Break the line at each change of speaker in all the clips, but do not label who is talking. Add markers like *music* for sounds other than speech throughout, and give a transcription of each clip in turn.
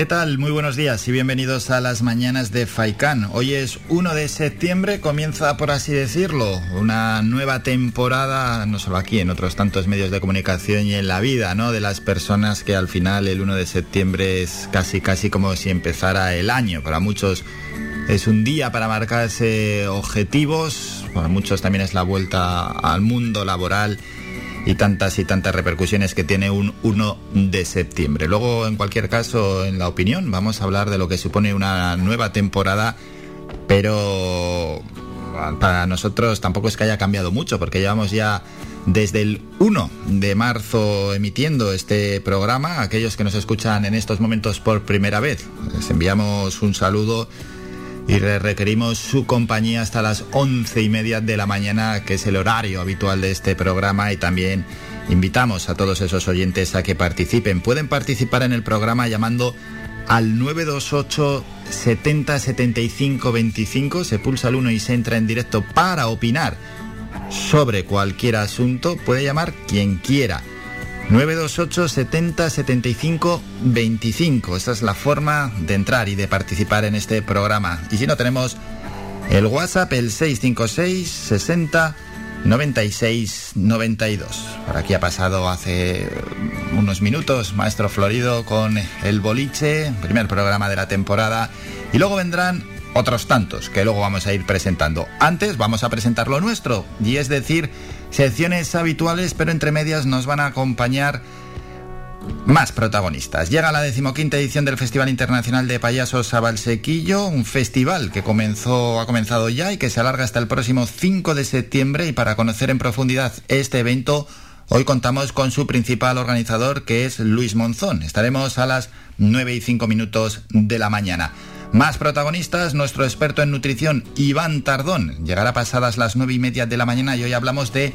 ¿Qué tal? Muy buenos días y bienvenidos a las mañanas de Faikán. Hoy es 1 de septiembre, comienza por así decirlo, una nueva temporada, no solo aquí, en otros tantos medios de comunicación y en la vida, ¿no? De las personas que al final el 1 de septiembre es casi casi como si empezara el año. Para muchos es un día para marcarse objetivos, para muchos también es la vuelta al mundo laboral y tantas y tantas repercusiones que tiene un 1 de septiembre. Luego, en cualquier caso, en la opinión, vamos a hablar de lo que supone una nueva temporada, pero para nosotros tampoco es que haya cambiado mucho, porque llevamos ya desde el 1 de marzo emitiendo este programa. Aquellos que nos escuchan en estos momentos por primera vez, les enviamos un saludo y requerimos su compañía hasta las once y media de la mañana, que es el horario habitual de este programa y también invitamos a todos esos oyentes a que participen. Pueden participar en el programa llamando al 928 70 75 25, se pulsa el 1 y se entra en directo para opinar sobre cualquier asunto, puede llamar quien quiera. 928 70 75 25. Esa es la forma de entrar y de participar en este programa. Y si no, tenemos el WhatsApp, el 656 60 96 92. Por aquí ha pasado hace unos minutos Maestro Florido con el boliche, primer programa de la temporada. Y luego vendrán otros tantos que luego vamos a ir presentando. Antes vamos a presentar lo nuestro, y es decir, secciones habituales, pero entre medias nos van a acompañar más protagonistas. Llega la decimoquinta edición del Festival Internacional de Payasos a Valsequillo, un festival que comenzó, ha comenzado ya y que se alarga hasta el próximo 5 de septiembre. Y para conocer en profundidad este evento, hoy contamos con su principal organizador, que es Luis Monzón. Estaremos a las 9 y 5 minutos de la mañana. Más protagonistas, nuestro experto en nutrición, Iván Tardón. Llegará pasadas las nueve y media de la mañana y hoy hablamos de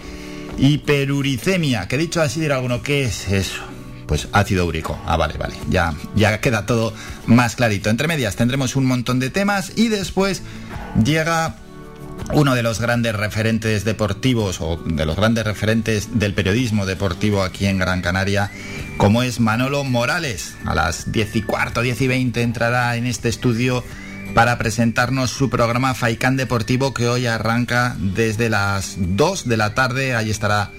hiperuricemia. Que dicho así, dirá alguno, ¿qué es eso? Pues ácido úrico. Ah, vale, vale. Ya, ya queda todo más clarito. Entre medias tendremos un montón de temas y después llega uno de los grandes referentes deportivos o de los grandes referentes del periodismo deportivo aquí en Gran Canaria, como es Manolo Morales. A las 10 y cuarto, 10 y 20 entrará en este estudio para presentarnos su programa Faicán Deportivo que hoy arranca desde las 2 de la tarde. Ahí estará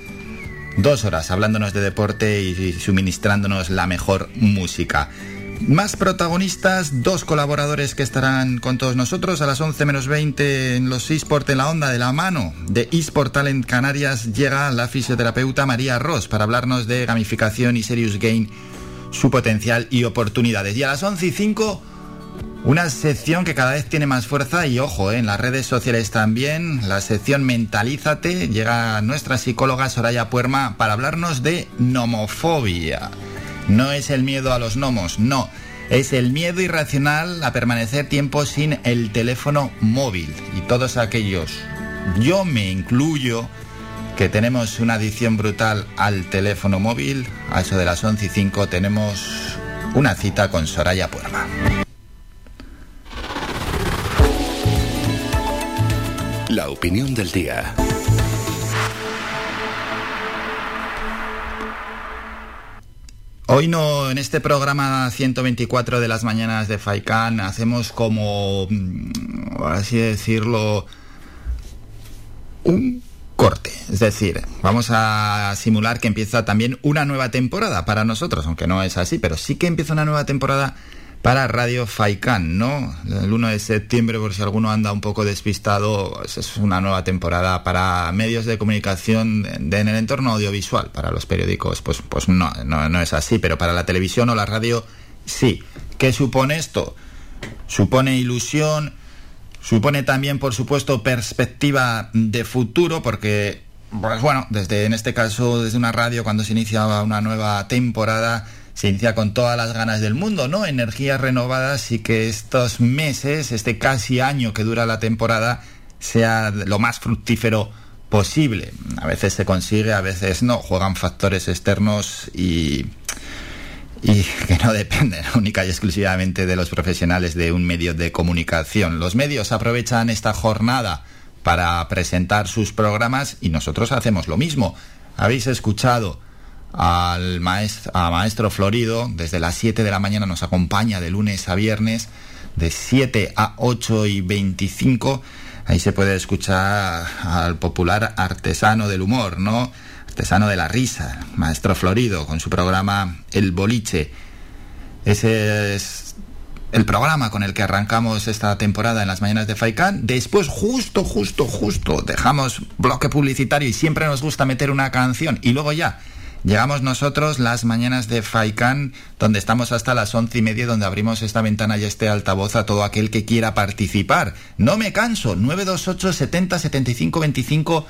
dos horas hablándonos de deporte y suministrándonos la mejor música. Más protagonistas, dos colaboradores que estarán con todos nosotros a las 11 menos 20 en los eSport en la onda de la mano de eSport Talent Canarias llega la fisioterapeuta María Ross para hablarnos de gamificación y Serious Gain, su potencial y oportunidades. Y a las 11 y 5 una sección que cada vez tiene más fuerza y ojo, eh, en las redes sociales también, la sección Mentalízate, llega nuestra psicóloga Soraya Puerma para hablarnos de nomofobia. No es el miedo a los gnomos, no. Es el miedo irracional a permanecer tiempo sin el teléfono móvil. Y todos aquellos, yo me incluyo, que tenemos una adicción brutal al teléfono móvil, a eso de las 11 y 5 tenemos una cita con Soraya Puerma.
La opinión del día.
Hoy no, en este programa 124 de las mañanas de Faikan, hacemos como, mm, así decirlo, un corte. Es decir, vamos a simular que empieza también una nueva temporada para nosotros, aunque no es así, pero sí que empieza una nueva temporada para Radio Faikan, ¿no? El 1 de septiembre, por si alguno anda un poco despistado, es una nueva temporada para medios de comunicación de, en el entorno audiovisual. Para los periódicos, pues, pues no, no, no es así, pero para la televisión o la radio, sí. ¿Qué supone esto? Supone ilusión, supone también, por supuesto, perspectiva de futuro, porque, pues bueno, desde, en este caso, desde una radio, cuando se inicia una nueva temporada, se inicia con todas las ganas del mundo, ¿no? Energías renovadas y que estos meses, este casi año que dura la temporada, sea lo más fructífero posible. A veces se consigue, a veces no. Juegan factores externos y, y que no *laughs* dependen única y exclusivamente de los profesionales de un medio de comunicación. Los medios aprovechan esta jornada para presentar sus programas y nosotros hacemos lo mismo. Habéis escuchado al maestro, a Maestro Florido, desde las 7 de la mañana nos acompaña de lunes a viernes, de 7 a 8 y 25 Ahí se puede escuchar al popular artesano del humor, ¿no? Artesano de la risa, Maestro Florido, con su programa El Boliche. Ese es el programa con el que arrancamos esta temporada en las mañanas de Faikán. Después, justo, justo, justo, dejamos bloque publicitario y siempre nos gusta meter una canción. Y luego ya, Llegamos nosotros las mañanas de Faikan, donde estamos hasta las once y media, donde abrimos esta ventana y este altavoz a todo aquel que quiera participar. No me canso. 928 70 75 25.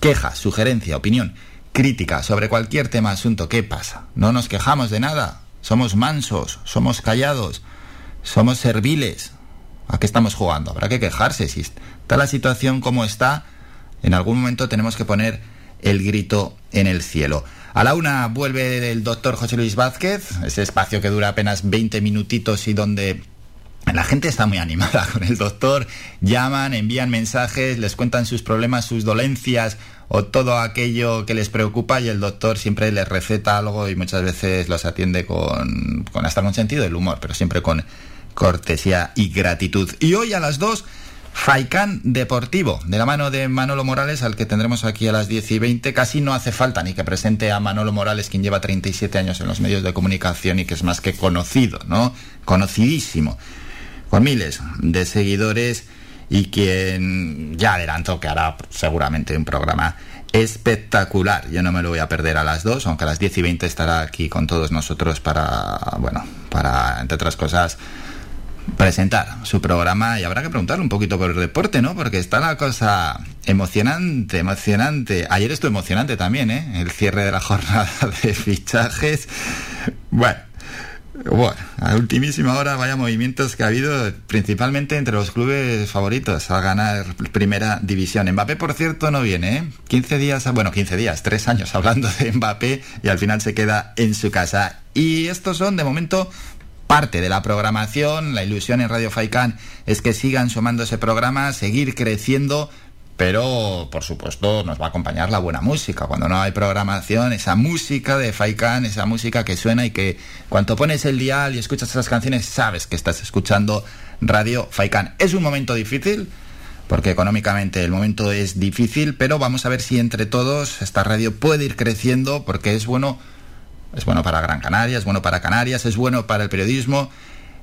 Queja, sugerencia, opinión, crítica sobre cualquier tema, asunto. ¿Qué pasa? No nos quejamos de nada. Somos mansos, somos callados, somos serviles. ¿A qué estamos jugando? Habrá que quejarse. Si está la situación como está, en algún momento tenemos que poner el grito en el cielo. A la una vuelve el doctor José Luis Vázquez, ese espacio que dura apenas 20 minutitos y donde la gente está muy animada *laughs* con el doctor, llaman, envían mensajes, les cuentan sus problemas, sus dolencias o todo aquello que les preocupa y el doctor siempre les receta algo y muchas veces los atiende con, con hasta con sentido del humor, pero siempre con cortesía y gratitud. Y hoy a las dos Faikán Deportivo, de la mano de Manolo Morales, al que tendremos aquí a las 10 y 20. Casi no hace falta ni que presente a Manolo Morales, quien lleva 37 años en los medios de comunicación y que es más que conocido, ¿no? Conocidísimo, con miles de seguidores y quien ya adelantó que hará seguramente un programa espectacular. Yo no me lo voy a perder a las 2, aunque a las 10 y 20 estará aquí con todos nosotros para, bueno, para, entre otras cosas, presentar su programa y habrá que preguntarle un poquito por el deporte, ¿no? Porque está la cosa emocionante, emocionante. Ayer estuvo emocionante también, ¿eh? El cierre de la *laughs* jornada de fichajes. Bueno, bueno, a ultimísima hora vaya movimientos que ha habido principalmente entre los clubes favoritos a ganar primera división. Mbappé, por cierto, no viene, ¿eh? 15 días, bueno, 15 días, 3 años hablando de Mbappé y al final se queda en su casa. Y estos son, de momento, parte de la programación. La ilusión en Radio Faikán es que sigan sumándose programas, seguir creciendo, pero por supuesto nos va a acompañar la buena música. Cuando no hay programación, esa música de Faikán, esa música que suena y que cuando pones el dial y escuchas esas canciones sabes que estás escuchando Radio Faikán. Es un momento difícil. Porque económicamente el momento es difícil, pero vamos a ver si entre todos esta radio puede ir creciendo, porque es bueno es bueno para Gran Canaria, es bueno para Canarias, es bueno para el periodismo,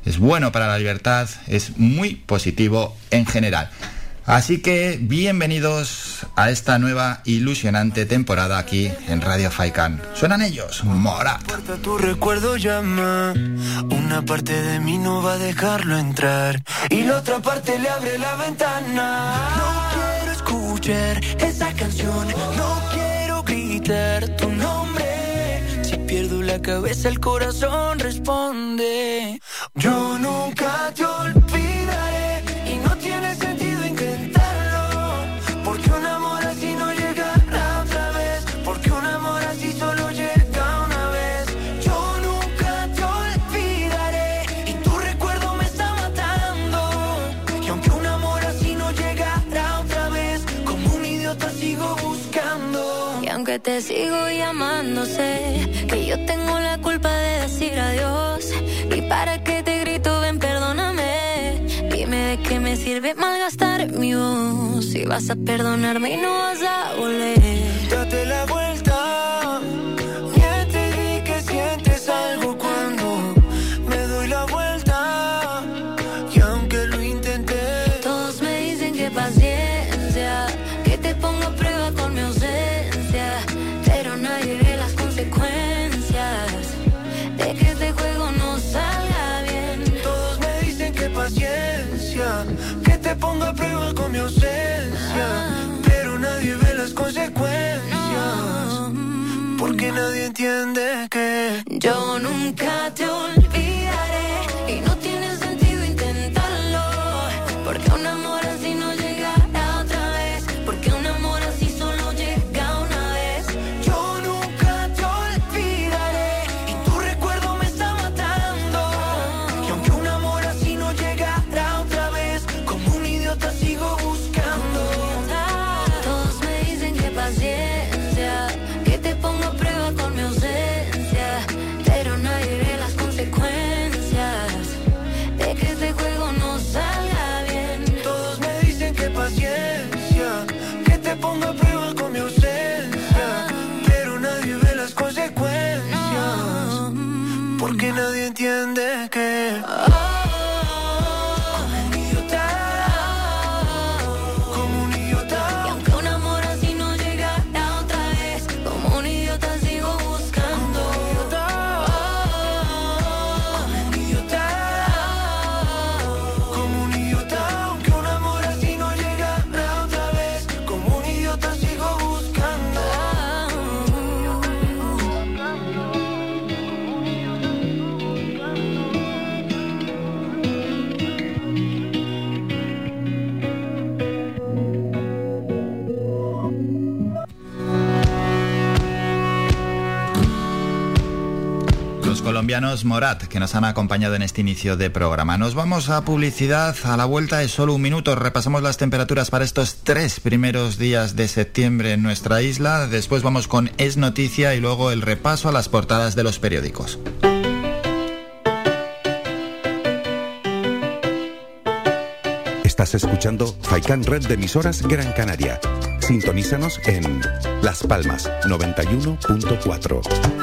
es bueno para la libertad, es muy positivo en general. Así que bienvenidos a esta nueva ilusionante temporada aquí en Radio Faikan. Suenan ellos, Morat.
Una parte de mí no va a dejarlo entrar y la otra parte le abre la ventana. No quiero escuchar canción, no quiero gritar tu nombre pierdo la cabeza, el corazón responde. Yo nunca te olvidaré y no tiene sentido intentarlo. Porque un amor así no llegará otra vez. Porque un amor así solo llega una vez. Yo nunca te olvidaré y tu recuerdo me está matando. Y aunque un amor así no llegará otra vez, como un idiota sigo buscando.
Y aunque te sigo llamándose yo tengo la culpa de decir adiós. Y para que te grito, ven, perdóname. Dime de qué me sirve malgastar mi voz. Si vas a perdonarme y no vas a volver.
Date la vuelta pongo a prueba con mi ausencia. Pero nadie ve las consecuencias. Porque nadie entiende que
yo nunca te olvidaré.
Colombianos Morat, que nos han acompañado en este inicio de programa. Nos vamos a publicidad a la vuelta de solo un minuto. Repasamos las temperaturas para estos tres primeros días de septiembre en nuestra isla. Después vamos con Es Noticia y luego el repaso a las portadas de los periódicos.
Estás escuchando Faikan Red de emisoras Gran Canaria. Sintonízanos en Las Palmas 91.4.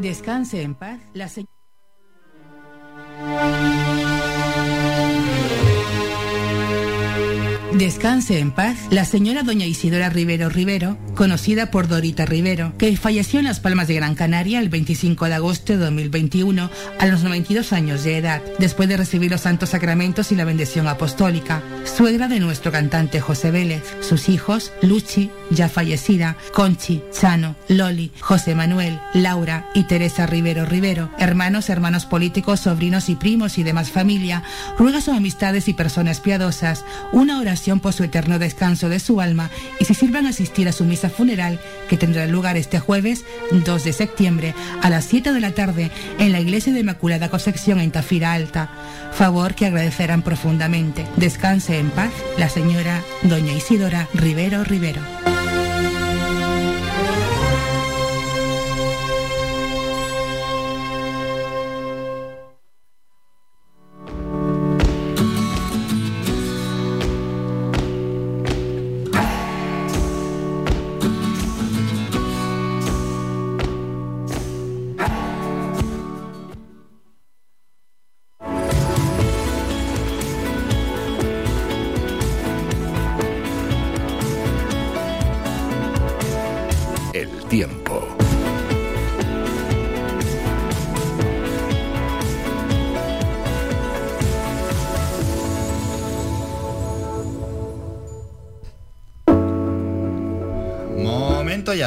Descanse en paz la señora. Descanse en paz la señora doña Isidora Rivero Rivero, conocida por Dorita Rivero, que falleció en Las Palmas de Gran Canaria el 25 de agosto de 2021 a los 92 años de edad, después de recibir los santos sacramentos y la bendición apostólica. Suegra de nuestro cantante José Vélez, sus hijos, Luchi, ya fallecida, Conchi, Chano, Loli, José Manuel, Laura y Teresa Rivero Rivero, hermanos, hermanos políticos, sobrinos y primos y demás familia, ruega sus amistades y personas piadosas una oración por su eterno descanso de su alma y se sirvan a asistir a su misa funeral que tendrá lugar este jueves 2 de septiembre a las 7 de la tarde en la Iglesia de Inmaculada Concepción en Tafira Alta. Favor que agradecerán profundamente. Descanse en paz la señora doña Isidora Rivero Rivero.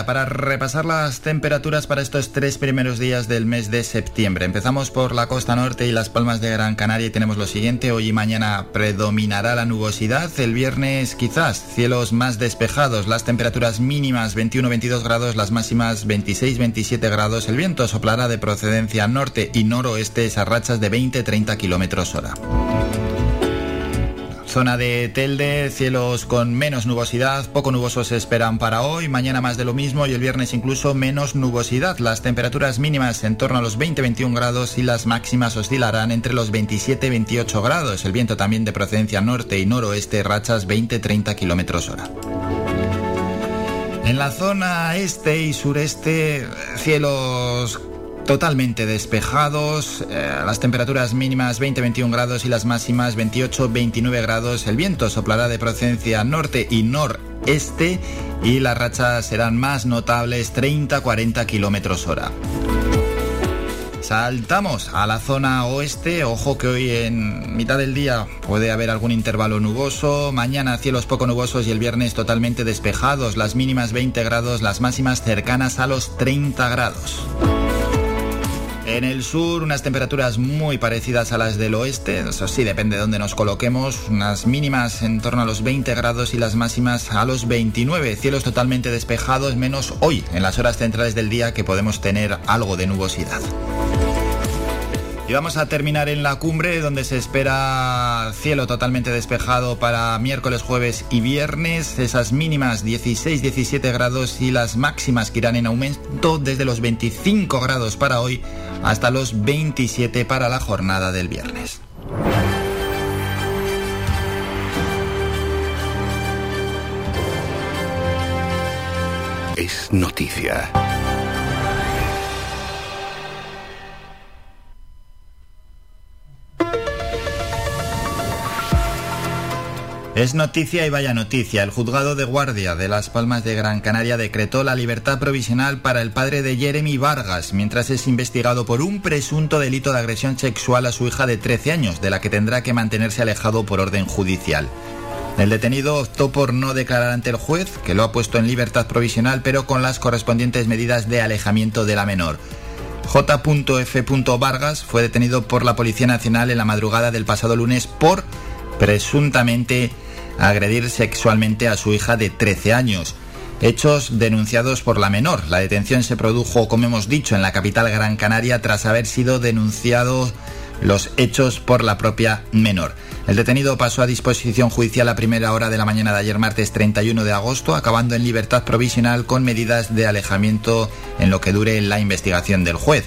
Para repasar las temperaturas para estos tres primeros días del mes de septiembre. Empezamos por la costa norte y las palmas de Gran Canaria y tenemos lo siguiente. Hoy y mañana predominará la nubosidad. El viernes quizás cielos más despejados. Las temperaturas mínimas 21-22 grados, las máximas 26-27 grados. El viento soplará de procedencia norte y noroeste a rachas de 20-30 kilómetros hora. Zona de Telde, cielos con menos nubosidad, poco nubosos se esperan para hoy, mañana más de lo mismo y el viernes incluso menos nubosidad. Las temperaturas mínimas en torno a los 20-21 grados y las máximas oscilarán entre los 27-28 grados. El viento también de procedencia norte y noroeste, rachas 20-30 kilómetros hora. En la zona este y sureste, cielos totalmente despejados, eh, las temperaturas mínimas 20-21 grados y las máximas 28-29 grados. El viento soplará de procedencia norte y noreste y las rachas serán más notables 30-40 kilómetros hora. Saltamos a la zona oeste. Ojo que hoy en mitad del día puede haber algún intervalo nuboso. Mañana cielos poco nubosos y el viernes totalmente despejados. Las mínimas 20 grados, las máximas cercanas a los 30 grados. En el sur, unas temperaturas muy parecidas a las del oeste, eso sí, depende de dónde nos coloquemos, unas mínimas en torno a los 20 grados y las máximas a los 29, cielos totalmente despejados, menos hoy, en las horas centrales del día, que podemos tener algo de nubosidad. Y vamos a terminar en la cumbre donde se espera cielo totalmente despejado para miércoles, jueves y viernes. Esas mínimas 16-17 grados y las máximas que irán en aumento desde los 25 grados para hoy hasta los 27 para la jornada del viernes.
Es noticia.
Es noticia y vaya noticia. El juzgado de guardia de Las Palmas de Gran Canaria decretó la libertad provisional para el padre de Jeremy Vargas, mientras es investigado por un presunto delito de agresión sexual a su hija de 13 años, de la que tendrá que mantenerse alejado por orden judicial. El detenido optó por no declarar ante el juez, que lo ha puesto en libertad provisional, pero con las correspondientes medidas de alejamiento de la menor. J.F. Vargas fue detenido por la Policía Nacional en la madrugada del pasado lunes por presuntamente agredir sexualmente a su hija de 13 años. Hechos denunciados por la menor. La detención se produjo, como hemos dicho, en la capital Gran Canaria tras haber sido denunciados los hechos por la propia menor. El detenido pasó a disposición judicial a primera hora de la mañana de ayer martes 31 de agosto, acabando en libertad provisional con medidas de alejamiento en lo que dure la investigación del juez.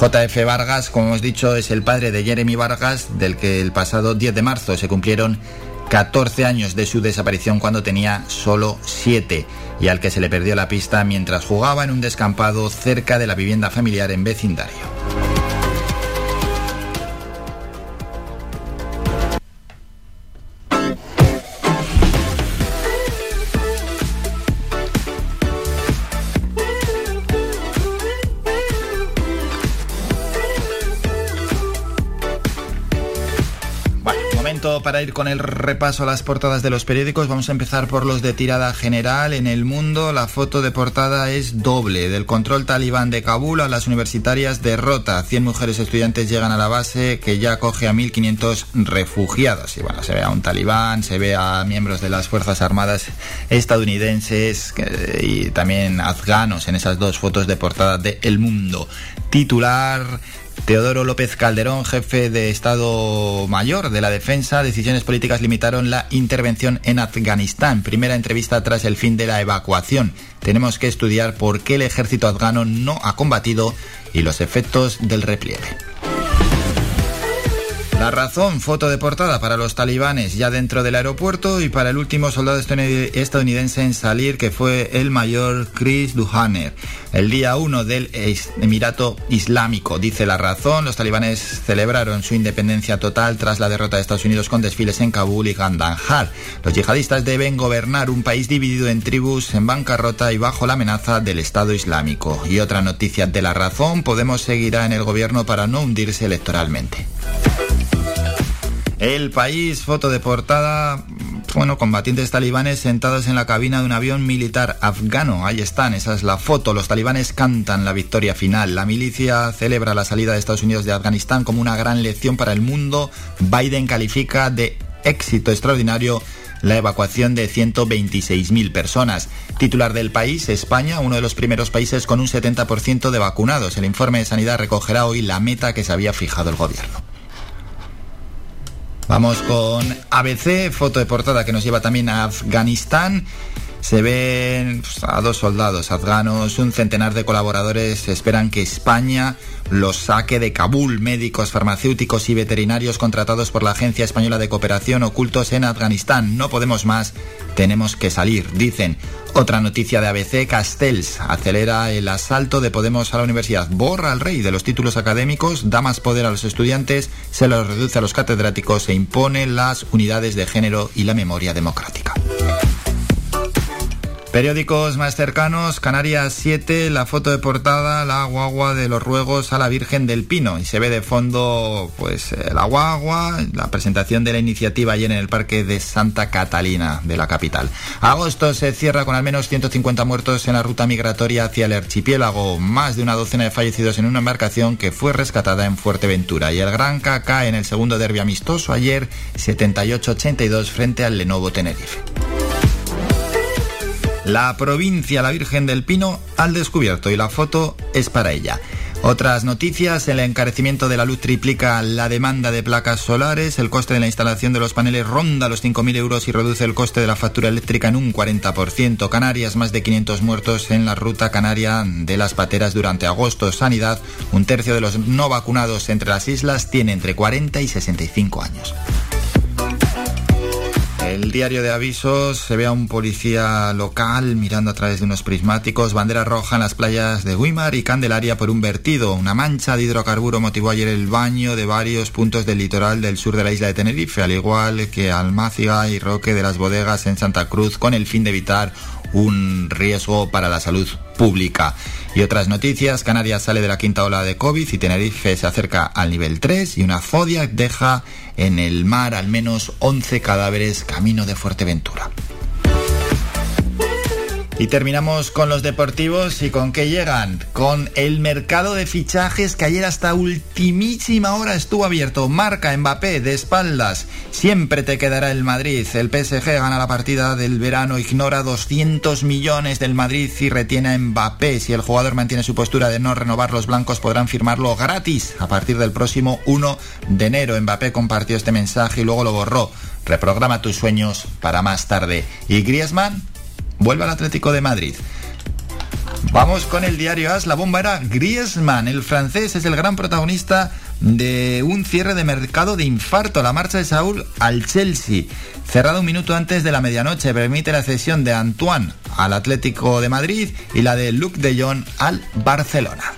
JF Vargas, como hemos dicho, es el padre de Jeremy Vargas, del que el pasado 10 de marzo se cumplieron 14 años de su desaparición cuando tenía solo 7 y al que se le perdió la pista mientras jugaba en un descampado cerca de la vivienda familiar en vecindario. Para ir con el repaso a las portadas de los periódicos. Vamos a empezar por los de tirada general. En el mundo, la foto de portada es doble. Del control talibán de Kabul a las universitarias derrota. 100 mujeres estudiantes llegan a la base que ya acoge a 1.500 refugiados. Y bueno, se ve a un talibán, se ve a miembros de las Fuerzas Armadas estadounidenses y también afganos en esas dos fotos de portada de El Mundo. Titular Teodoro López Calderón, jefe de Estado Mayor de la Defensa, decisiones políticas limitaron la intervención en Afganistán. Primera entrevista tras el fin de la evacuación. Tenemos que estudiar por qué el ejército afgano no ha combatido y los efectos del repliegue. La razón, foto de portada para los talibanes ya dentro del aeropuerto y para el último soldado estadounidense en salir, que fue el mayor Chris Duhaner. El día 1 del Emirato Islámico, dice la razón, los talibanes celebraron su independencia total tras la derrota de Estados Unidos con desfiles en Kabul y Kandahar. Los yihadistas deben gobernar un país dividido en tribus, en bancarrota y bajo la amenaza del Estado Islámico. Y otra noticia de la razón, Podemos seguirá en el gobierno para no hundirse electoralmente. El país, foto de portada, bueno, combatientes talibanes sentados en la cabina de un avión militar afgano. Ahí están, esa es la foto. Los talibanes cantan la victoria final. La milicia celebra la salida de Estados Unidos de Afganistán como una gran lección para el mundo. Biden califica de éxito extraordinario la evacuación de 126.000 personas. Titular del país, España, uno de los primeros países con un 70% de vacunados. El informe de sanidad recogerá hoy la meta que se había fijado el gobierno. Vamos con ABC, foto de portada que nos lleva también a Afganistán. Se ven pues, a dos soldados afganos, un centenar de colaboradores esperan que España los saque de Kabul. Médicos, farmacéuticos y veterinarios contratados por la Agencia Española de Cooperación ocultos en Afganistán. No podemos más, tenemos que salir, dicen. Otra noticia de ABC, Castells acelera el asalto de Podemos a la universidad. Borra al rey de los títulos académicos, da más poder a los estudiantes, se los reduce a los catedráticos e impone las unidades de género y la memoria democrática. Periódicos más cercanos, Canarias 7, la foto de portada, la guagua de los ruegos a la Virgen del Pino. Y se ve de fondo, pues, eh, la guagua, la presentación de la iniciativa ayer en el Parque de Santa Catalina, de la capital. Agosto se cierra con al menos 150 muertos en la ruta migratoria hacia el archipiélago. Más de una docena de fallecidos en una embarcación que fue rescatada en Fuerteventura. Y el Gran cae en el segundo derbi amistoso ayer, 78-82 frente al Lenovo Tenerife. La provincia La Virgen del Pino al descubierto y la foto es para ella. Otras noticias, el encarecimiento de la luz triplica la demanda de placas solares, el coste de la instalación de los paneles ronda los 5.000 euros y reduce el coste de la factura eléctrica en un 40%. Canarias, más de 500 muertos en la ruta canaria de las pateras durante agosto. Sanidad, un tercio de los no vacunados entre las islas tiene entre 40 y 65 años el diario de avisos se ve a un policía local mirando a través de unos prismáticos, bandera roja en las playas de Guimar y Candelaria por un vertido. Una mancha de hidrocarburo motivó ayer el baño de varios puntos del litoral del sur de la isla de Tenerife, al igual que Almáciga y Roque de las Bodegas en Santa Cruz, con el fin de evitar un riesgo para la salud pública. Y otras noticias, Canarias sale de la quinta ola de COVID y Tenerife se acerca al nivel 3 y una fodia deja en el mar al menos 11 cadáveres camino de Fuerteventura. Y terminamos con los deportivos y con qué llegan. Con el mercado de fichajes que ayer hasta ultimísima hora estuvo abierto. Marca Mbappé de espaldas. Siempre te quedará el Madrid. El PSG gana la partida del verano, ignora 200 millones del Madrid y retiene a Mbappé. Si el jugador mantiene su postura de no renovar, los blancos podrán firmarlo gratis a partir del próximo 1 de enero. Mbappé compartió este mensaje y luego lo borró. Reprograma tus sueños para más tarde. Y Griezmann vuelve al Atlético de Madrid. Vamos con el diario AS. La bomba era Griezmann. El francés es el gran protagonista de un cierre de mercado de infarto. La marcha de Saúl al Chelsea. Cerrado un minuto antes de la medianoche. Permite la cesión de Antoine al Atlético de Madrid y la de Luc de Jong al Barcelona.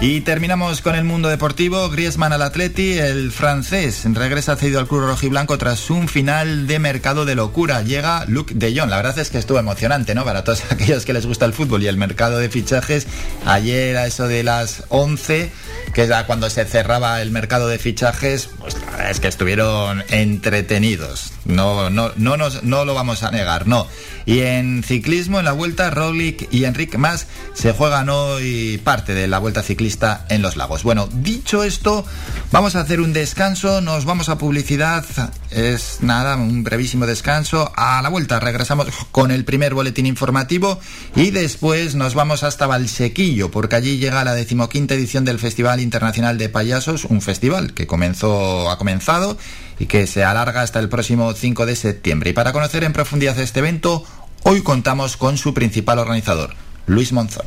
Y terminamos con el mundo deportivo. Griezmann al Atleti, el francés regresa cedido al club rojiblanco tras un final de mercado de locura. Llega Luc de Jong. La verdad es que estuvo emocionante, ¿no? Para todos *laughs* aquellos que les gusta el fútbol y el mercado de fichajes. Ayer a eso de las 11, que era cuando se cerraba el mercado de fichajes, pues la verdad es que estuvieron entretenidos. No, no, no, nos, no lo vamos a negar, no. Y en ciclismo, en la vuelta, Roglic y Enrique Mas se juegan hoy parte de la vuelta ciclista en los lagos. Bueno, dicho esto, vamos a hacer un descanso, nos vamos a publicidad, es nada, un brevísimo descanso. A la vuelta regresamos con el primer boletín informativo y después nos vamos hasta Valsequillo, porque allí llega la decimoquinta edición del Festival Internacional de Payasos, un festival que comenzó, ha comenzado y que se alarga hasta el próximo 5 de septiembre. Y para conocer en profundidad este evento, hoy contamos con su principal organizador, Luis Monzón.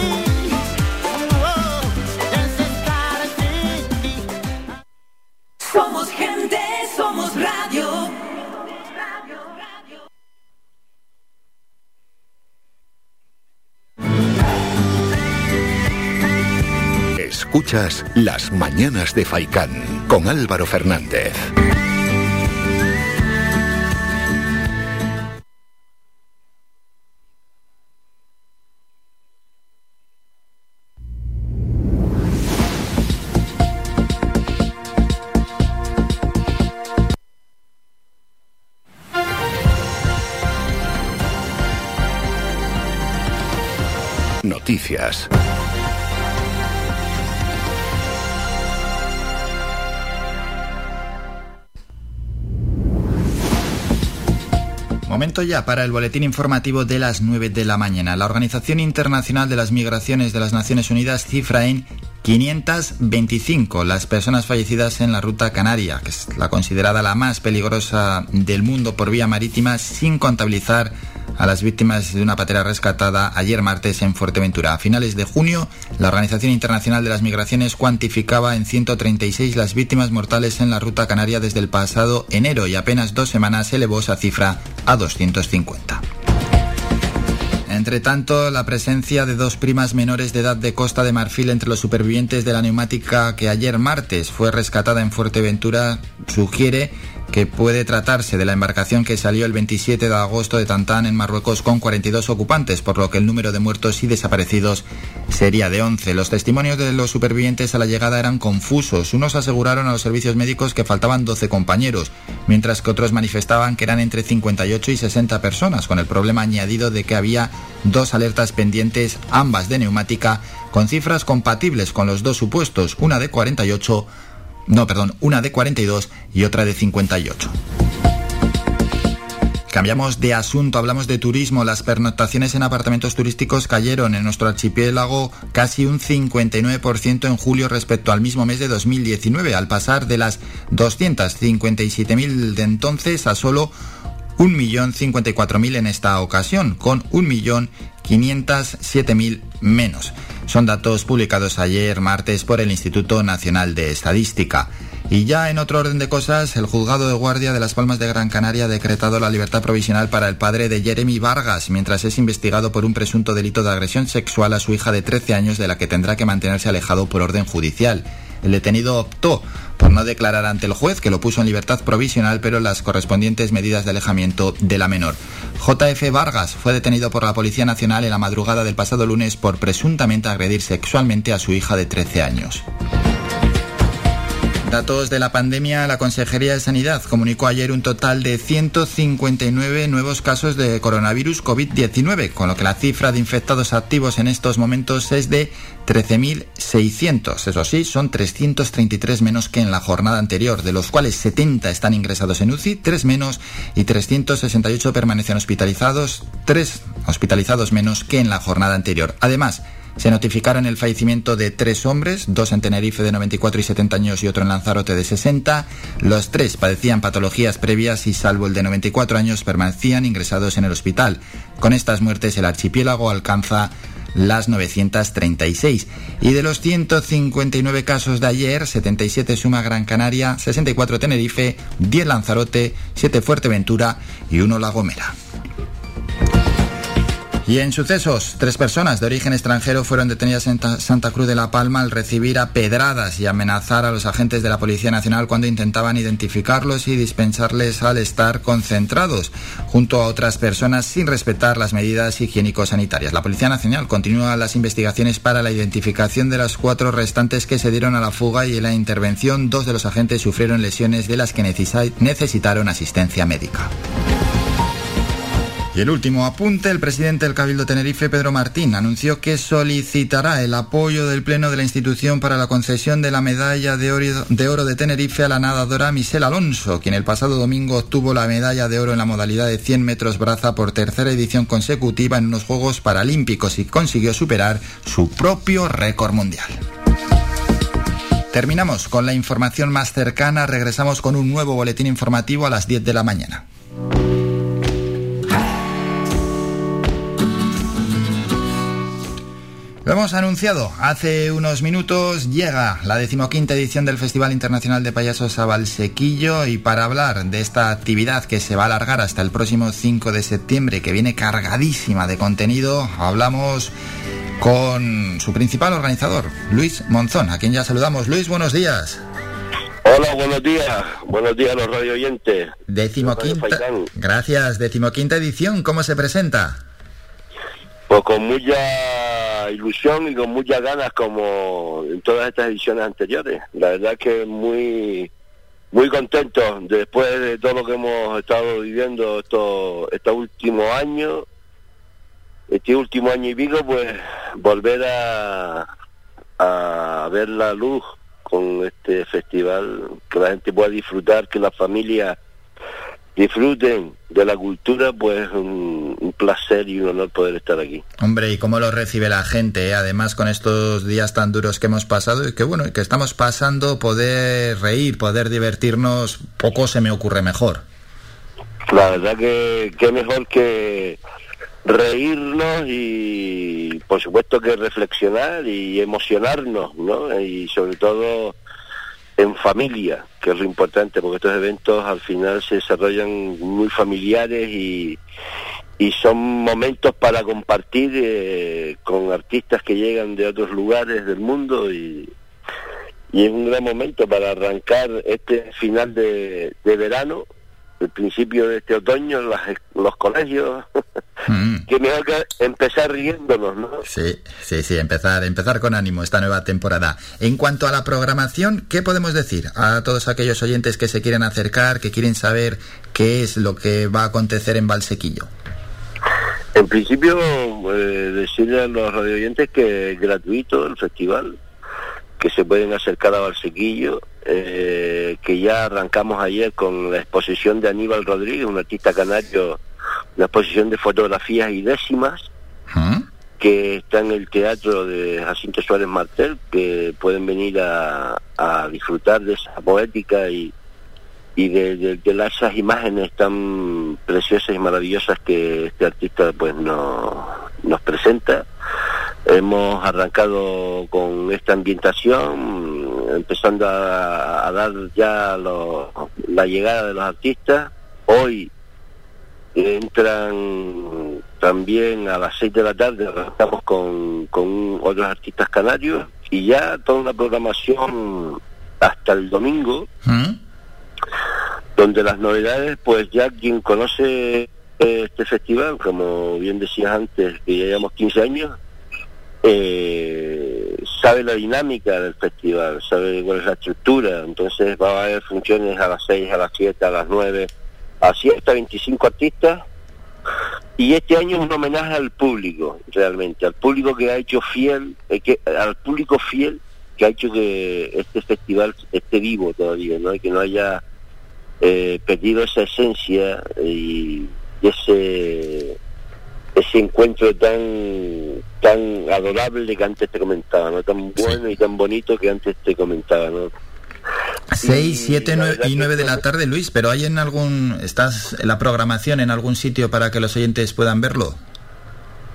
Somos gente, somos radio.
Escuchas Las Mañanas de Faicán con Álvaro Fernández.
Momento ya para el boletín informativo de las 9 de la mañana. La Organización Internacional de las Migraciones de las Naciones Unidas cifra en 525 las personas fallecidas en la ruta canaria, que es la considerada la más peligrosa del mundo por vía marítima, sin contabilizar a las víctimas de una patera rescatada ayer martes en Fuerteventura. A finales de junio, la Organización Internacional de las Migraciones cuantificaba en 136 las víctimas mortales en la ruta canaria desde el pasado enero y apenas dos semanas elevó esa cifra a 250. Entre tanto, la presencia de dos primas menores de edad de Costa de Marfil entre los supervivientes de la neumática que ayer martes fue rescatada en Fuerteventura sugiere que puede tratarse de la embarcación que salió el 27 de agosto de Tantán en Marruecos con 42 ocupantes, por lo que el número de muertos y desaparecidos sería de 11. Los testimonios de los supervivientes a la llegada eran confusos. Unos aseguraron a los servicios médicos que faltaban 12 compañeros, mientras que otros manifestaban que eran entre 58 y 60 personas, con el problema añadido de que había dos alertas pendientes, ambas de neumática, con cifras compatibles con los dos supuestos, una de 48 no, perdón, una de 42 y otra de 58. Cambiamos de asunto, hablamos de turismo. Las pernoctaciones en apartamentos turísticos cayeron en nuestro archipiélago casi un 59% en julio respecto al mismo mes de 2019, al pasar de las 257.000 de entonces a solo 1.054.000 en esta ocasión, con 1.507.000 menos. Son datos publicados ayer martes por el Instituto Nacional de Estadística. Y ya en otro orden de cosas, el juzgado de guardia de Las Palmas de Gran Canaria ha decretado la libertad provisional para el padre de Jeremy Vargas, mientras es investigado por un presunto delito de agresión sexual a su hija de 13 años de la que tendrá que mantenerse alejado por orden judicial. El detenido optó por no declarar ante el juez, que lo puso en libertad provisional, pero las correspondientes medidas de alejamiento de la menor. JF Vargas fue detenido por la Policía Nacional en la madrugada del pasado lunes por presuntamente agredir sexualmente a su hija de 13 años. Datos de la pandemia, la Consejería de Sanidad comunicó ayer un total de 159 nuevos casos de coronavirus COVID-19, con lo que la cifra de infectados activos en estos momentos es de 13.600. Eso sí, son 333 menos que en la jornada anterior, de los cuales 70 están ingresados en UCI, 3 menos, y 368 permanecen hospitalizados, 3 hospitalizados menos que en la jornada anterior. Además, se notificaron el fallecimiento de tres hombres, dos en Tenerife de 94 y 70 años y otro en Lanzarote de 60. Los tres padecían patologías previas y salvo el de 94 años permanecían ingresados en el hospital. Con estas muertes el archipiélago alcanza las 936. Y de los 159 casos de ayer, 77 suma Gran Canaria, 64 Tenerife, 10 Lanzarote, 7 Fuerteventura y 1 La Gomera. Y en sucesos, tres personas de origen extranjero fueron detenidas en Santa Cruz de la Palma al recibir a pedradas y amenazar a los agentes de la Policía Nacional cuando intentaban identificarlos y dispensarles al estar concentrados junto a otras personas sin respetar las medidas higiénico-sanitarias. La Policía Nacional continúa las investigaciones para la identificación de las cuatro restantes que se dieron a la fuga y en la intervención dos de los agentes sufrieron lesiones de las que necesitaron asistencia médica. Y el último apunte, el presidente del Cabildo Tenerife, Pedro Martín, anunció que solicitará el apoyo del Pleno de la institución para la concesión de la medalla de oro de, Tenerife a la nadadora Michelle Alonso, quien el pasado domingo obtuvo la medalla de oro en la modalidad de 100 metros braza por tercera edición consecutiva en unos Juegos Paralímpicos y consiguió superar su propio récord mundial. Terminamos con la información más cercana, regresamos con un nuevo boletín informativo a las 10 de la mañana. Lo hemos anunciado hace unos minutos, llega la decimoquinta edición del Festival Internacional de Payasos a Valsequillo y para hablar de esta actividad que se va a alargar hasta el próximo 5 de septiembre, que viene cargadísima de contenido, hablamos con su principal organizador, Luis Monzón, a quien ya saludamos. Luis, buenos días.
Hola, buenos días. Buenos días a los radio oyentes.
Decimoquinta. Gracias, decimoquinta edición, ¿cómo se presenta?
Pues con mucha ilusión y con muchas ganas como en todas estas ediciones anteriores. La verdad que muy muy contento después de todo lo que hemos estado viviendo estos estos últimos años, este último año y pico, pues volver a, a ver la luz con este festival, que la gente pueda disfrutar, que la familia disfruten de la cultura, pues un, un, placer y un honor poder estar aquí.
Hombre, ¿y cómo lo recibe la gente? Eh? Además, con estos días tan duros que hemos pasado y que bueno, que estamos pasando, poder reír, poder divertirnos, poco se me ocurre mejor.
La verdad que qué mejor que reírnos y por supuesto que reflexionar y emocionarnos, ¿no? Y sobre todo en familia, que es lo importante, porque estos eventos al final se desarrollan muy familiares y, y son momentos para compartir eh, con artistas que llegan de otros lugares del mundo y, y es un gran momento para arrancar este final de, de verano el principio de este otoño, los colegios, *laughs* mm. que mejor que empezar riéndonos, ¿no?
Sí, sí, sí, empezar, empezar con ánimo esta nueva temporada. En cuanto a la programación, ¿qué podemos decir a todos aquellos oyentes que se quieren acercar, que quieren saber qué es lo que va a acontecer en Valsequillo?
En principio, eh, decirle a los radio oyentes que es gratuito el festival, que se pueden acercar a Valsequillo, eh, que ya arrancamos ayer con la exposición de Aníbal Rodríguez, un artista canario, una exposición de fotografías y décimas, ¿Ah? que está en el teatro de Jacinto Suárez Martel, que pueden venir a, disfrutar de esa poética y, y de, de, esas imágenes tan preciosas y maravillosas que este artista pues no, nos presenta. Hemos arrancado con esta ambientación, empezando a, dar ya la llegada de los artistas. Hoy entran también a las 6 de la tarde, arrancamos con, con otros artistas canarios y ya toda una programación hasta el domingo, ¿Mm? donde las novedades, pues ya quien conoce este festival, como bien decías antes, que ya llevamos 15 años, eh, sabe la dinámica del festival, sabe cuál es la estructura, entonces va a haber funciones a las 6, a las 7, a las 9, así hasta 25 artistas. Y este año es un homenaje al público, realmente, al público que ha hecho fiel, eh, al público fiel que ha hecho que este festival esté vivo todavía, ¿no? Y que no haya eh, perdido esa esencia y ese ese encuentro tan tan adorable que antes te comentaba, ¿no? Tan bueno y tan bonito que antes te comentaba, ¿no?
6, 7 y 9 de la tarde, Luis, pero ¿hay en algún, estás en la programación en algún sitio para que los oyentes puedan verlo?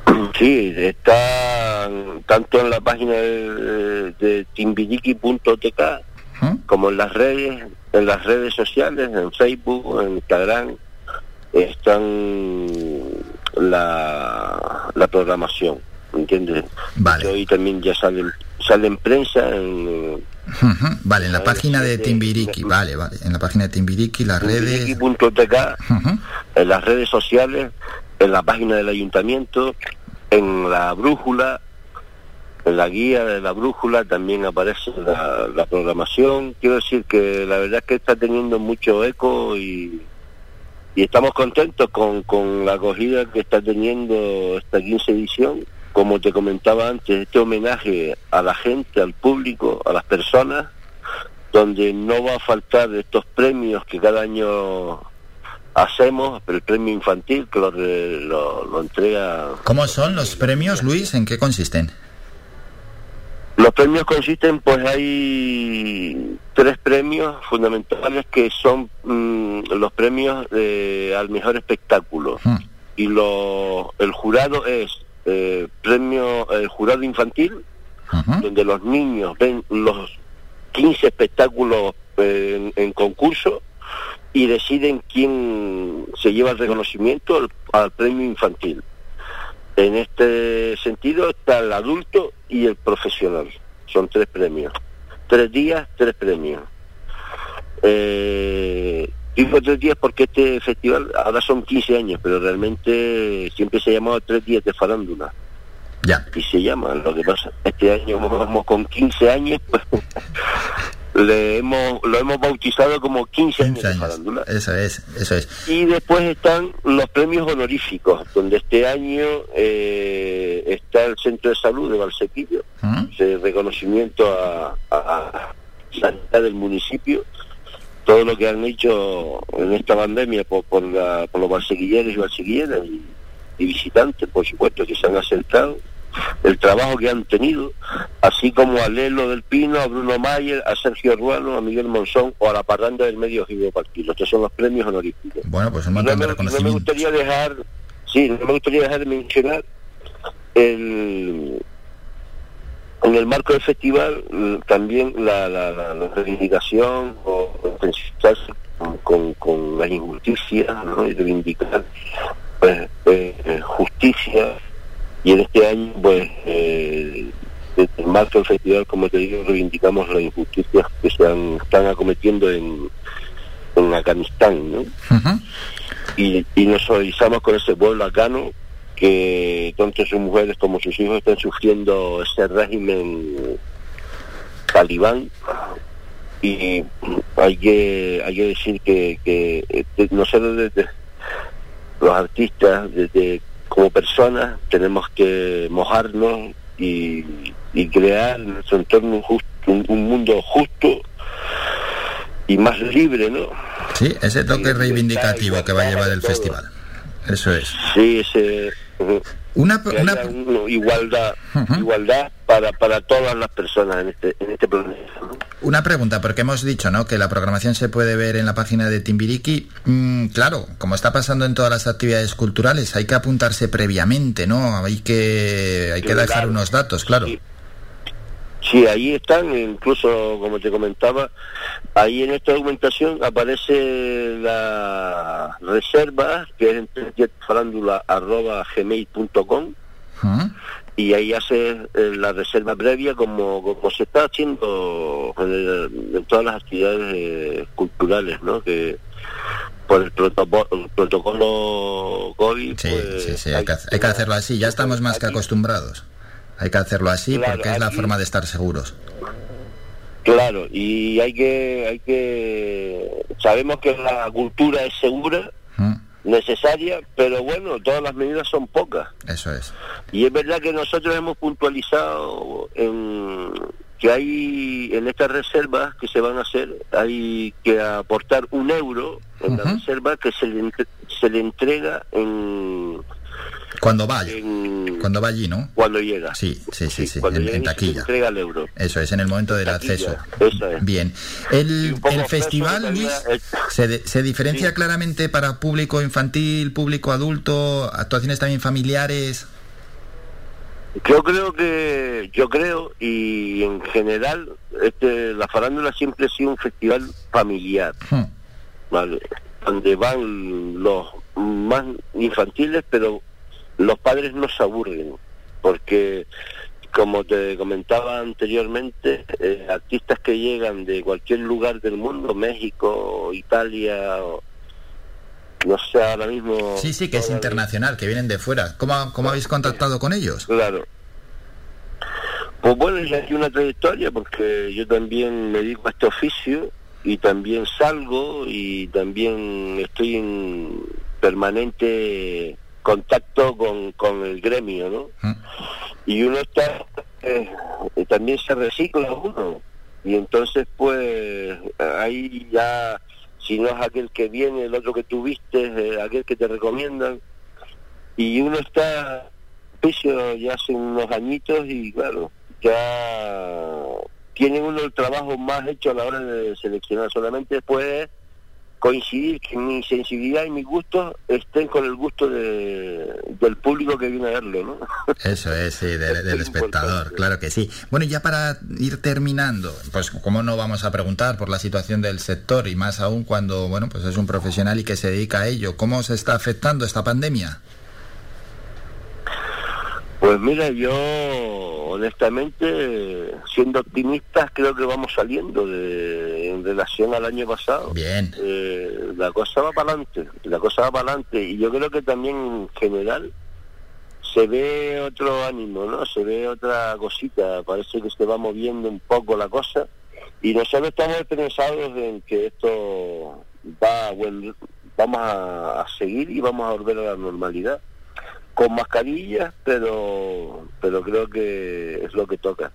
*clears throat*
Sí, está tanto en la página de, de ¿Mm? como en las redes, en las redes sociales, en Facebook, en Instagram, están la, la programación, ¿entiendes?
Vale.
Hoy también ya sale, sale en prensa, en,
Vale, en la página de Timbiriki, vale, vale. En la página de Timbiriki, las redes.
Timbiriki.tk,
Ujú,
en las redes sociales, en la página del ayuntamiento, en la brújula, en la guía de la brújula también aparece la, la programación. Quiero decir que la verdad es que está teniendo mucho eco y, y estamos contentos con, con la acogida que está teniendo esta 15 edición. Como te comentaba antes, este homenaje a la gente, al público, a las personas, donde no va a faltar estos premios que cada año hacemos, el premio infantil que lo, lo, lo entrega
¿Cómo son los premios, Luis? ¿En qué consisten?
Los premios consisten, pues hay tres premios fundamentales que son mm, los premios de- al mejor espectáculo.
Mm.
Y lo, el jurado es eh, premio, el jurado infantil, donde los niños ven los 15 espectáculos eh, en, en concurso y deciden quién se lleva el reconocimiento al, al premio infantil. En este sentido está el adulto y el profesional. Son tres premios. Tres días, tres premios. Eh, digo tres días porque este festival ahora son 15 años, pero realmente siempre se ha llamado tres días de farándula
Ya.
y se llama. Lo que pasa, este año vamos con 15 años, pues *laughs* le hemos, lo hemos bautizado como 15 años
15
de farándula.
Eso es, eso es.
Y después están los premios honoríficos, donde este año eh, está el Centro de Salud de Valsequillo,
Ujú,
de reconocimiento a, a, a sanidad del municipio, todo lo que han hecho en esta pandemia por, por, la- por los valsequilleros y valsequilleras y, y visitantes, por supuesto, que se han acercado, el trabajo que han tenido, así como a Lelo del Pino, a Bruno Mayer, a Sergio Ruano, a Miguel Monzón o a la parranda del medio Gildo Partido. Estos son los premios honoríficos.
Bueno, pues un
No me, no me gustaría dejar, sí, no me gustaría dejar de mencionar el en el marco del festival mm, también la, la, la- la reivindicación o intensificarse con, con, con la injusticia ¿no? y reivindicar pues, eh, eh, justicia y en este año pues eh, desde el marco del festival como te digo reivindicamos las injusticias que se han, están acometiendo en, en Afganistán ¿no? Y, y nos solidarizamos con ese pueblo afgano que tanto sus mujeres como sus hijos están sufriendo ese régimen talibán y hay que hay que decir que, que este, nosotros desde los artistas desde como personas tenemos que mojarnos y, y crear en nuestro entorno un, justo, un, un mundo justo y más libre, ¿no?
Sí, ese toque reivindicativo que va a llevar el festival. Eso es.
Sí, ese,
Una,
que
una,
haya un- igualdad, igualdad para, para todas las personas en este, en este planeta. ¿no?
Una pregunta, porque hemos dicho ¿no? que la programación se puede ver en la página de Timbiriki. Mm, claro, como está pasando en todas las actividades culturales, hay que apuntarse previamente, ¿no? Hay que, hay que dejar unos datos, claro.
Sí. Sí, ahí están, incluso como te comentaba, ahí en esta documentación aparece la reserva, que es en gmail.com
Ujú.
y ahí hace eh, la reserva previa como, como se está haciendo en, el- en todas las actividades eh, culturales, ¿no? Que por el protocolo, COVID.
Sí,
pues,
sí, sí, hay que, hacer- hay que hacerlo así. Ya estamos más que acostumbrados. Hay que hacerlo así
Claro,
porque es la forma de estar seguros.
Claro, y hay que, hay que, sabemos que la cultura es segura,
Mm,
necesaria, pero bueno, todas las medidas son pocas.
Eso es.
Y es verdad que nosotros hemos puntualizado en que hay en estas reservas que se van a hacer, hay que aportar un euro en la reserva que se le, entre- se le entrega en,
Cuando vaya,
en-
cuando va allí, ¿no?
cuando llega.
Sí, sí, sí, sí,
cuando
en,
llega
en
y se le
taquilla.
entrega el euro.
Eso es, en el momento del
Taquilla,
acceso.
es.
Bien. El, el festival, Luis, se, de- se diferencia
Sí.
claramente para público infantil, público adulto, actuaciones también familiares.
Yo creo que, yo creo, y en general, este, la farándula siempre ha sido un festival familiar,
Hmm,
¿vale? Donde van los más infantiles, pero los padres no se aburren, porque como te comentaba anteriormente, eh, artistas que llegan de cualquier lugar del mundo, México, Italia, no sé, ahora mismo...
Sí, sí, que es internacional, que vienen de fuera. ¿Cómo, cómo habéis contactado con ellos?
Claro. Pues bueno, ya hay una trayectoria porque yo también me dedico a este oficio y también salgo y también estoy en permanente contacto con, con el gremio, ¿no? Mm. Y uno está, eh, también se recicla uno. Y entonces, pues, ahí ya, si no es aquel que viene, el otro que tuviste, eh, aquel que te recomiendan. Y uno está, ya hace unos añitos y claro, ya tiene uno el trabajo más hecho a la hora de seleccionar. Solamente después coincidir que mi sensibilidad y mi gusto estén con el gusto de, del público que viene a verlo, ¿no? *laughs*
Eso es, sí, del espectador, claro que sí. Bueno, y ya para ir terminando, pues cómo no vamos a preguntar por la situación del sector y más aún cuando, bueno, pues es un profesional y que se dedica a ello, ¿cómo se está afectando esta pandemia?
Pues mira, yo honestamente, siendo optimistas, creo que vamos saliendo de, en relación al año pasado.
Bien.
Eh, la cosa va para adelante, la cosa va para adelante. Y yo creo que también en general se ve otro ánimo, ¿no? Se ve otra cosita, parece que se va moviendo un poco la cosa. Y nosotros estamos pensados en que esto va, bueno, vamos a seguir y vamos a volver a la normalidad con mascarillas, pero, pero creo que es lo que toca.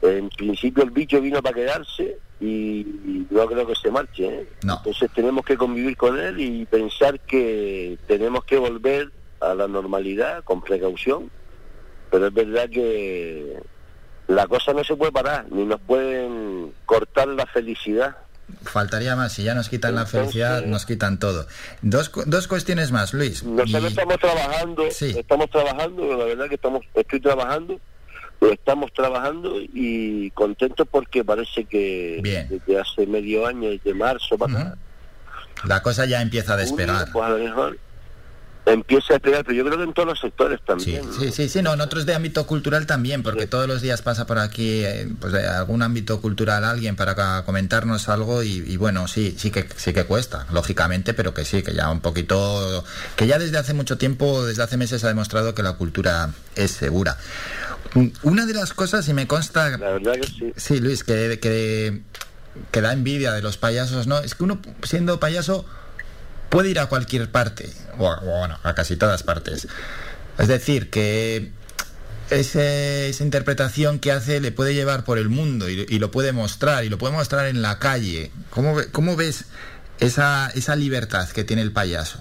En principio el bicho vino para quedarse y no creo que se marche. ¿eh? Entonces tenemos que convivir con él y pensar que tenemos que volver a la normalidad con precaución. Pero es verdad que la cosa no se puede parar, ni nos pueden cortar la felicidad
Faltaría más, si ya nos quitan la felicidad, nos quitan todo. Dos, dos cuestiones más, Luis.
Nosotros estamos trabajando, estamos trabajando, la verdad que estamos, estoy trabajando, estamos trabajando y contentos porque parece que desde hace medio año, desde marzo para
La cosa ya empieza a despegar.
Pues a lo mejor empieza a pegar, pero yo creo que en todos los sectores también.
Sí, sí, sí, no, en otros de ámbito cultural también, porque todos los días pasa por aquí eh, pues de algún ámbito cultural alguien para comentarnos algo y, bueno, sí, sí que sí que cuesta, lógicamente, pero que sí, que ya un poquito, que ya desde hace mucho tiempo, desde hace meses ha demostrado que la cultura es segura. Una de las cosas, y me consta...
La verdad que sí.
Sí, Luis, que, que, que da envidia de los payasos, ¿no? Es que uno, siendo payaso puede ir a cualquier parte, o, bueno, a casi todas partes. Es decir, que esa interpretación que hace le puede llevar por el mundo y, lo puede mostrar, y lo puede mostrar en la calle. ¿Cómo, cómo ves esa, esa libertad que tiene el payaso?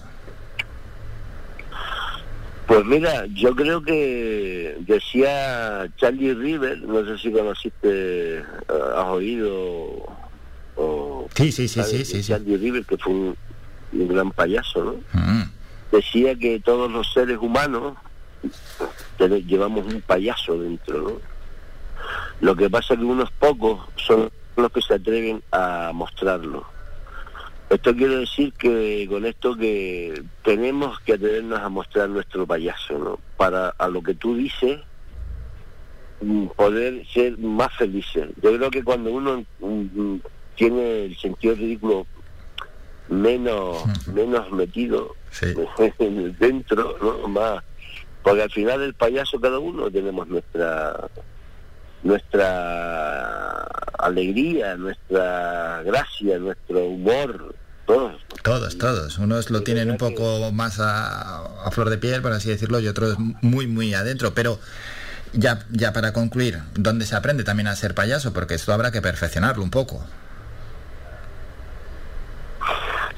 Pues mira, yo creo que decía Charlie River, no sé si conociste, eh, has oído o...
Sí, sí, sí, sí, sí,
Charlie River, que fue un, un gran payaso, ¿no? Mm. Decía que todos los seres humanos llevamos un payaso dentro, ¿no? Lo que pasa es que unos pocos son los que se atreven a mostrarlo. Esto quiere decir que con esto que tenemos que atrevernos a mostrar nuestro payaso, ¿no? Para a lo que tú dices mm, poder ser más felices. Yo creo que cuando uno mm, tiene el sentido ridículo menos menos metido dentro *laughs* no más porque al final el payaso cada uno tenemos nuestra nuestra alegría nuestra gracia nuestro humor todos.
Todos todos. Unos lo tienen un poco más a, a, flor de piel por así decirlo y otros muy muy adentro. Pero ya ya para concluir dónde se aprende también a ser payaso porque esto habrá que perfeccionarlo un poco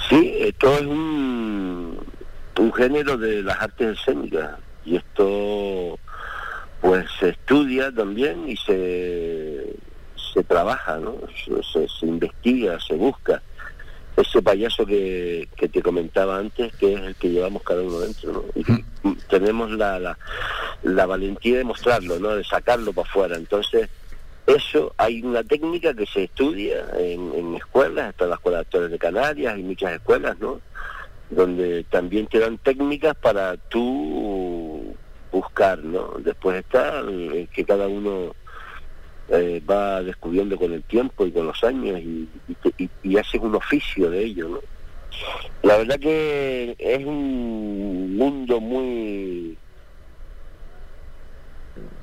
Sí, esto es un, un género de las artes escénicas y esto pues se estudia también y se, se trabaja, ¿no? Se, se, investiga, se busca ese payaso que, que, te comentaba antes, que es el que llevamos cada uno dentro, ¿no? Y tenemos la, la, la valentía de mostrarlo, ¿no? De sacarlo para afuera. Entonces, eso hay una técnica que se estudia en, escuelas, hasta la Escuela de Actores de Canarias, y muchas escuelas, ¿no? Donde también te dan técnicas para tú buscar, ¿no? Después está que cada uno eh, va descubriendo con el tiempo y con los años y, y, hace un oficio de ello, ¿no? La verdad que es un mundo muy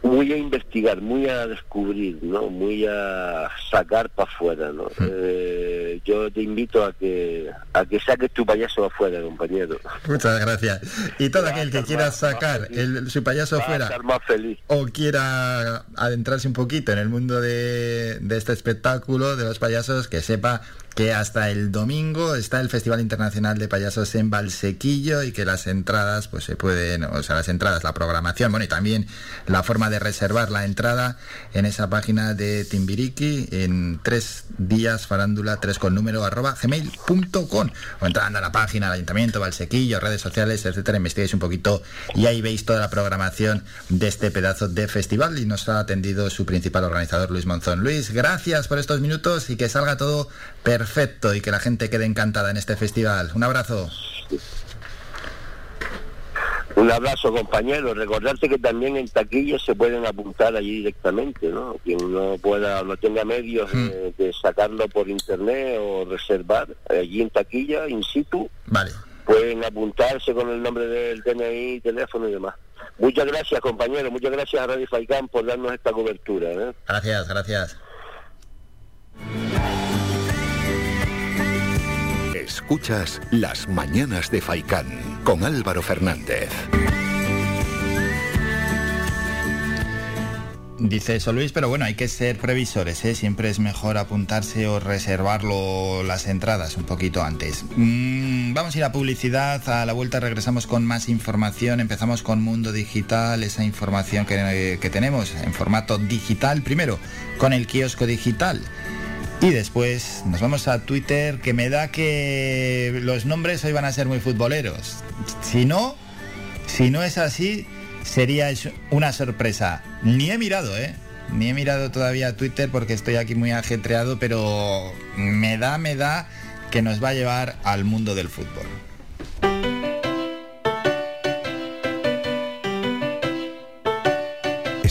muy a investigar, muy a descubrir, ¿no? Muy a sacar para afuera, ¿no? Eh, yo te invito a que a que saques tu payaso afuera, compañero.
Muchas gracias. Y todo aquel que quiera sacar el, su payaso afuera o quiera adentrarse un poquito en el mundo de, de este espectáculo de los payasos, que sepa que hasta el domingo está el Festival Internacional de Payasos en Valsequillo y que las entradas, pues se pueden, o sea, las entradas, la programación, bueno, y también la forma de reservar la entrada en esa página de Timbiriki en tres días farándula tres con número arroba gmail.com o entrando a la página del Ayuntamiento, Valsequillo, redes sociales, etcétera, investiguéis un poquito y ahí veis toda la programación de este pedazo de festival y nos ha atendido su principal organizador Luis Monzón. Luis, gracias por estos minutos y que salga todo perfecto y que la gente quede encantada en este festival. Un abrazo.
Un abrazo, compañero. Recordarte que también en taquillas se pueden apuntar allí directamente, ¿no? Quien no pueda, no tenga medios de, hmm. sacarlo por internet o reservar allí en taquilla, in situ.
Vale.
Pueden apuntarse con el nombre del DNI, teléfono y demás. Muchas gracias, compañero. Muchas gracias a Radio Faicán por darnos esta cobertura. ¿eh?
Gracias, gracias.
Escuchas Las Mañanas de Faicán con Álvaro Fernández.
Dice eso Luis, pero bueno, hay que ser previsores, ¿eh? siempre es mejor apuntarse o reservarlo las entradas un poquito antes. Mm, vamos a ir a publicidad, a la vuelta regresamos con más información, empezamos con Mundo Digital, esa información que, que tenemos en formato digital, primero con el kiosco digital. Y después nos vamos a Twitter, que me da que los nombres hoy van a ser muy futboleros. Si no, si no es así, sería una sorpresa. Ni he mirado, ¿eh? Ni he mirado todavía Twitter porque estoy aquí muy ajetreado, pero me da, me da que nos va a llevar al mundo del fútbol.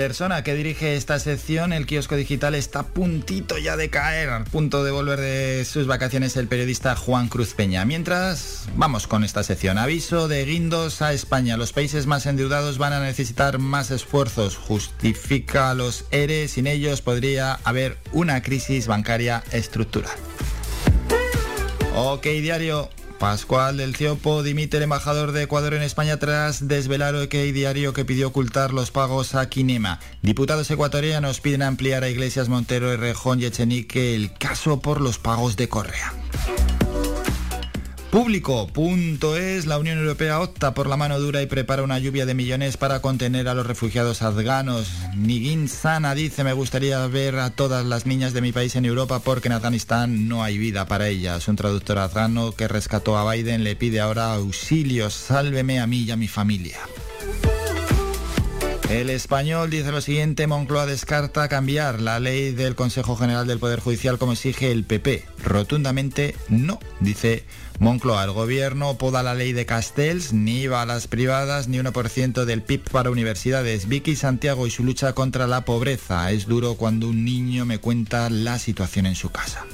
Persona que dirige esta sección, el kiosco digital, está a puntito ya de caer, al punto de volver de sus vacaciones el periodista Juan Cruz Peña. Mientras, vamos con esta sección. Aviso de guindos a España. Los países más endeudados van a necesitar más esfuerzos. Justifica los ERE. Sin ellos podría haber una crisis bancaria estructural. Ok, diario. Pascual del Ciopo dimite el embajador de Ecuador en España tras desvelar OK Diario que pidió ocultar los pagos a Kinema. Diputados ecuatorianos piden ampliar a Iglesias Montero, Rejón y Echenique el caso por los pagos de Correa. Público, punto es, la Unión Europea opta por la mano dura y prepara una lluvia de millones para contener a los refugiados afganos. Nigin Sana dice, me gustaría ver a todas las niñas de mi país en Europa porque en Afganistán no hay vida para ellas. Un traductor afgano que rescató a Biden le pide ahora auxilio, sálveme a mí y a mi familia. El español dice lo siguiente, Moncloa descarta cambiar la ley del Consejo General del Poder Judicial como exige el PP. Rotundamente no, dice Moncloa. El gobierno poda la ley de Castells, ni va a las privadas, ni 1% del PIB para universidades. Vicky Santiago y su lucha contra la pobreza. Es duro cuando un niño me cuenta la situación en su casa.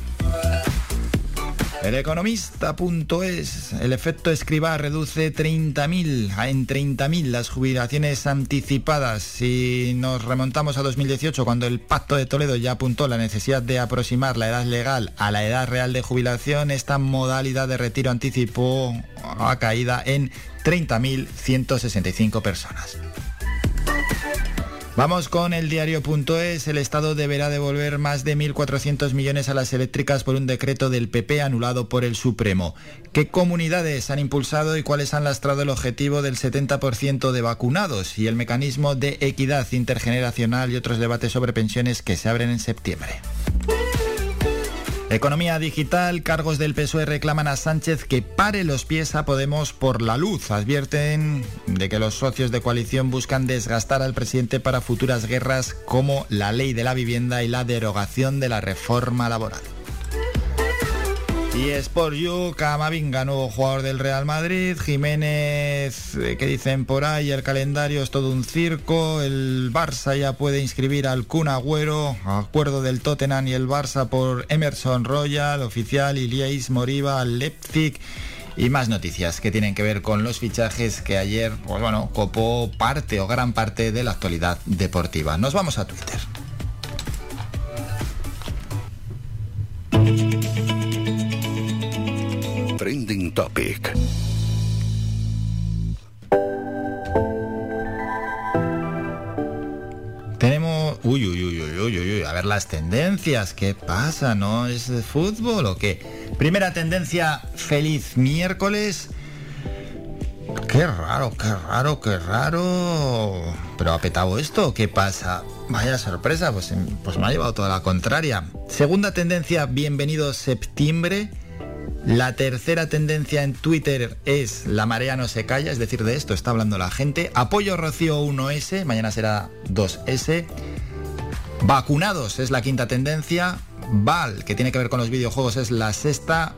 El economista.es, el efecto escriba reduce 30.000 en 30.000 las jubilaciones anticipadas. Si nos remontamos a 2018, cuando el Pacto de Toledo ya apuntó la necesidad de aproximar la edad legal a la edad real de jubilación, esta modalidad de retiro anticipó a caída en 30.165 personas. Vamos con el diario.es. El Estado deberá devolver más de 1.400 millones a las eléctricas por un decreto del PP anulado por el Supremo. ¿Qué comunidades han impulsado y cuáles han lastrado el objetivo del 70% de vacunados y el mecanismo de equidad intergeneracional y otros debates sobre pensiones que se abren en septiembre? Economía digital, cargos del PSOE reclaman a Sánchez que pare los pies a Podemos por la luz. Advierten de que los socios de coalición buscan desgastar al presidente para futuras guerras como la ley de la vivienda y la derogación de la reforma laboral. Y Sport You, Camavinga, nuevo jugador del Real Madrid. Jiménez, eh, que dicen por ahí, el calendario es todo un circo. El Barça ya puede inscribir al Kun Agüero. Acuerdo del Tottenham y el Barça por Emerson Royal, oficial, Iliais Moriba, Leipzig. Y más noticias que tienen que ver con los fichajes que ayer, pues bueno, copó parte o gran parte de la actualidad deportiva. Nos vamos a Twitter.
Trending Topic.
Tenemos. Uy, uy, uy, uy, uy, uy, a ver las tendencias. ¿Qué pasa? ¿No es de fútbol o qué? Primera tendencia, feliz miércoles. Qué raro, qué raro, qué raro. Pero ha petado esto, ¿qué pasa? Vaya sorpresa, pues, pues me ha llevado toda la contraria. Segunda tendencia, bienvenido septiembre. La tercera tendencia en Twitter es la marea no se calla, es decir, de esto está hablando la gente. Apoyo Rocío 1S, mañana será 2S. Vacunados es la quinta tendencia. Val, que tiene que ver con los videojuegos, es la sexta.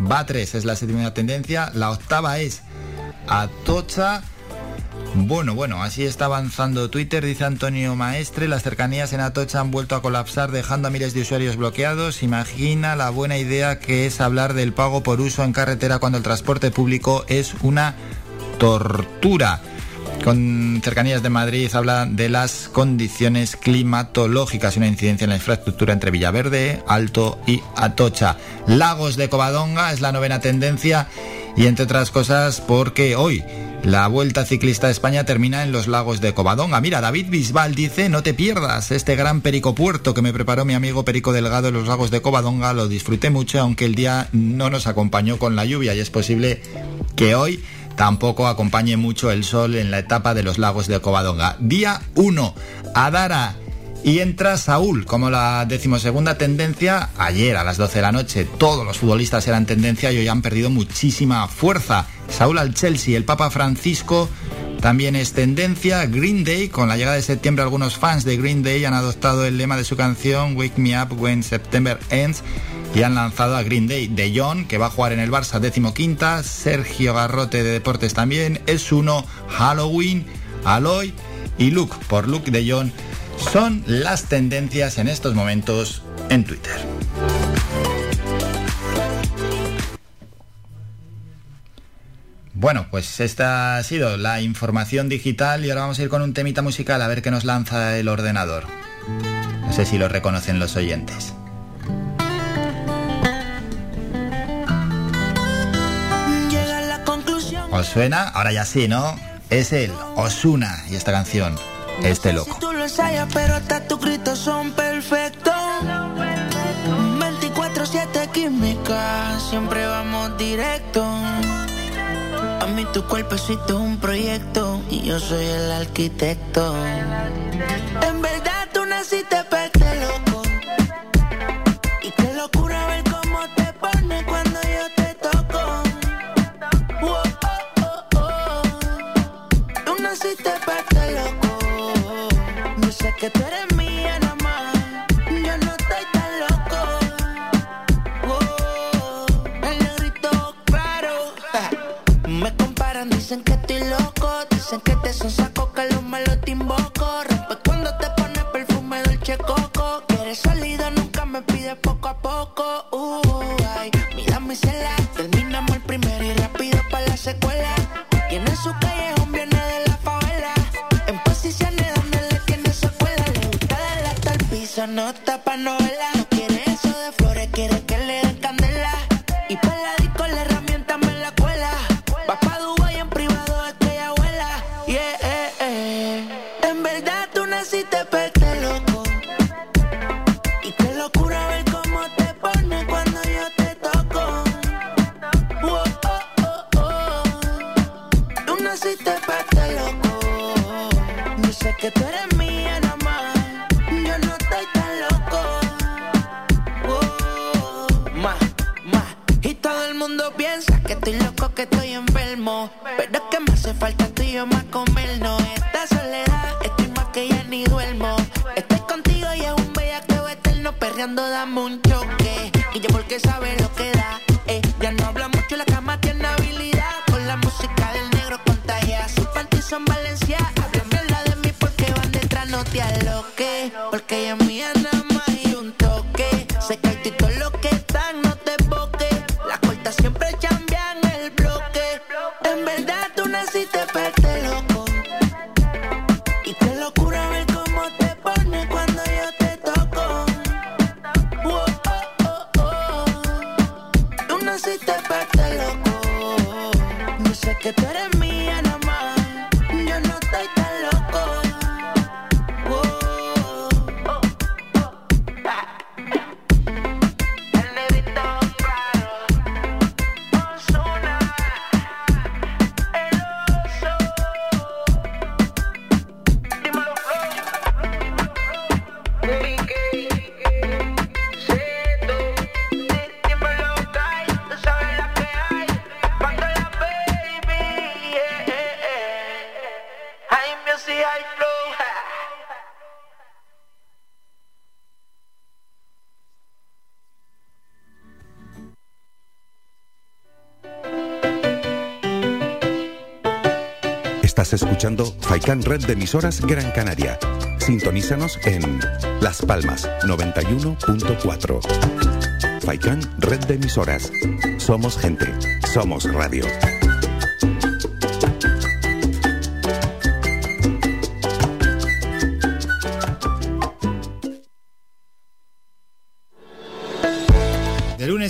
Va3 es la séptima tendencia. La octava es Atocha. Bueno, bueno, así está avanzando Twitter, dice Antonio Maestre. Las cercanías en Atocha han vuelto a colapsar, dejando a miles de usuarios bloqueados. Imagina la buena idea que es hablar del pago por uso en carretera cuando el transporte público es una tortura. Con cercanías de Madrid habla de las condiciones climatológicas y una incidencia en la infraestructura entre Villaverde, Alto y Atocha. Lagos de Covadonga es la novena tendencia y entre otras cosas porque hoy la Vuelta Ciclista de España termina en los lagos de Covadonga. Mira, David Bisbal dice, no te pierdas este gran perico puerto que me preparó mi amigo Perico Delgado en los lagos de Covadonga. Lo disfruté mucho, aunque el día no nos acompañó con la lluvia y es posible que hoy tampoco acompañe mucho el sol en la etapa de los lagos de Covadonga. Día 1, Adara. Y entra Saúl como la decimosegunda tendencia. Ayer a las 12 de la noche todos los futbolistas eran tendencia y hoy han perdido muchísima fuerza. Saúl al Chelsea, el Papa Francisco también es tendencia. Green Day, con la llegada de septiembre algunos fans de Green Day han adoptado el lema de su canción Wake Me Up When September Ends y han lanzado a Green Day. De John, que va a jugar en el Barça décimo quinta. Sergio Garrote de Deportes también. Es uno. Halloween, Aloy y Luke por Luke de John son las tendencias en estos momentos en Twitter. Bueno, pues esta ha sido la información digital y ahora vamos a ir con un temita musical a ver qué nos lanza el ordenador. No sé si lo reconocen los oyentes. ¿Os suena? Ahora ya sí, ¿no? Es el Osuna y esta canción, Este Loco.
Si tú lo ensayas, pero hasta tus gritos son perfectos. 24-7 química, siempre vamos directo. A mí tu cuerpecito es un proyecto y yo soy el arquitecto. En verdad que tú eres
Faikan Red de emisoras Gran Canaria. Sintonízanos en Las Palmas 91.4. Faikan Red de emisoras. Somos gente. Somos radio.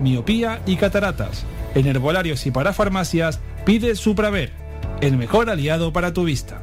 miopía y cataratas. En herbolarios y para farmacias, pide Supraver, el mejor aliado para tu vista.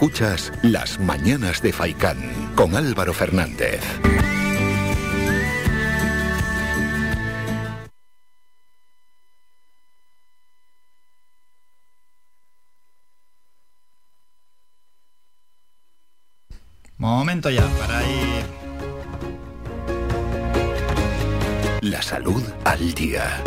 Escuchas Las Mañanas de Faicán con Álvaro Fernández.
Momento ya para ir.
La salud al día.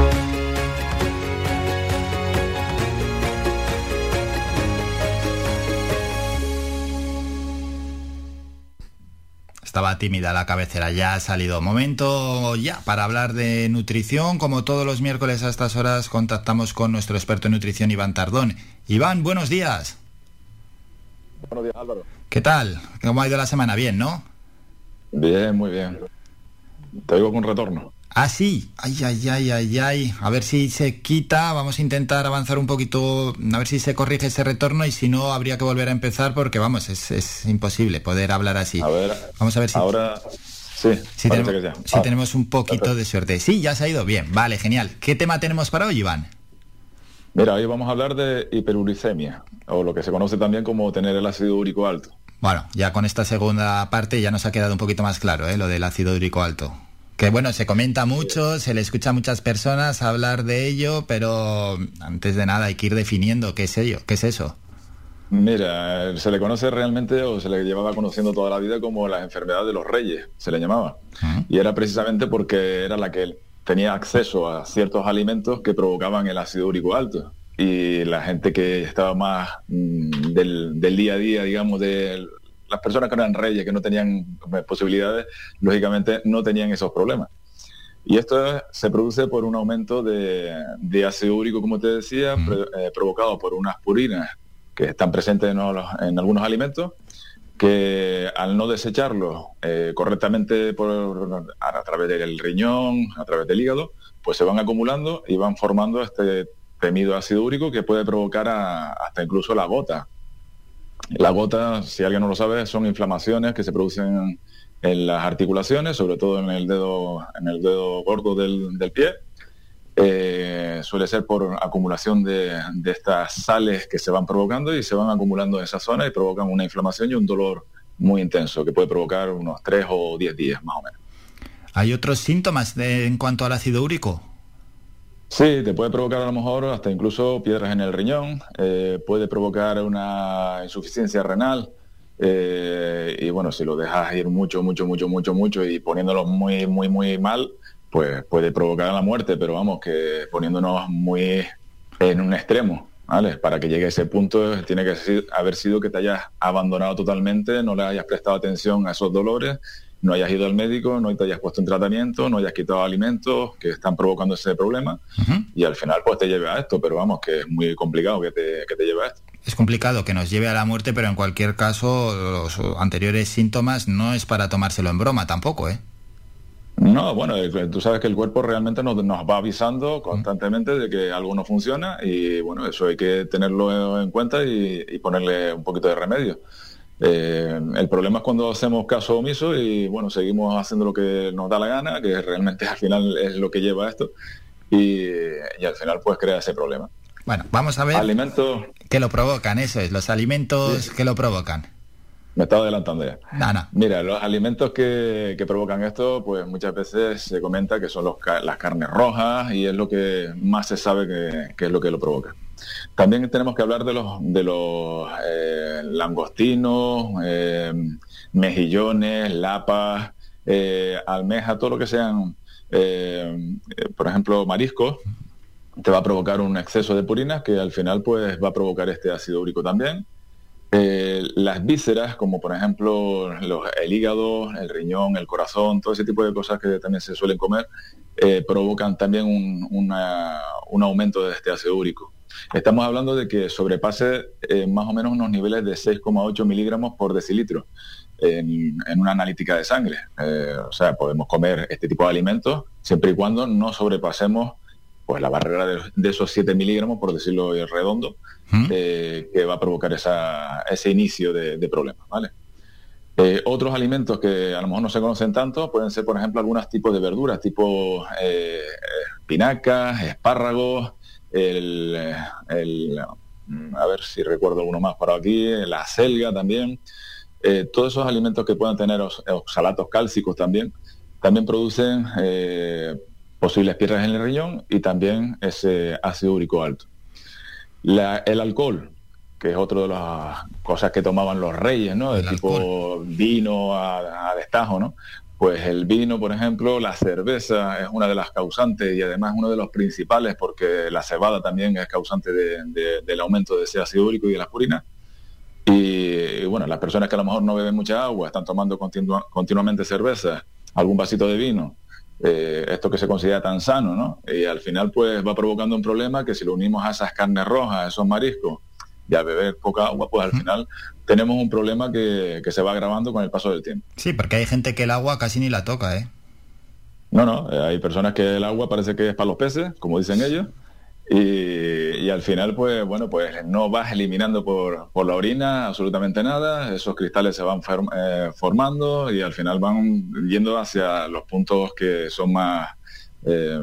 Estaba tímida la cabecera, ya ha salido. Momento ya para hablar de nutrición. Como todos los miércoles a estas horas contactamos con nuestro experto en nutrición, Iván Tardón. Iván, buenos días.
Buenos días, Álvaro.
¿Qué tal? ¿Cómo ha ido la semana? Bien, ¿no?
Bien, muy bien. Te oigo con retorno.
Ah, sí. Ay, ay, ay, ay, ay. A ver si se quita. Vamos a intentar avanzar un poquito, a ver si se corrige ese retorno y si no, habría que volver a empezar porque, vamos, es, imposible poder hablar así.
A ver.
Vamos a ver si...
Ahora... Sí,
si, tenemos, si ah. tenemos un poquito de suerte. Sí, ya se ha ido bien. Vale, genial. ¿Qué tema tenemos para hoy, Iván?
Mira, hoy vamos a hablar de hiperuricemia, o lo que se conoce también como tener el ácido úrico alto.
Bueno, ya con esta segunda parte ya nos ha quedado un poquito más claro, ¿eh? lo del ácido úrico alto. Que bueno, se comenta mucho, se le escucha a muchas personas hablar de ello, pero antes de nada hay que ir definiendo qué es ello, qué es eso.
Mira, se le conoce realmente o se le llevaba conociendo toda la vida como la enfermedad de los reyes, se le llamaba. Y era precisamente porque era la que tenía acceso a ciertos alimentos que provocaban el ácido úrico alto. Y la gente que estaba más mm, del, del, día a día, digamos, de las personas que eran reyes, que no tenían posibilidades, lógicamente no tenían esos problemas. Y esto se produce por un aumento de, ácido úrico, como te decía, eh, provocado por unas purinas que están presentes en, algunos alimentos, que al no desecharlos eh, correctamente por, a, través del riñón, a través del hígado, pues se van acumulando y van formando este temido ácido úrico que puede provocar hasta incluso la gota, la gota, si alguien no lo sabe, son inflamaciones que se producen en las articulaciones, sobre todo en el dedo, en el dedo gordo del, pie. Eh, suele ser por acumulación de, estas sales que se van provocando y se van acumulando en esa zona y provocan una inflamación y un dolor muy intenso que puede provocar unos 3 o 10 días más o menos.
¿Hay otros síntomas en cuanto al ácido úrico?
Sí, te puede provocar a lo mejor hasta incluso piedras en el riñón, eh, puede provocar una insuficiencia renal. Eh, y bueno, si lo dejas ir mucho, mucho, mucho, mucho, mucho y poniéndolo muy, muy, muy mal, pues puede provocar la muerte, pero vamos, que poniéndonos muy en un extremo, ¿vale? Para que llegue a ese punto tiene que haber sido que te hayas abandonado totalmente, no le hayas prestado atención a esos dolores no hayas ido al médico, no te hayas puesto en tratamiento, no hayas quitado alimentos que están provocando ese problema y al final pues te lleve a esto, pero vamos, que es muy complicado que te, que te lleve a esto.
Es complicado que nos lleve a la muerte, pero en cualquier caso los anteriores síntomas no es para tomárselo en broma tampoco, ¿eh?
No, bueno, tú sabes que el cuerpo realmente nos, nos, va avisando constantemente de que algo no funciona y bueno, eso hay que tenerlo en cuenta y ponerle un poquito de remedio. Eh, el problema es cuando hacemos caso omiso y bueno, seguimos haciendo lo que nos da la gana, que realmente *laughs* al final es lo que lleva a esto, y, al final pues crea ese problema.
Bueno, vamos a ver
alimentos
que lo provocan, eso es, los alimentos que lo provocan.
Me estaba adelantando ya.
No,
Mira, los alimentos que, provocan esto, pues muchas veces se comenta que son los, las carnes rojas y es lo que más se sabe que es lo que lo provoca. También tenemos que hablar de los, de los eh, langostinos, eh, mejillones, lapas, eh, almejas, todo lo que sean, por ejemplo, mariscos, te va a provocar un exceso de purinas que al final pues va a provocar este ácido úrico también. las vísceras, como por ejemplo el hígado, el riñón, el corazón, todo ese tipo de cosas que también se suelen comer, provocan también un, un aumento de este ácido úrico. Estamos hablando de que sobrepase eh, más o menos unos niveles de 6,8 miligramos por decilitro en, una analítica de sangre. Eh, o sea, podemos comer este tipo de alimentos siempre y cuando no sobrepasemos pues la barrera de, esos 7 miligramos, por decirlo redondo, eh, que va a provocar ese inicio de, problemas. ¿vale? otros alimentos que a lo mejor no se conocen tanto pueden ser, por ejemplo, algunos tipos de verduras, tipo espinacas, espárragos, el, a ver si recuerdo alguno más para aquí, la selga también, eh, todos esos alimentos que puedan tener oxalatos cálcicos también, también producen eh, posibles piedras en el riñón y también ese ácido úrico alto. el alcohol, que es otra de las cosas que tomaban los reyes, ¿no? De tipo vino a, destajo, ¿no? Pues el vino, por ejemplo, la cerveza es una de las causantes y además uno de los principales porque la cebada también es causante del aumento de ese ácido úrico y de la purina. Y, bueno, las personas que a lo mejor no beben mucha agua, están tomando continuamente cerveza, algún vasito de vino, eh, esto que se considera tan sano, ¿no? Y al final pues va provocando un problema que si lo unimos a esas carnes rojas, a esos mariscos, y a beber poca agua, pues al final tenemos un problema que, que, se va agravando con el paso del tiempo.
Sí, porque hay gente que el agua casi ni la toca, ¿eh?
No, no, eh, hay personas que el agua parece que es para los peces, como dicen ellos, y, al final, pues bueno, pues no vas eliminando por, por, la orina absolutamente nada, esos cristales se van eh, formando y al final van yendo hacia los puntos que son más, eh,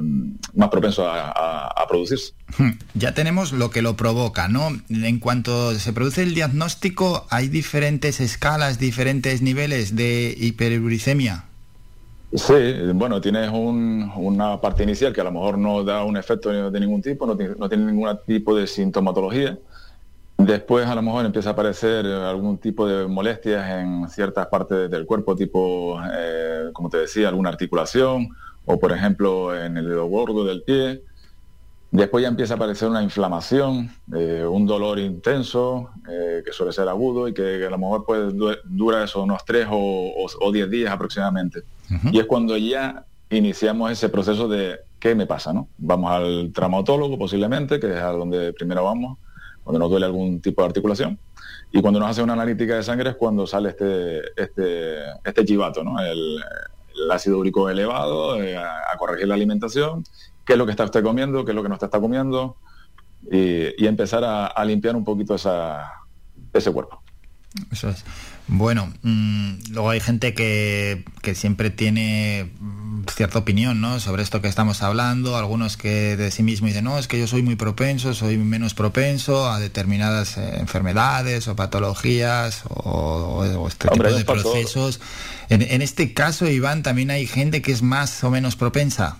más propensos a, a, producirse.
Hmm. Ya tenemos lo que lo provoca, ¿no? En cuanto se produce el diagnóstico, hay diferentes escalas, diferentes niveles de hiperuricemia.
Sí, bueno, tienes una parte inicial que a lo mejor no da un efecto de ningún tipo, no tiene, ningún tipo de sintomatología. Después a lo mejor empieza a aparecer algún tipo de molestias en ciertas partes del cuerpo, tipo, eh, como te decía, alguna articulación o por ejemplo en el dedo gordo del pie. Después ya empieza a aparecer una inflamación, eh, un dolor intenso, eh, que suele ser agudo y que, a lo mejor pues, dura eso unos tres o, diez días aproximadamente. Y es cuando ya iniciamos ese proceso de qué me pasa, ¿no? Vamos al traumatólogo posiblemente, que es a donde primero vamos, cuando nos duele algún tipo de articulación. Y cuando nos hace una analítica de sangre es cuando sale este, este, este chivato, ¿no? El, ácido úrico elevado, eh, a, corregir la alimentación, qué es lo que está usted comiendo, qué es lo que no está, comiendo, y, empezar a, limpiar un poquito esa, ese cuerpo.
Eso es. Bueno, mm, luego hay gente que, que, siempre tiene mm, cierta opinión ¿no? sobre esto que estamos hablando, algunos que de sí mismos dicen, no, es que yo soy muy propenso, soy menos propenso a determinadas eh, enfermedades o patologías o, este tipo de procesos. En, en, este caso, Iván, también hay gente que es más o menos propensa.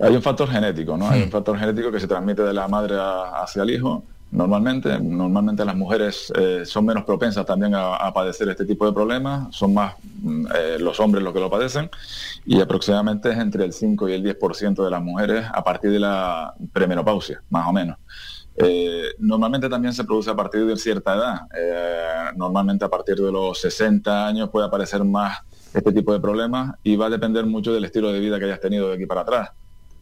Hay un factor genético, ¿no? Hay un factor genético que se transmite de la madre hacia el hijo Normalmente, normalmente las mujeres eh, son menos propensas también a, padecer este tipo de problemas, son más mm, eh, los hombres los que lo padecen y aproximadamente es entre el 5 y el 10% de las mujeres a partir de la premenopausia, más o menos. Eh, normalmente también se produce a partir de cierta edad, normalmente a partir de los 60 años puede aparecer más este tipo de problemas y va a depender mucho del estilo de vida que hayas tenido de aquí para atrás.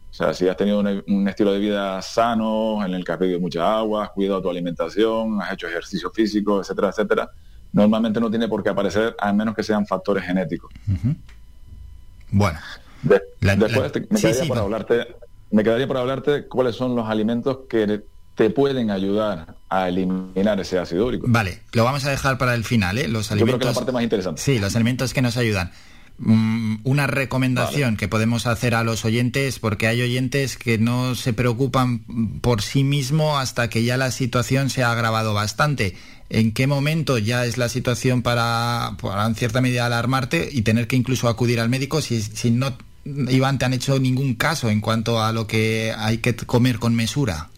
O sea, si has tenido un, estilo de vida sano, en el que has bebido mucha agua, has cuidado tu alimentación, has hecho ejercicio físico, etcétera, etcétera, normalmente no tiene por qué aparecer a menos que sean factores genéticos.
Bueno.
después me, quedaría por hablarte, me quedaría por hablarte cuáles son los alimentos que te pueden ayudar a eliminar ese ácido úrico.
Vale, lo vamos a dejar para el final, ¿eh? Los alimentos.
Yo creo que es la parte más interesante.
Sí, los alimentos que nos ayudan. Mm, una recomendación que podemos hacer a los oyentes, porque hay oyentes que no se preocupan por sí mismo hasta que ya la situación se ha agravado bastante. ¿En qué momento ya es la situación para, en cierta medida, alarmarte y tener que incluso acudir al médico si, si no, Iván, te han hecho ningún caso en cuanto a lo que hay que comer con mesura?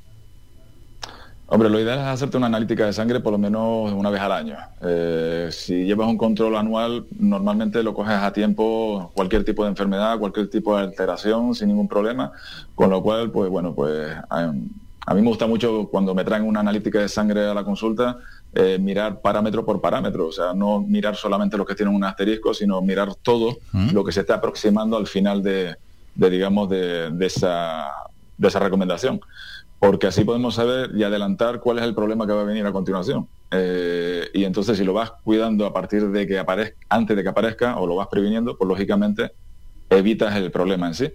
Hombre, lo ideal es hacerte una analítica de sangre por lo menos una vez al año. Eh, si llevas un control anual, normalmente lo coges a tiempo cualquier tipo de enfermedad, cualquier tipo de alteración sin ningún problema, con lo cual, pues bueno, pues a, mí me gusta mucho cuando me traen una analítica de sangre a la consulta, eh, mirar parámetro por parámetro, o sea, no mirar solamente los que tienen un asterisco, sino mirar todo ¿Mm? lo que se está aproximando al final de, digamos, de, esa, de esa recomendación porque así podemos saber y adelantar cuál es el problema que va a venir a continuación. Eh, y entonces si lo vas cuidando a partir de que aparezca, antes de que aparezca, o lo vas previniendo, pues lógicamente evitas el problema en sí.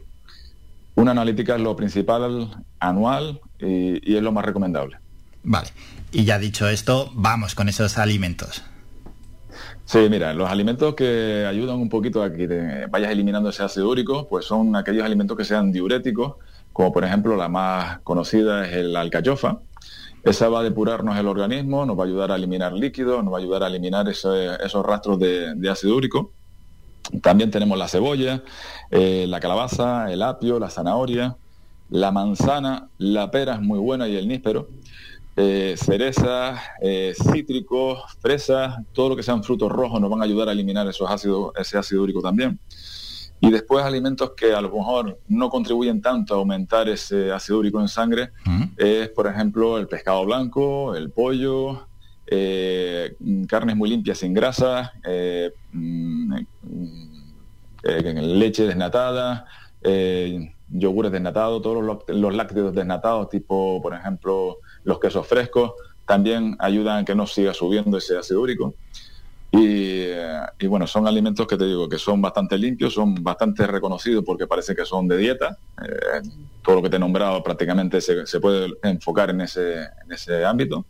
Una analítica es lo principal anual y, es lo más recomendable.
Vale. Y ya dicho esto, vamos con esos alimentos.
Sí, mira, los alimentos que ayudan un poquito a que vayas eliminando ese ácido úrico, pues son aquellos alimentos que sean diuréticos, como por ejemplo la más conocida es el alcachofa. Esa va a depurarnos el organismo, nos va a ayudar a eliminar líquidos, nos va a ayudar a eliminar esos rastros de, ácido úrico. También tenemos la cebolla, eh, la calabaza, el apio, la zanahoria, la manzana, la pera es muy buena y el níspero. eh, cerezas, eh, cítricos, fresas, todo lo que sean frutos rojos nos van a ayudar a eliminar esos ácidos, ese ácido úrico también. Y después alimentos que a lo mejor no contribuyen tanto a aumentar ese ácido úrico en sangre, es por ejemplo el pescado blanco, el pollo, eh, carnes muy limpias sin grasa, eh, mm, eh, leche desnatada, yogures desnatados, todos los, los, lácteos desnatados, tipo por ejemplo los quesos frescos, también ayudan a que no siga subiendo ese ácido úrico. Y, bueno, son alimentos que te digo que son bastante limpios, son bastante reconocidos porque parece que son de dieta. Eh, todo lo que te he nombrado prácticamente se, puede enfocar en ese, en ese ámbito.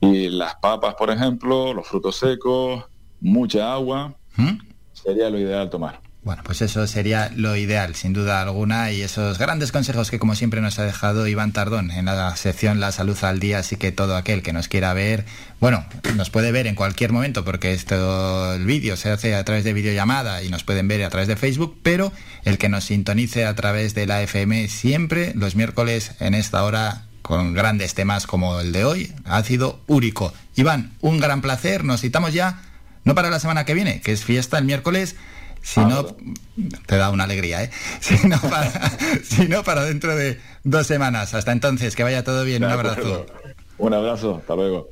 Y las papas, por ejemplo, los frutos secos, mucha agua, ¿Mm? sería lo ideal tomar.
Bueno, pues eso sería lo ideal, sin duda alguna, y esos grandes consejos que como siempre nos ha dejado Iván Tardón en la sección La Salud al Día, así que todo aquel que nos quiera ver, bueno, nos puede ver en cualquier momento porque esto, el vídeo se hace a través de videollamada y nos pueden ver a través de Facebook, pero el que nos sintonice a través de la FM siempre los miércoles en esta hora con grandes temas como el de hoy, ácido úrico. Iván, un gran placer, nos citamos ya, no para la semana que viene, que es fiesta el miércoles, si ah, no, te da una alegría, ¿eh? *laughs* Si no, para, para dentro de dos semanas. Hasta entonces, que vaya todo bien. un abrazo.
Un abrazo, hasta luego.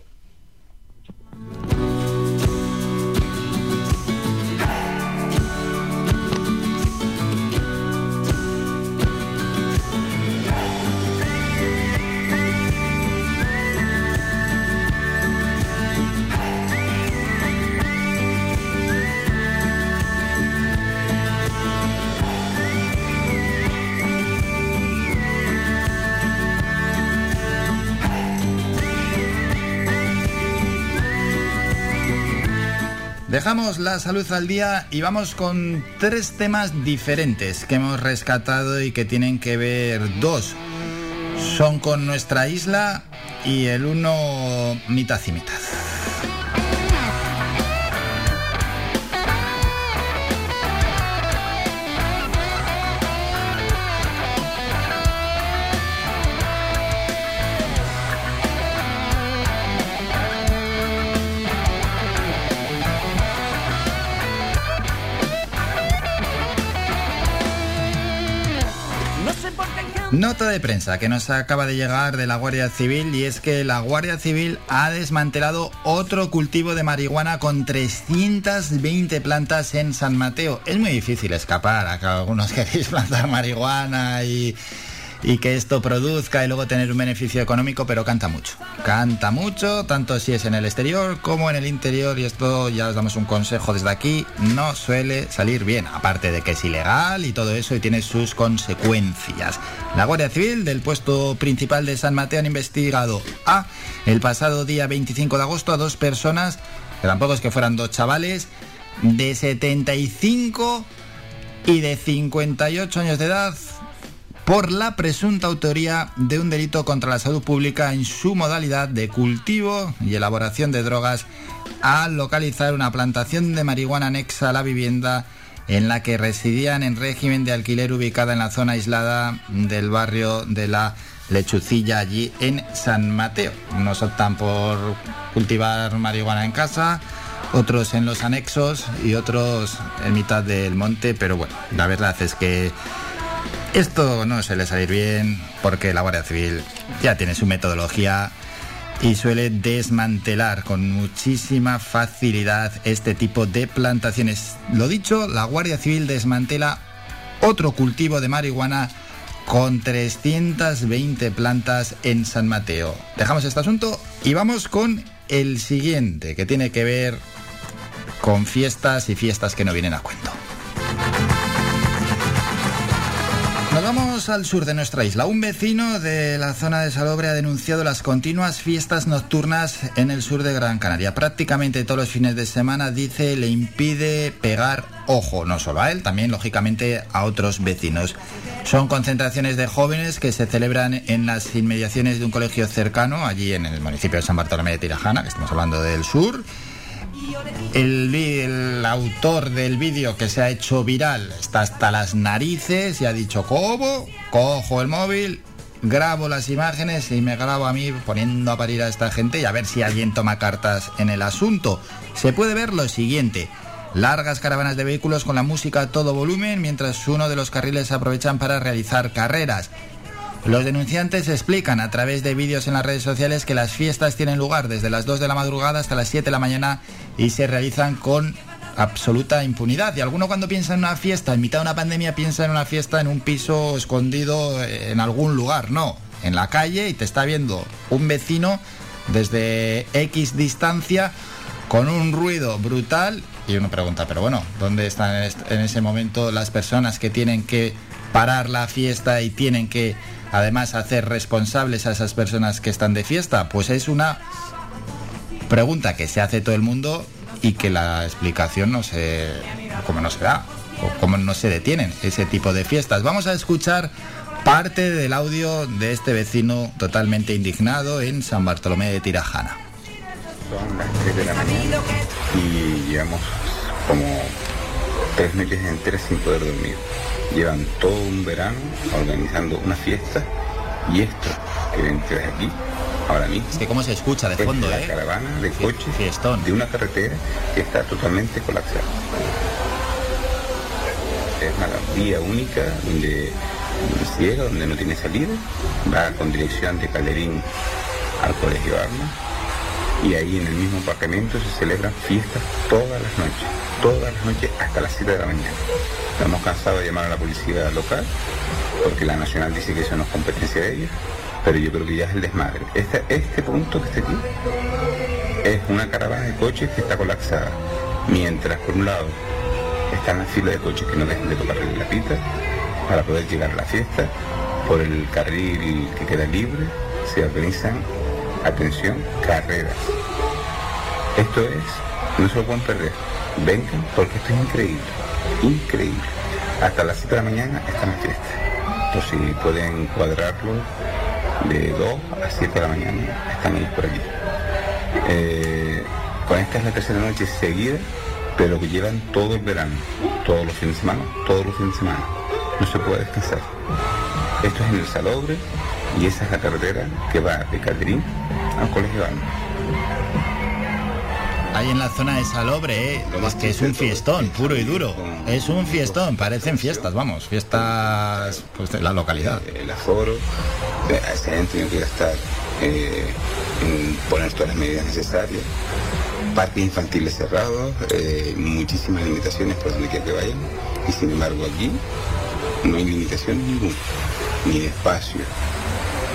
Dejamos la salud al día y vamos con tres temas diferentes que hemos rescatado y que tienen que ver dos. Son con nuestra isla y el uno mitad y mitad. Nota de prensa que nos acaba de llegar de la Guardia Civil y es que la Guardia Civil ha desmantelado otro cultivo de marihuana con 320 plantas en San Mateo. Es muy difícil escapar a que algunos *laughs* queréis plantar marihuana y y que esto produzca y luego tener un beneficio económico, pero canta mucho. Canta mucho, tanto si es en el exterior como en el interior, y esto ya os damos un consejo desde aquí, no suele salir bien, aparte de que es ilegal y todo eso y tiene sus consecuencias. La Guardia Civil del puesto principal de San Mateo han investigado a el pasado día 25 de agosto a dos personas, que tampoco es que fueran dos chavales, de 75 y de 58 años de edad por la presunta autoría de un delito contra la salud pública en su modalidad de cultivo y elaboración de drogas al localizar una plantación de marihuana anexa a la vivienda en la que residían en régimen de alquiler ubicada en la zona aislada del barrio de la Lechucilla allí en San Mateo. Unos optan por cultivar marihuana en casa, otros en los anexos y otros en mitad del monte, pero bueno, la verdad es que esto no suele salir bien porque la Guardia Civil ya tiene su metodología y suele desmantelar con muchísima facilidad este tipo de plantaciones. Lo dicho, la Guardia Civil desmantela otro cultivo de marihuana con 320 plantas en San Mateo. Dejamos este asunto y vamos con el siguiente, que tiene que ver con fiestas y fiestas que no vienen a cuento. Nos vamos al sur de nuestra isla. Un vecino de la zona de Salobre ha denunciado las continuas fiestas nocturnas en el sur de Gran Canaria. Prácticamente todos los fines de semana, dice, le impide pegar ojo, no solo a él, también lógicamente a otros vecinos. Son concentraciones de jóvenes que se celebran en las inmediaciones de un colegio cercano, allí en el municipio de San Bartolomé de Tirajana, que estamos hablando del sur el, autor del vídeo que se ha hecho viral está hasta las narices y ha dicho, ¿cómo? Cojo el móvil grabo las imágenes y me grabo a mí poniendo a parir a esta gente y a ver si alguien toma cartas en el asunto. Se puede ver lo siguiente. Largas caravanas de vehículos con la música a todo volumen mientras uno de los carriles aprovechan para realizar carreras. Los denunciantes explican a través de vídeos en las redes sociales que las fiestas tienen lugar desde las 2 de la madrugada hasta las 7 de la mañana y se realizan con absoluta impunidad. Y alguno cuando piensa en una fiesta, en mitad de una pandemia, piensa en una fiesta en un piso escondido en algún lugar. No, en la calle y te está viendo un vecino desde X distancia con un ruido brutal y uno pregunta, pero bueno, ¿dónde están en ese momento las personas que tienen que parar la fiesta y tienen que además hacer responsables a esas personas que están de fiesta? Pues es una pregunta que se hace todo el mundo y que la explicación no se, como no se da, o cómo no se detienen ese tipo de fiestas. Vamos a escuchar parte del audio de este vecino totalmente indignado en San Bartolomé de Tirajana.
Son las 3 de la mañana y llevamos como tres noches enteras sin poder dormir. Llevan todo un verano organizando una fiesta y esto que ven ustedes aquí ahora mismo.
Es que cómo se escucha de
es
fondo,
la
¿eh?
caravana de coches
Fiestón.
de una carretera que está totalmente colapsada. Es una vía única donde ciega, donde no tiene salida, va con dirección de Calderín al Colegio Armas y ahí en el mismo aparcamiento se celebran fiestas todas las noches, todas las noches hasta las 7 de la mañana. Estamos cansados de llamar a la policía local porque la nacional dice que eso no es competencia de ellos, pero yo creo que ya es el desmadre. Este, este punto que está aquí es una caravana de coches que está colapsada, mientras por un lado están las filas de coches que no dejan de tocarle la pita para poder llegar a la fiesta, por el carril que queda libre se organizan, atención, carreras. Esto es, no se lo pueden perder, vengan porque esto es increíble, increíble. Hasta las 7 de la mañana están fiestas. Entonces si pueden cuadrarlo de 2 a 7 de la mañana, están ellos por aquí. Eh, con esta es la tercera noche seguida, pero que llevan todo el verano, todos los fines de semana, todos los fines de semana. No se puede descansar. Esto es en el Salobre y esa es la carretera que va de Calderín al Colegio.
Ahí en la zona de Salobre, ¿eh? es que es un fiestón, puro y duro. Es un fiestón, parecen fiestas, vamos, fiestas pues, de la localidad.
El aforo, eh, se han tenido que gastar eh, en poner todas las medidas necesarias. Parques infantiles cerrados, eh, muchísimas limitaciones por donde quiera que vayan. Y sin embargo aquí no hay limitación ninguna, ni de espacio,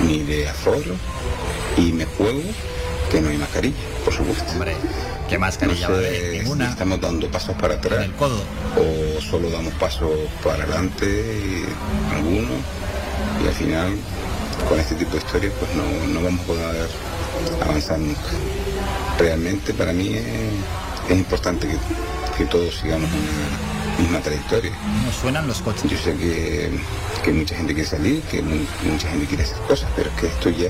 ni de aforo. Y me juego que no hay mascarilla, por supuesto.
Hombre, ¿qué mascarilla
no
va a
sé si
Ninguna.
estamos dando pasos para atrás
En el codo.
o solo damos pasos para adelante, algunos, y al final con este tipo de historias pues no, no vamos a poder avanzar nunca. Realmente para mí es, es importante que, que todos sigamos una misma trayectoria.
¿Cómo suenan los coches?
Yo sé que, que mucha gente quiere salir, que mu- mucha gente quiere hacer cosas, pero es que esto ya,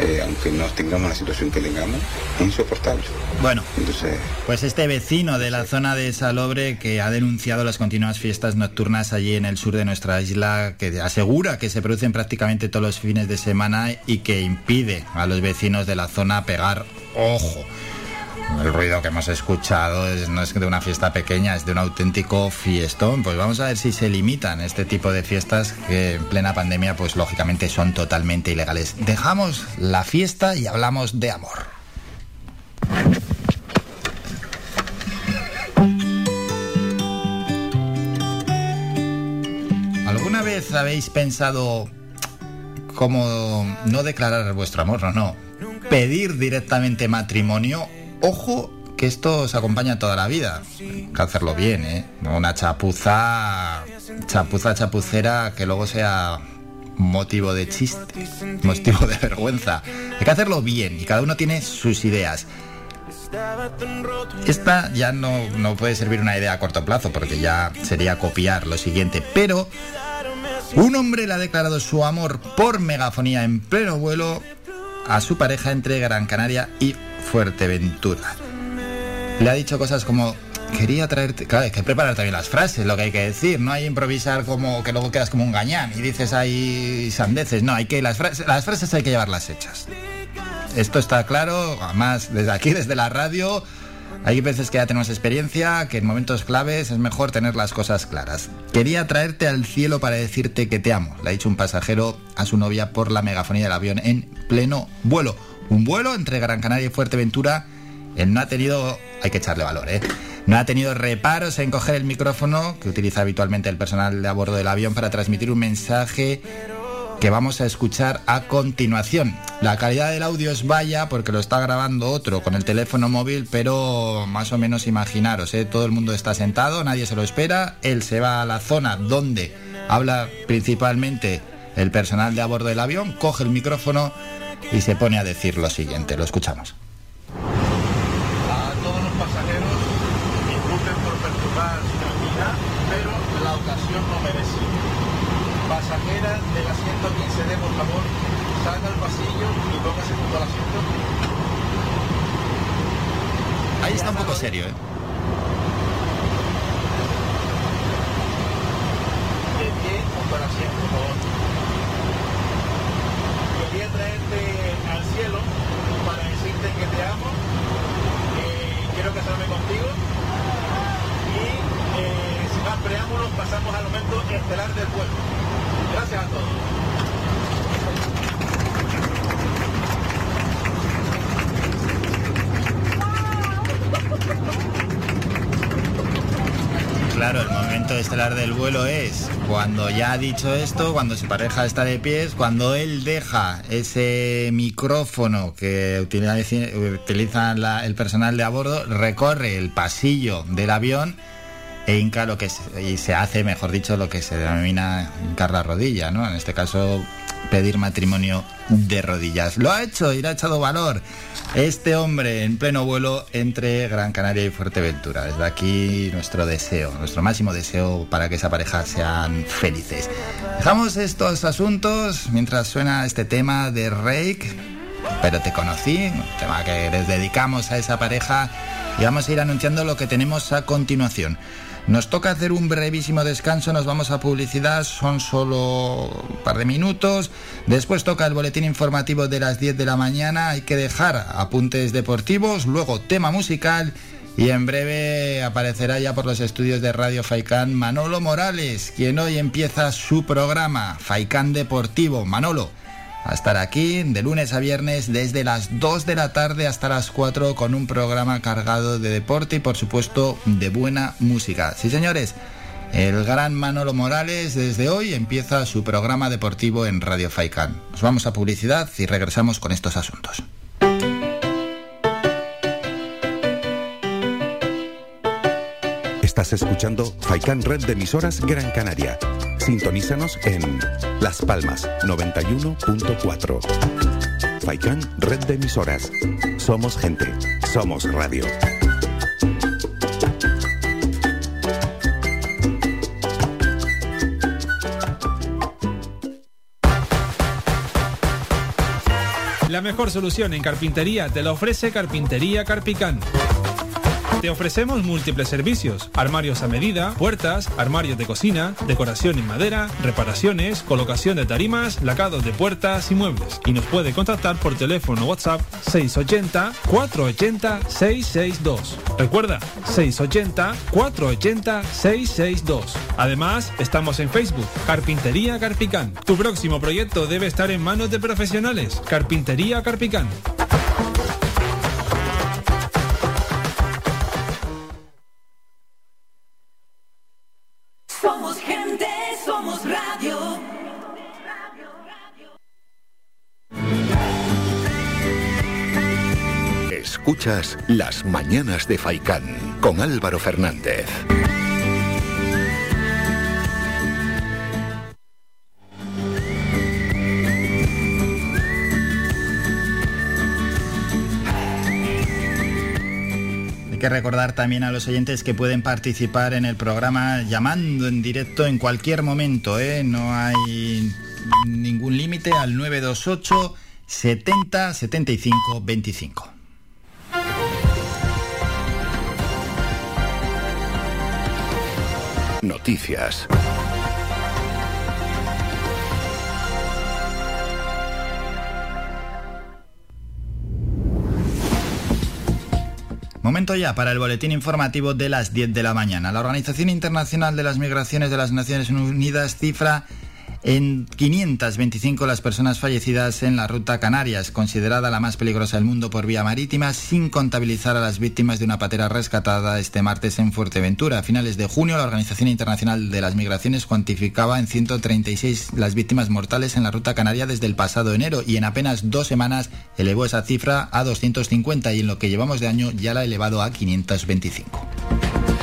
eh, aunque no tengamos la situación que tengamos, es insoportable.
Bueno,
Entonces,
Pues este vecino de la zona de Salobre que ha denunciado las continuas fiestas nocturnas allí en el sur de nuestra isla, que asegura que se producen prácticamente todos los fines de semana y que impide a los vecinos de la zona pegar ojo. El ruido que hemos escuchado es- no es de una fiesta pequeña, es de un auténtico fiestón. Pues vamos a ver si se limitan este tipo de fiestas que en plena pandemia pues lógicamente son totalmente ilegales. Dejamos la fiesta y hablamos de amor. ¿Alguna vez habéis pensado cómo no declarar vuestro amor? No, no. Pedir directamente matrimonio. Ojo que esto os acompaña toda la vida. Hay que hacerlo bien, ¿eh? Una chapuza, chapuza chapucera que luego sea motivo de chiste, *laughs* motivo de vergüenza. Hay que hacerlo bien y cada uno tiene sus ideas. Esta ya no, no puede servir una idea a corto plazo porque ya sería copiar lo siguiente, pero un hombre le ha declarado su amor por megafonía en pleno vuelo a su pareja entre Gran Canaria y Fuerteventura. Le ha dicho cosas como, quería traerte... Claro, hay que preparar también las frases, lo que hay que decir. No hay improvisar como que luego quedas como un gañán y dices ahí sandeces. No, hay que las frases, las frases hay que llevarlas hechas. Esto está claro, además desde aquí, desde la radio, hay veces que ya tenemos experiencia, que en momentos claves es mejor tener las cosas claras. Quería traerte al cielo para decirte que te amo, le ha dicho un pasajero a su novia por la megafonía del avión en pleno vuelo. Un vuelo entre Gran Canaria y Fuerteventura. Él no ha tenido, hay que echarle valor, ¿eh? No ha tenido reparos en coger el micrófono que utiliza habitualmente el personal de a bordo del avión para transmitir un mensaje que vamos a escuchar a continuación. La calidad del audio es vaya porque lo está grabando otro con el teléfono móvil, pero más o menos imaginaros, ¿eh? todo el mundo está sentado, nadie se lo espera, él se va a la zona donde habla principalmente el personal de a bordo del avión, coge el micrófono y se pone a decir lo siguiente, lo escuchamos.
Pasajeras del asiento 15D, por favor, salga al pasillo y póngase junto al asiento.
Ahí está un poco serio, ¿eh?
De pie junto al asiento, por favor. Quería traerte al cielo para decirte que te amo, que quiero casarme contigo y eh, sin más preámbulos pasamos al momento estelar del vuelo. Gracias a todos.
Claro, el momento estelar del vuelo es cuando ya ha dicho esto, cuando su pareja está de pies, cuando él deja ese micrófono que utiliza, el personal de a bordo, recorre el pasillo del avión e hinca lo que se, y se hace, mejor dicho, lo que se denomina hincar la rodilla, ¿no? En este caso, pedir matrimonio de rodillas. Lo ha hecho y le ha echado valor este hombre en pleno vuelo entre Gran Canaria y Fuerteventura. Desde aquí nuestro deseo, nuestro máximo deseo para que esa pareja sean felices. Dejamos estos asuntos mientras suena este tema de Rake, pero te conocí, un tema que les dedicamos a esa pareja y vamos a ir anunciando lo que tenemos a continuación. Nos toca hacer un brevísimo descanso, nos vamos a publicidad, son solo un par de minutos. Después toca el boletín informativo de las 10 de la mañana, hay que dejar apuntes deportivos, luego tema musical y en breve aparecerá ya por los estudios de Radio Faicán Manolo Morales, quien hoy empieza su programa Faicán Deportivo. Manolo, a estar aquí de lunes a viernes desde las 2 de la tarde hasta las 4 con un programa cargado de deporte y por supuesto de buena música. Sí señores, el gran Manolo Morales desde hoy empieza su programa deportivo en Radio Faicán. Nos vamos a publicidad y regresamos con estos asuntos.
Estás escuchando Faicán Red de Emisoras Gran Canaria Sintonízanos en Las Palmas 91.4. Faikán, red de emisoras. Somos gente, somos radio.
La mejor solución en carpintería te la ofrece Carpintería Carpicán. Te ofrecemos múltiples servicios, armarios a medida, puertas, armarios de cocina, decoración en madera, reparaciones, colocación de tarimas, lacados de puertas y muebles. Y nos puede contactar por teléfono WhatsApp 680-480-662. Recuerda, 680-480-662. Además, estamos en Facebook, Carpintería Carpicán. Tu próximo proyecto debe estar en manos de profesionales. Carpintería Carpicán.
Escuchas Las Mañanas de Faicán con Álvaro Fernández.
Hay que recordar también a los oyentes que pueden participar en el programa llamando en directo en cualquier momento, ¿eh? no hay ningún límite al 928 70 75 25.
Noticias.
Momento ya para el boletín informativo de las 10 de la mañana. La Organización Internacional de las Migraciones de las Naciones Unidas cifra en 525 las personas fallecidas en la ruta Canarias, considerada la más peligrosa del mundo por vía marítima, sin contabilizar a las víctimas de una patera rescatada este martes en Fuerteventura. A finales de junio, la Organización Internacional de las Migraciones cuantificaba en 136 las víctimas mortales en la ruta canaria desde el pasado enero y en apenas dos semanas elevó esa cifra a 250 y en lo que llevamos de año ya la ha elevado a 525.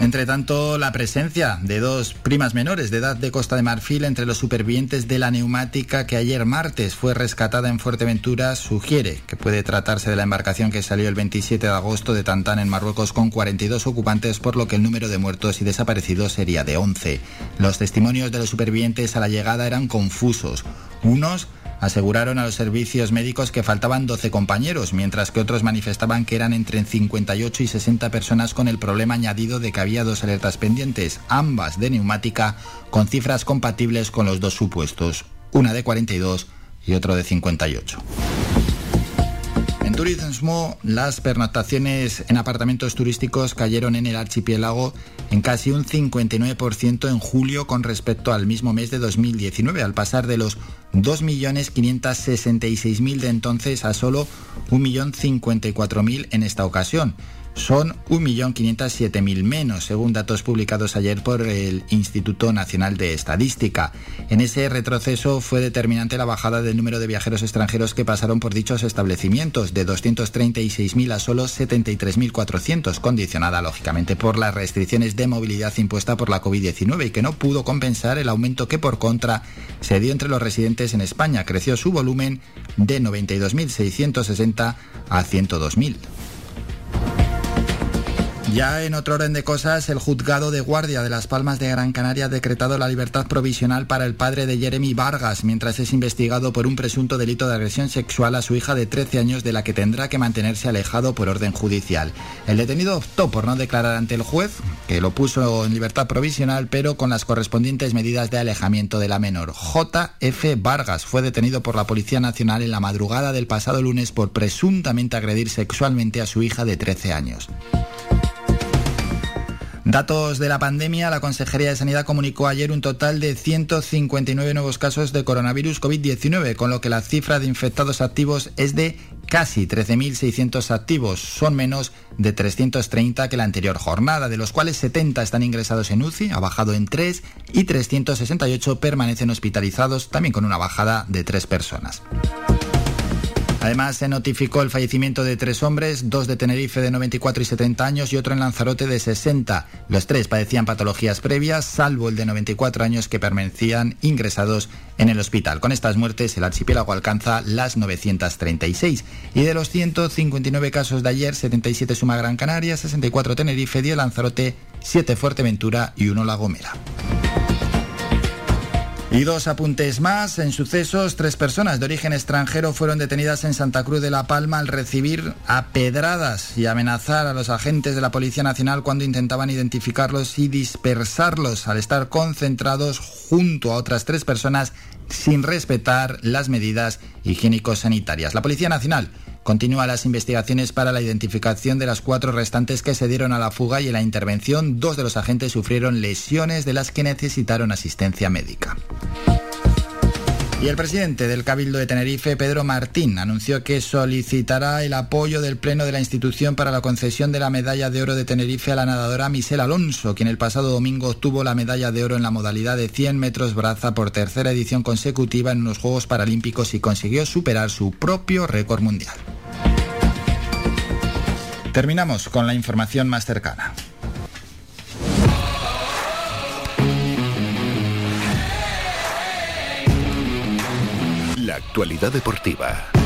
Entre tanto, la presencia de dos primas menores de edad de Costa de Marfil entre los supervivientes de la neumática que ayer martes fue rescatada en Fuerteventura sugiere que puede tratarse de la embarcación que salió el 27 de agosto de Tantán en Marruecos con 42 ocupantes, por lo que el número de muertos y desaparecidos sería de 11. Los testimonios de los supervivientes a la llegada eran confusos. Unos aseguraron a los servicios médicos que faltaban 12 compañeros, mientras que otros manifestaban que eran entre 58 y 60 personas con el problema añadido de que había dos alertas pendientes, ambas de neumática, con cifras compatibles con los dos supuestos, una de 42 y otro de 58. En turismo, las pernoctaciones en apartamentos turísticos cayeron en el archipiélago en casi un 59% en julio con respecto al mismo mes de 2019, al pasar de los 2.566.000 de entonces a solo 1.054.000 en esta ocasión son 1.507.000 menos, según datos publicados ayer por el Instituto Nacional de Estadística. En ese retroceso fue determinante la bajada del número de viajeros extranjeros que pasaron por dichos establecimientos, de 236.000 a solo 73.400, condicionada lógicamente por las restricciones de movilidad impuesta por la COVID-19 y que no pudo compensar el aumento que por contra se dio entre los residentes en España. Creció su volumen de 92.660 a 102.000. Ya en otro orden de cosas, el juzgado de guardia de Las Palmas de Gran Canaria ha decretado la libertad provisional para el padre de Jeremy Vargas mientras es investigado por un presunto delito de agresión sexual a su hija de 13 años de la que tendrá que mantenerse alejado por orden judicial. El detenido optó por no declarar ante el juez, que lo puso en libertad provisional, pero con las correspondientes medidas de alejamiento de la menor. J.F. Vargas fue detenido por la Policía Nacional en la madrugada del pasado lunes por presuntamente agredir sexualmente a su hija de 13 años. Datos de la pandemia, la Consejería de Sanidad comunicó ayer un total de 159 nuevos casos de coronavirus COVID-19, con lo que la cifra de infectados activos es de casi 13.600 activos. Son menos de 330 que la anterior jornada, de los cuales 70 están ingresados en UCI, ha bajado en 3, y 368 permanecen hospitalizados, también con una bajada de 3 personas. Además, se notificó el fallecimiento de tres hombres, dos de Tenerife de 94 y 70 años y otro en Lanzarote de 60. Los tres padecían patologías previas, salvo el de 94 años que permanecían ingresados en el hospital. Con estas muertes, el archipiélago alcanza las 936. Y de los 159 casos de ayer, 77 suma Gran Canaria, 64 Tenerife, 10 Lanzarote, 7 Fuerteventura y 1 La Gomera. Y dos apuntes más. En sucesos, tres personas de origen extranjero fueron detenidas en Santa Cruz de la Palma al recibir a pedradas y amenazar a los agentes de la Policía Nacional cuando intentaban identificarlos y dispersarlos al estar concentrados junto a otras tres personas sin respetar las medidas higiénico-sanitarias. La Policía Nacional Continúa las investigaciones para la identificación de las cuatro restantes que se dieron a la fuga y en la intervención dos de los agentes sufrieron lesiones de las que necesitaron asistencia médica. Y el presidente del Cabildo de Tenerife, Pedro Martín, anunció que solicitará el apoyo del Pleno de la institución para la concesión de la medalla de oro de Tenerife a la nadadora Michelle Alonso, quien el pasado domingo obtuvo la medalla de oro en la modalidad de 100 metros braza por tercera edición consecutiva en unos Juegos Paralímpicos y consiguió superar su propio récord mundial. Terminamos con la información más cercana.
Actualidad deportiva.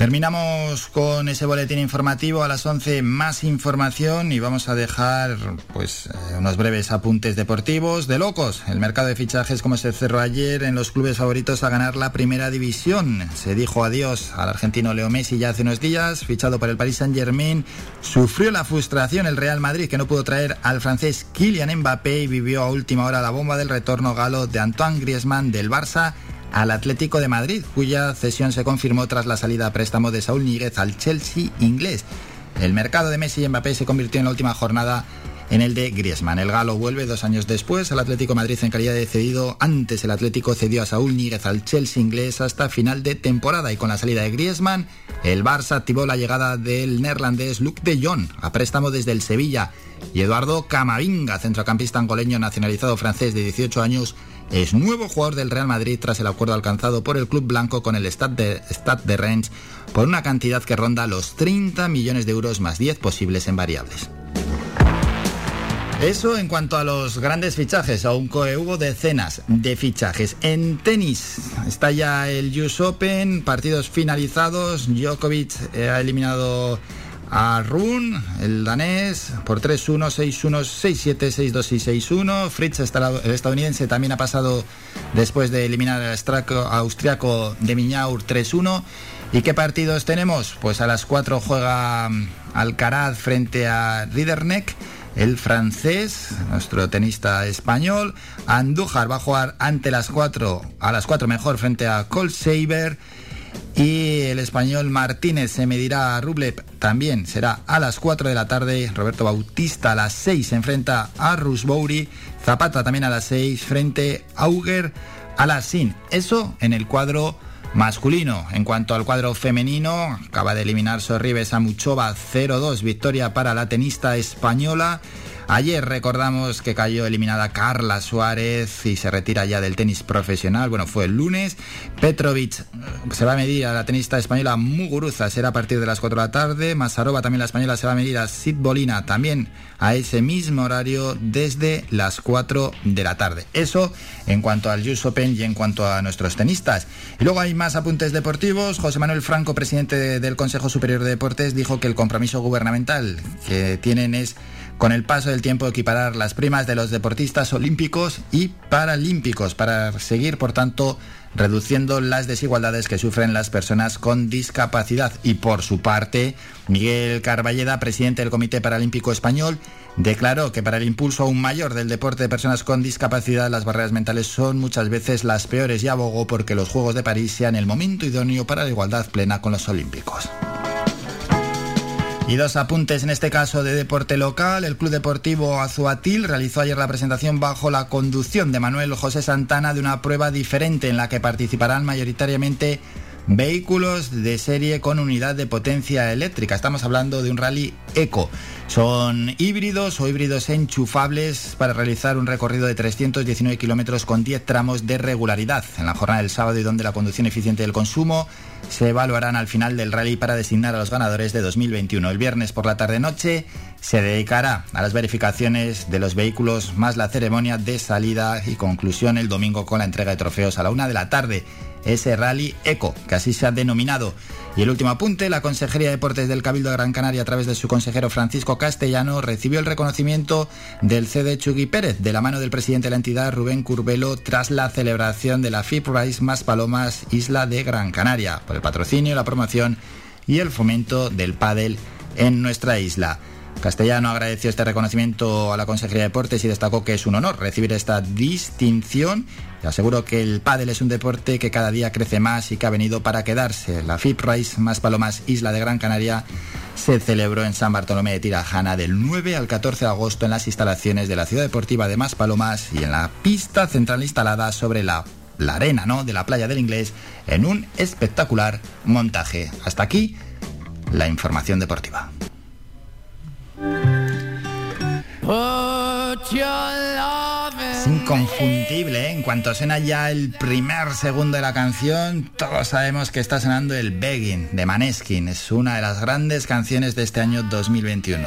Terminamos con ese boletín informativo a las 11 más información y vamos a dejar pues eh, unos breves apuntes deportivos de locos. El mercado de fichajes como se cerró ayer en los clubes favoritos a ganar la primera división. Se dijo adiós al argentino Leo Messi ya hace unos días, fichado por el Paris Saint-Germain. Sufrió la frustración el Real Madrid que no pudo traer al francés Kylian Mbappé y vivió a última hora la bomba del retorno galo de Antoine Griezmann del Barça al Atlético de Madrid, cuya cesión se confirmó tras la salida a préstamo de Saúl Níguez al Chelsea inglés. El mercado de Messi y Mbappé se convirtió en la última jornada en el de Griezmann. El galo vuelve dos años después al Atlético Madrid en calidad de cedido. Antes el Atlético cedió a Saúl Níguez al Chelsea inglés hasta final de temporada y con la salida de Griezmann, el Barça activó la llegada del neerlandés Luc de Jong a préstamo desde el Sevilla y Eduardo Camavinga, centrocampista angoleño nacionalizado francés de 18 años, es nuevo jugador del Real Madrid tras el acuerdo alcanzado por el club blanco con el Stade de, Stade de Rennes por una cantidad que ronda los 30 millones de euros más 10 posibles en variables. Eso en cuanto a los grandes fichajes, aunque hubo decenas de fichajes. En tenis está ya el US Open, partidos finalizados. Djokovic eh, ha eliminado a Run, el danés, por 3-1, 6-1, 6-7, 6-2 y 6-1. Fritz, el estadounidense, también ha pasado después de eliminar al austriaco de Miñaur 3-1. ¿Y qué partidos tenemos? Pues a las 4 juega mm, Alcaraz frente a Riederneck. El francés, nuestro tenista español, Andújar va a jugar ante las 4, a las 4 mejor frente a Colt Saber. Y el español Martínez se medirá a Rublev también. Será a las 4 de la tarde. Roberto Bautista a las 6 se enfrenta a Rusbouri. Zapata también a las 6 frente a Auger a las SIN. Eso en el cuadro masculino. En cuanto al cuadro femenino, acaba de eliminar Sorribes a Muchova 0-2. Victoria para la tenista española. Ayer recordamos que cayó eliminada Carla Suárez y se retira ya del tenis profesional. Bueno, fue el lunes. Petrovic eh, se va a medir a la tenista española Muguruza, será a partir de las 4 de la tarde. Masarova también la española se va a medir a Sid Bolina también a ese mismo horario desde las 4 de la tarde. Eso en cuanto al US Open y en cuanto a nuestros tenistas. Y luego hay más apuntes deportivos. José Manuel Franco, presidente del Consejo Superior de Deportes, dijo que el compromiso gubernamental que tienen es con el paso del tiempo equiparar las primas de los deportistas olímpicos y paralímpicos para seguir, por tanto, reduciendo las desigualdades que sufren las personas con discapacidad. Y por su parte, Miguel Carballeda, presidente del Comité Paralímpico Español, declaró que para el impulso aún mayor del deporte de personas con discapacidad las barreras mentales son muchas veces las peores y abogó porque los Juegos de París sean el momento idóneo para la igualdad plena con los olímpicos. Y dos apuntes en este caso de deporte local. El Club Deportivo Azuatil realizó ayer la presentación bajo la conducción de Manuel José Santana de una prueba diferente en la que participarán mayoritariamente vehículos de serie con unidad de potencia eléctrica. Estamos hablando de un rally eco. Son híbridos o híbridos enchufables para realizar un recorrido de 319 kilómetros con 10 tramos de regularidad en la jornada del sábado y donde la conducción eficiente del consumo se evaluarán al final del rally para designar a los ganadores de 2021. El viernes por la tarde-noche se dedicará a las verificaciones de los vehículos más la ceremonia de salida y conclusión el domingo con la entrega de trofeos a la una de la tarde. Ese rally eco, que así se ha denominado. Y el último apunte, la Consejería de Deportes del Cabildo de Gran Canaria, a través de su consejero Francisco Castellano, recibió el reconocimiento del CD Chugui Pérez, de la mano del presidente de la entidad, Rubén Curbelo, tras la celebración de la FIP Rise Más Palomas, Isla de Gran Canaria, por el patrocinio, la promoción y el fomento del pádel en nuestra isla. Castellano agradeció este reconocimiento a la Consejería de Deportes y destacó que es un honor recibir esta distinción y aseguró que el pádel es un deporte que cada día crece más y que ha venido para quedarse. La FIP Race Más Palomas Isla de Gran Canaria se celebró en San Bartolomé de Tirajana del 9 al 14 de agosto en las instalaciones de la Ciudad Deportiva de Más Palomas y en la pista central instalada sobre la, la arena ¿no? de la playa del Inglés en un espectacular montaje. Hasta aquí la información deportiva. Es inconfundible, ¿eh? en cuanto suena ya el primer segundo de la canción, todos sabemos que está sonando el Begging de Maneskin. Es una de las grandes canciones de este año 2021.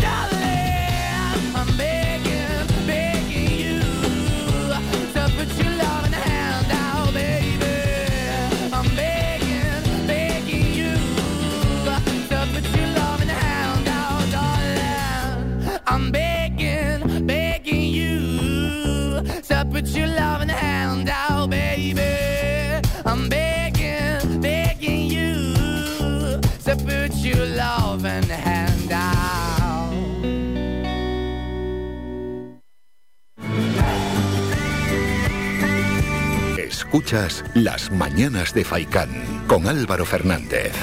I'm begging, begging you to put your loving hand out, baby. I'm begging, begging you to put your loving hand out.
Escuchas Las Mañanas de Faicán con Álvaro Fernández.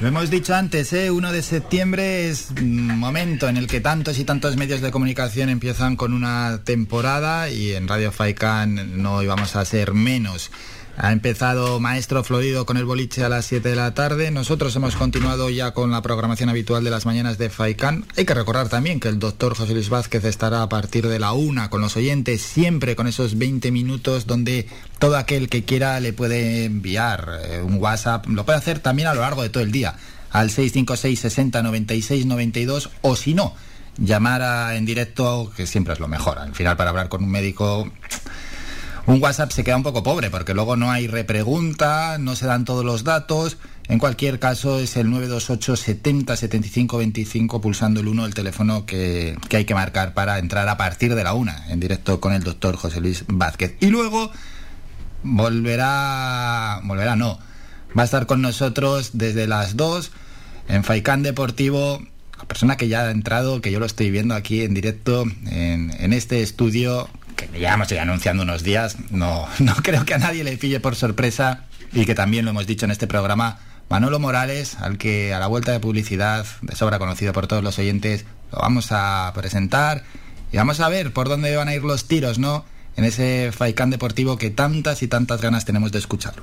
Lo hemos dicho antes, ¿eh? 1 de septiembre es un momento en el que tantos y tantos medios de comunicación empiezan con una temporada y en Radio Faikan no íbamos a ser menos. Ha empezado Maestro Florido con el boliche a las 7 de la tarde. Nosotros hemos continuado ya con la programación habitual de las mañanas de Faikan. Hay que recordar también que el doctor José Luis Vázquez estará a partir de la una con los oyentes, siempre con esos 20 minutos donde todo aquel que quiera le puede enviar eh, un WhatsApp. Lo puede hacer también a lo largo de todo el día al 656 60 96 92 o si no, llamar a- en directo, que siempre es lo mejor. Al final para hablar con un médico un WhatsApp se queda un poco pobre porque luego no hay repregunta, no se dan todos los datos. En cualquier caso es el 928 70 75 25 pulsando el 1 el teléfono que, que hay que marcar para entrar a partir de la 1 en directo con el doctor José Luis Vázquez. Y luego volverá, volverá no, va a estar con nosotros desde las 2 en Faicán Deportivo, persona que ya ha entrado, que yo lo estoy viendo aquí en directo en este estudio, que ya hemos ido anunciando unos días, no, *laughs* no creo que a nadie le pille por sorpresa y que también lo hemos dicho en este programa, Manolo Morales, al que a la vuelta de publicidad, de sobra conocido por todos los oyentes, lo vamos a presentar y vamos a ver por dónde van a ir los tiros, ¿no? En ese Faicán deportivo que tantas y tantas ganas tenemos de escucharlo.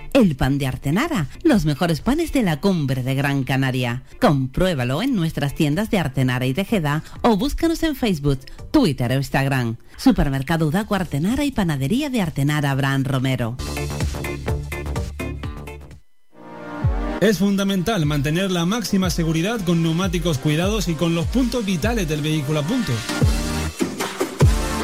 el pan de Artenara, los mejores panes de la cumbre de Gran Canaria. Compruébalo en nuestras tiendas de Artenara y Tejeda o búscanos en Facebook, Twitter o Instagram. Supermercado Udaco Artenara y Panadería de Artenara Abraham Romero.
Es fundamental mantener la máxima seguridad con neumáticos cuidados y con los puntos vitales del vehículo a punto.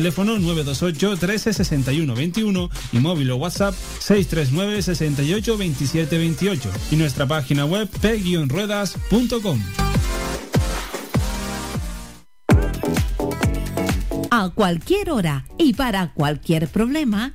teléfono 928 13 61 21 y móvil o WhatsApp 639 68 27 28 y nuestra página web p-ruedas.com.
A cualquier hora y para cualquier problema,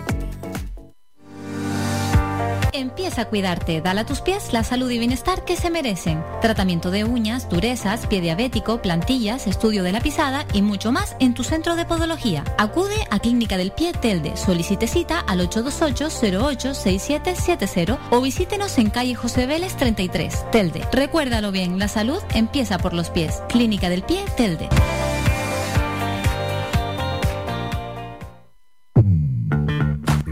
Empieza a cuidarte, dale a tus pies la salud y bienestar que se merecen. Tratamiento de uñas, durezas, pie diabético, plantillas, estudio de la pisada y mucho más en tu centro de podología. Acude a Clínica del Pie Telde, solicite cita al 828-086770 o visítenos en calle José Vélez 33, Telde. Recuérdalo bien, la salud empieza por los pies. Clínica del Pie Telde.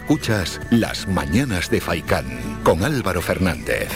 Escuchas Las Mañanas de Faicán con Álvaro Fernández.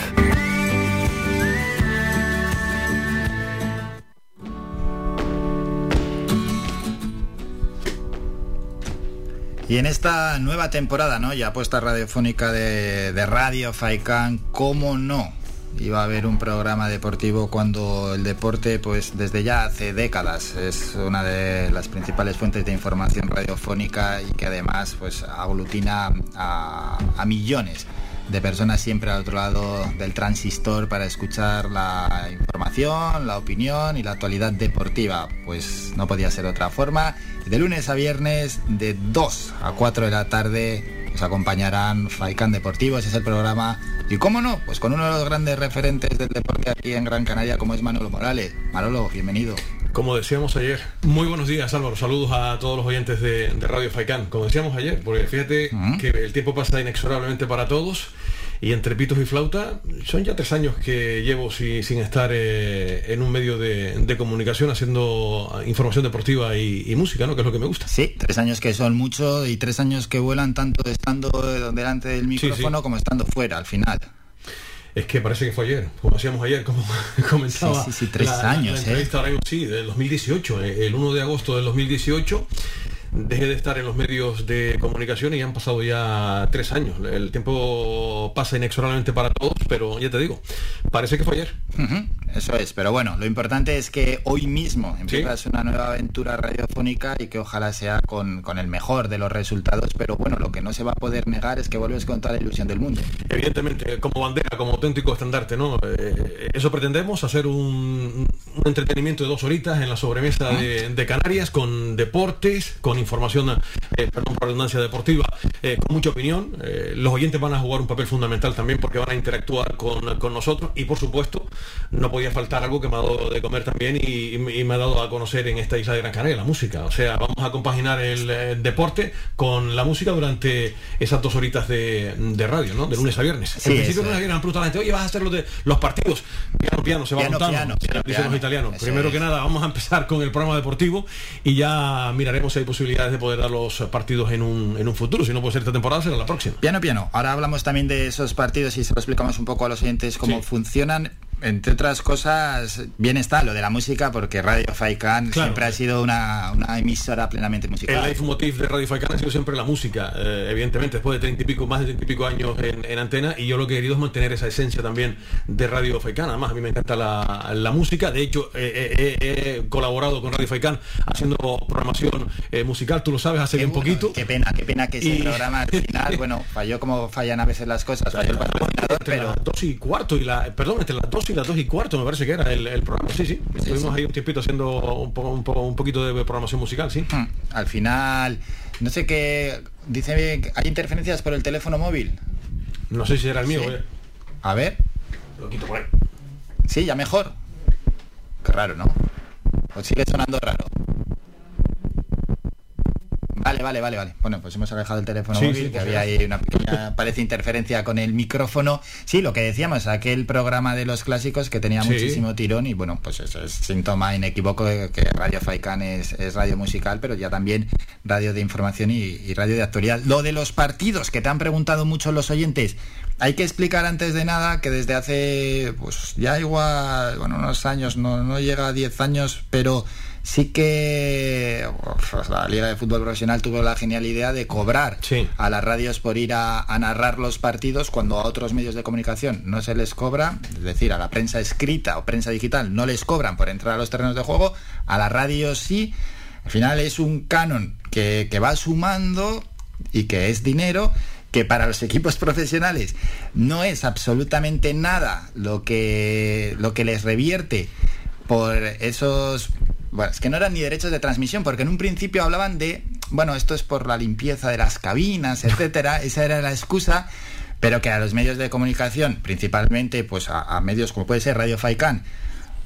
Y en esta nueva temporada, ¿no? Ya puesta radiofónica de, de Radio Faicán, ¿cómo no? Iba a haber un programa deportivo cuando el deporte, pues desde ya hace décadas, es una de las principales fuentes de información radiofónica y que además pues aglutina a, a millones de personas siempre al otro lado del transistor para escuchar la información, la opinión y la actualidad deportiva. Pues no podía ser otra forma. De lunes a viernes, de 2 a 4 de la tarde, os acompañarán Faikan Deportivo, ese es el programa. Y cómo no, pues con uno de los grandes referentes del deporte aquí en Gran Canaria, como es Manolo Morales. Manolo, bienvenido.
Como decíamos ayer, muy buenos días Álvaro, saludos a todos los oyentes de, de Radio Faicán. Como decíamos ayer, porque fíjate que el tiempo pasa inexorablemente para todos y entre pitos y flauta son ya tres años que llevo si- sin estar eh, en un medio de, de comunicación haciendo información deportiva y, y música, ¿no? Que es lo que me gusta.
Sí, tres años que son mucho y tres años que vuelan tanto estando delante del micrófono como estando fuera al final.
Es que parece que fue ayer, como decíamos ayer, como *laughs* comentaba.
Sí, sí, sí, tres
la-
años,
La
¿eh?
entrevista mismo, sí, del 2018, eh, el 1 de agosto del 2018. Dejé de estar en los medios de comunicación y han pasado ya tres años. El tiempo pasa inexorablemente para todos, pero ya te digo, parece que fue ayer.
Eso es, pero bueno, lo importante es que hoy mismo empiezas una nueva aventura radiofónica y que ojalá sea con, con el mejor de los resultados, pero bueno, lo que no se va a poder negar es que vuelves con toda la ilusión del mundo.
Evidentemente, como bandera, como auténtico estandarte, ¿no? Eh, eso pretendemos, hacer un, un entretenimiento de dos horitas en la sobremesa de, de Canarias, con deportes, con información, eh, perdón por redundancia deportiva, eh, con mucha opinión. Eh, los oyentes van a jugar un papel fundamental también porque van a interactuar con, con nosotros y por supuesto no podía faltar algo que me ha dado de comer también y, y me ha dado a conocer en esta isla de Gran Canaria, la música. O sea, vamos a compaginar el, deporte con la música durante esas dos horitas de, de radio, ¿no? De lunes a viernes.
Sí,
en principio
eso
no
es.
me la gente, oye, vas a hacer los de los partidos. Piano, piano, se va
Piano,
montando,
piano,
los italianos. Primero
es.
que nada, vamos a empezar con el programa deportivo y ya miraremos si hay posibilidades de poder dar los partidos en un, en un futuro. Si no puede ser esta temporada, será la próxima.
Piano, piano. Ahora hablamos también de esos partidos y se lo explicamos un poco a los oyentes cómo funcionan. Entre otras cosas, bien está lo de la música, porque Radio Faikan
Claro.
siempre ha sido una, una emisora plenamente
El
musical.
leitmotiv de Radio Faicán ha sido siempre la música, eh, evidentemente, después de treinta y pico, más de treinta y pico años en, en antena, y yo lo que he querido es mantener esa esencia también de Radio Faicán. Además, a mí me encanta la, la música, de hecho, eh, eh, eh, he colaborado con Radio Faicán haciendo programación eh, musical, tú lo sabes, hace bien poquito.
Qué pena, qué pena que ese
Y-
programa al final, *laughs* bueno, falló como fallan a veces las cosas, falló el patrocinador, pero
las dos y cuarto y la perdón entre las dos y las dos y cuarto me parece que era el, el programa sí sí estuvimos
sí.
ahí un tiempito haciendo un, poquito de programación musical sí
Hmm, al final, no sé qué, dice hay interferencias por el teléfono móvil.
no sé si era el mío
Sí.
eh.
A ver.
lo quito por ahí
Sí, ya mejor. Qué raro, ¿no? O sigue sonando raro. Vale, vale, vale, vale. Bueno, pues hemos alejado el teléfono
Sí,
móvil,
sí,
que había ahí una pequeña, parece interferencia con el micrófono. Sí, lo que decíamos, aquel programa de los clásicos que tenía
Sí.
muchísimo tirón y bueno, pues eso es síntoma inequívoco de que Radio Faikan es, es radio musical, pero ya también radio de información y, y radio de actualidad. Lo de los partidos, que te han preguntado mucho los oyentes, hay que explicar antes de nada que desde hace, pues ya igual, bueno, unos años, no, no llega a 10 años, pero sí que la Liga de Fútbol Profesional tuvo la genial idea de cobrar a las radios por ir a, a narrar los partidos cuando a otros medios de comunicación no se les cobra, es decir, a la prensa escrita o prensa digital no les cobran por entrar a los terrenos de juego, a las radios sí. Al final es un canon que, que va sumando y que es dinero que para los equipos profesionales no es absolutamente nada lo que, lo que les revierte por esos... Bueno, es que no eran ni derechos de transmisión, porque en un principio hablaban de, bueno, esto es por la limpieza de las cabinas, *laughs* etcétera, esa era la excusa, pero que a los medios de comunicación, principalmente pues a, a medios como puede ser Radio Faikan,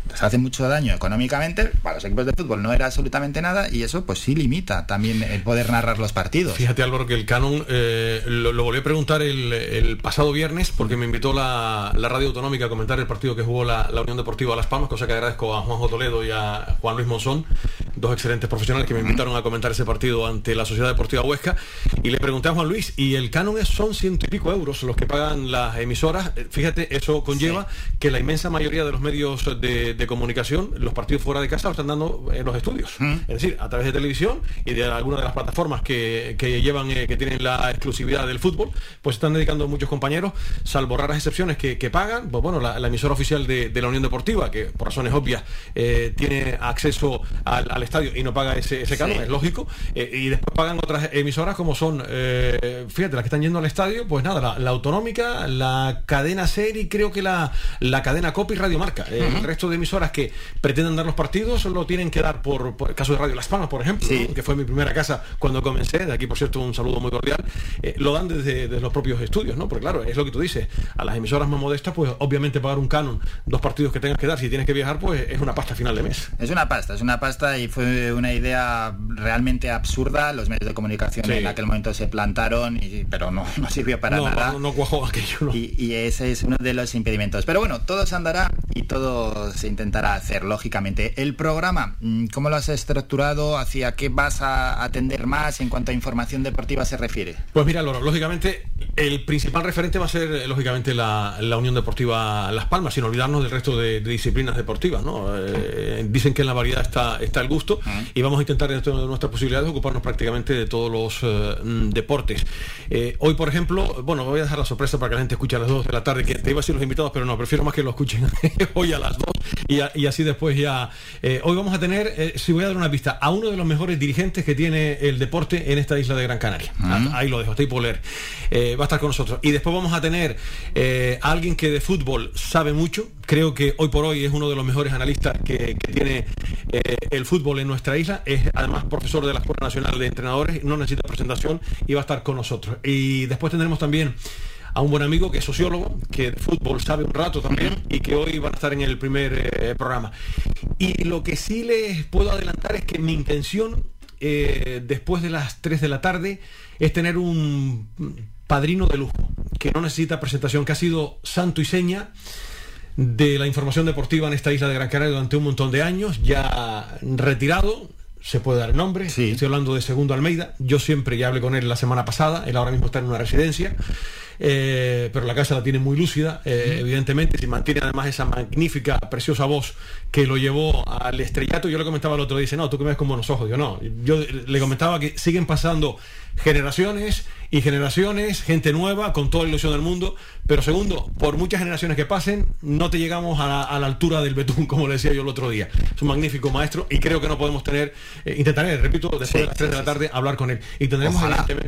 les hace mucho daño económicamente, para los equipos de fútbol no era absolutamente nada y eso pues sí limita también el poder narrar los partidos.
Fíjate Álvaro que el canon eh, lo, lo volví a preguntar el, el pasado viernes porque me invitó la, la radio autonómica a comentar el partido que jugó la, la Unión Deportiva Las Palmas, cosa que agradezco a Juanjo Toledo y a Juan Luis Monzón, dos excelentes profesionales que me invitaron a comentar ese partido ante la Sociedad Deportiva Huesca y le pregunté a Juan Luis y el canon es, son ciento y pico euros los que pagan las emisoras. Eh, Fíjate, eso conlleva que la inmensa mayoría de los medios de, de comunicación, los partidos fuera de casa, lo están dando en los estudios. Es decir, a través de televisión y de alguna de las plataformas que, que llevan, eh, que tienen la exclusividad del fútbol, pues están dedicando muchos compañeros, salvo raras excepciones que, que pagan, pues bueno, la, la emisora oficial de, de la Unión Deportiva, que por razones obvias eh, tiene acceso al, al estadio y no paga ese, ese canon,
Sí.
es lógico. Eh, y después pagan otras emisoras como son, eh, fíjate, las que están yendo al estadio, pues nada, la, la autonómica, la cadena Ser y creo que la, la cadena Copy Radio Marca. El resto de emisoras que pretenden dar los partidos lo tienen que dar por, por el caso de Radio Las Palmas, por ejemplo, ¿no? que fue mi primera casa cuando comencé. De aquí, por cierto, un saludo muy cordial. Eh, lo dan desde, desde los propios estudios, ¿no? Porque claro, es lo que tú dices. A las emisoras más modestas, pues obviamente pagar un canon, dos partidos que tengas que dar, si tienes que viajar, pues es una pasta final de mes.
Es una pasta, es una pasta y fue una idea realmente absurda. Los medios de comunicación
Sí.
en aquel momento se plantaron, y, pero no, no sirvió para
no,
nada.
no, no cuajó aquello.
Y, y ese es uno de los impedimentos. Pero bueno, todo se andará y todo se intentará hacer, lógicamente. El programa, mm, ¿cómo lo has estructurado? ¿Hacia qué vas a atender más en cuanto a información deportiva se refiere?
Pues mira, Loro, lógicamente el principal referente va a ser lógicamente la, la Unión Deportiva Las Palmas, sin olvidarnos del resto de, de disciplinas deportivas. ¿no? Eh, dicen que en la variedad está, está el gusto y vamos a intentar dentro de nuestras posibilidades ocuparnos prácticamente de todos los eh, mm, deportes. Eh, hoy, por ejemplo, bueno, voy a dejar la sorpresa para que la gente escuche a las 2 de la tarde, que te iba a decir los invitados, pero no, prefiero más que lo escuchen *laughs* hoy a las 2 y, a- y así después ya... eh, hoy vamos a tener, eh, si voy a dar una pista, a uno de los mejores dirigentes que tiene el deporte en esta isla de Gran Canaria. Ah, Ahí lo dejo, estoy por leer. Eh, va a estar con nosotros. Y después vamos a tener a alguien que de fútbol sabe mucho. Creo que hoy por hoy es uno de los mejores analistas que, que tiene el fútbol en nuestra isla. Es además profesor de la Escuela Nacional de Entrenadores. No necesita presentación y va a estar con nosotros. Y después tendremos también a un buen amigo que es sociólogo, que de fútbol sabe un rato también y que hoy van a estar en el primer eh, programa. Y lo que sí les puedo adelantar es que mi intención eh, después de las 3 de la tarde es tener un padrino de lujo, que no necesita presentación, que ha sido santo y seña de la información deportiva en esta isla de Gran Canaria durante un montón de años, ya retirado, se puede dar el nombre, estoy hablando de Segundo Almeida, yo siempre ya hablé con él la semana pasada, él ahora mismo está en una residencia, eh, pero la casa la tiene muy lúcida, eh, evidentemente, si mantiene además esa magnífica, preciosa voz que lo llevó al estrellato, yo le comentaba el otro día, dice, no, tú que me ves con buenos ojos, yo no, yo le comentaba que siguen pasando generaciones y generaciones, gente nueva, con toda la ilusión del mundo, pero segundo, por muchas generaciones que pasen, no te llegamos a la, a la altura del betún, como le decía yo el otro día. Es un magnífico maestro y creo que no podemos tener, eh, intentaré, repito, después
Sí,
de las 3
sí,
de la tarde, hablar con él. Y tendremos,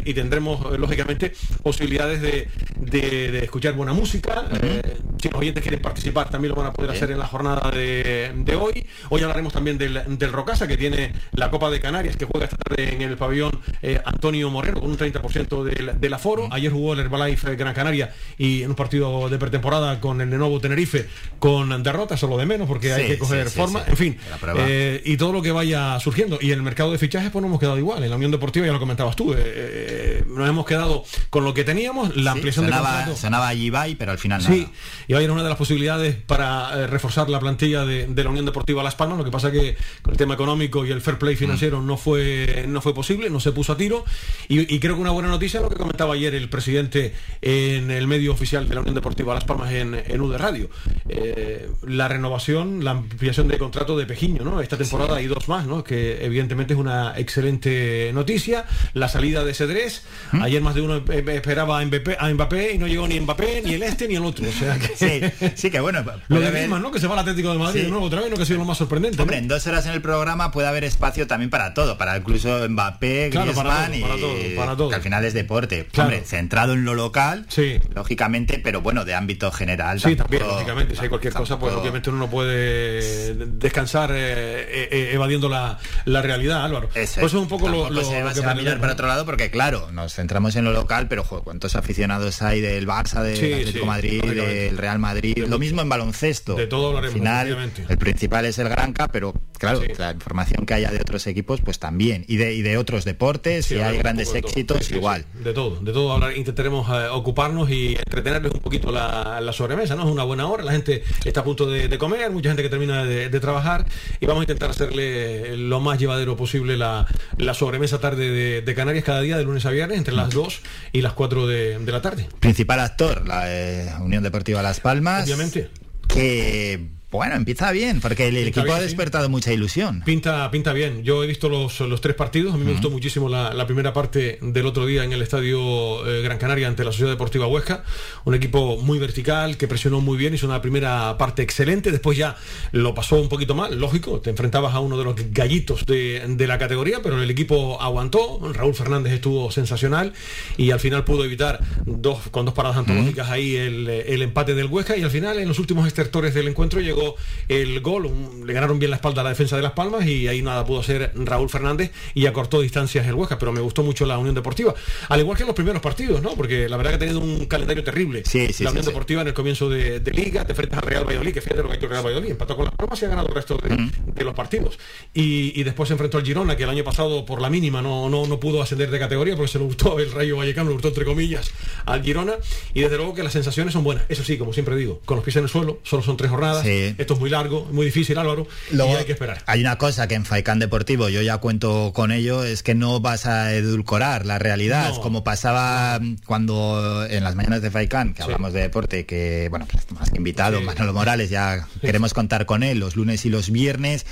y tendremos, eh, lógicamente, posibilidades de, de- de escuchar buena música. Eh, si los oyentes quieren participar, también lo van a poder
Bien.
hacer en la jornada de, de hoy. Hoy hablaremos también del, del Rocasa, que tiene la Copa de Canarias, que juega esta tarde en el pabellón eh, Antonio Moreno, con un 30% del, del aforo. Ayer jugó el Herbalife Gran Canaria y en un partido de pretemporada con el Lenovo Tenerife, con derrota, solo de menos, porque hay
Sí,
que coger
sí, sí,
forma.
sí.
En fin, eh, y todo lo que vaya surgiendo. Y en el mercado de fichajes, pues no hemos quedado igual. En la Unión Deportiva, ya lo comentabas tú, eh, eh, nos hemos quedado con lo que teníamos, la
Sí,
ampliación de
sonaba,
contrato.
sonaba Ibai, pero al final
Sí,
nada.
y hoy era una de las posibilidades para eh, reforzar la plantilla de, de la Unión Deportiva Las Palmas. Lo que pasa que con el tema económico y el fair play
Mm.
financiero no fue no fue posible, no se puso a tiro. Y, y creo que una buena noticia es lo que comentaba ayer el presidente en el medio oficial de la Unión Deportiva Las Palmas en, en UD Radio. Eh, la renovación, la ampliación de contrato de Pejiño, ¿no? Esta temporada y dos más, ¿no? Que evidentemente es una excelente noticia. La salida de Cedrés.
¿Mm?
Ayer más de uno esperaba a Mbappé, a Mbappé y no llegó ni Mbappé, ni el este, ni el otro. O sea que...
Sí, sí que bueno.
Lo de Griezmann, ¿no? Que se va al Atlético de Madrid
Sí.
de nuevo otra vez, ¿no? Que ha sido lo más sorprendente.
Hombre,
¿no?
en dos horas en el programa puede haber espacio también para todo, para incluso Mbappé,
Claro, para
Griezmann
todo, para todo, para todo.
que al final es deporte.
Claro.
Hombre, centrado en lo local,
Sí.
lógicamente, pero bueno, de ámbito general.
Sí,
tampoco-
también, lógicamente. Si hay cualquier cosa, pues obviamente uno no puede descansar eh, eh, eh, evadiendo la, la realidad, Álvaro.
Eso
Pues es un poco lo, lo-
se, va-
lo
se
que
va a mirar para otro lado porque claro, nos centramos en lo local, pero jo, cuántos aficionados hay del Barça, del
Sí,
Atlético
sí,
Madrid, del Real Madrid,
De
lo
mucho.
mismo en baloncesto.
De todo hablaremos,
Al final, el principal es el Granca, pero claro, la información que haya de otros equipos, pues también, y de, y de otros deportes, si hay grandes éxitos, igual.
De todo, de todo hablar. Intentaremos eh, ocuparnos y un poquito la, la sobremesa, ¿no? Es una buena hora, la gente está a punto de, de comer, mucha gente que termina de, de trabajar y vamos a intentar hacerle lo más llevadero posible la, la sobremesa tarde de, de Canarias cada día, de lunes a viernes, entre las 2 y las 4 de, de la tarde.
Principal actor, la eh, Unión Deportiva Las Palmas.
Obviamente.
Que bueno, empieza bien, porque el, equipo
bien,
ha
sí.
despertado mucha ilusión.
Pinta, pinta bien. Yo he visto los, los tres partidos. A mí me gustó muchísimo la, la primera parte del otro día en el estadio eh, Gran Canaria ante la Sociedad Deportiva Huesca. Un equipo muy vertical, que presionó muy bien, hizo una primera parte excelente. Después ya lo pasó un poquito mal, lógico. Te enfrentabas a uno de los gallitos de, de la categoría, pero el equipo aguantó. Raúl Fernández estuvo sensacional y al final pudo evitar dos, con dos paradas antológicas ahí el, el empate del Huesca. Y al final, en los últimos estertores del encuentro, llegó el gol. le ganaron bien la espalda a la defensa de Las Palmas y ahí nada pudo hacer Raúl Fernández y acortó distancias el Huesca. Pero me gustó mucho la Unión Deportiva. Al igual que en los primeros partidos, ¿no? Porque la verdad que ha tenido un calendario terrible.
Sí, sí,
la Unión
sí.
Deportiva en el comienzo de, de Liga, te enfrentas al Real Valladolid, que fíjate lo que ha hecho el Real Valladolid, empató con Las Palmas y ha ganado el resto de, de los partidos. Y, y después se enfrentó al Girona, que el año pasado por la mínima no, no, no pudo ascender de categoría porque se le gustó el Rayo Vallecano, le gustó entre comillas al Girona. Y desde luego que las sensaciones son buenas. Eso sí, como siempre digo, con los pies en el suelo, solo son tres jornadas.
Sí.
Esto es muy largo, muy difícil, Álvaro,
Luego,
y hay que esperar.
Hay una cosa que en Faicán Deportivo yo ya cuento con ello, es que no vas a edulcorar la realidad,
No.
como pasaba mm, cuando en las mañanas de Faicán, que hablamos de deporte, que bueno, pues más que invitado, Manolo Morales, ya queremos contar con él los lunes y los viernes.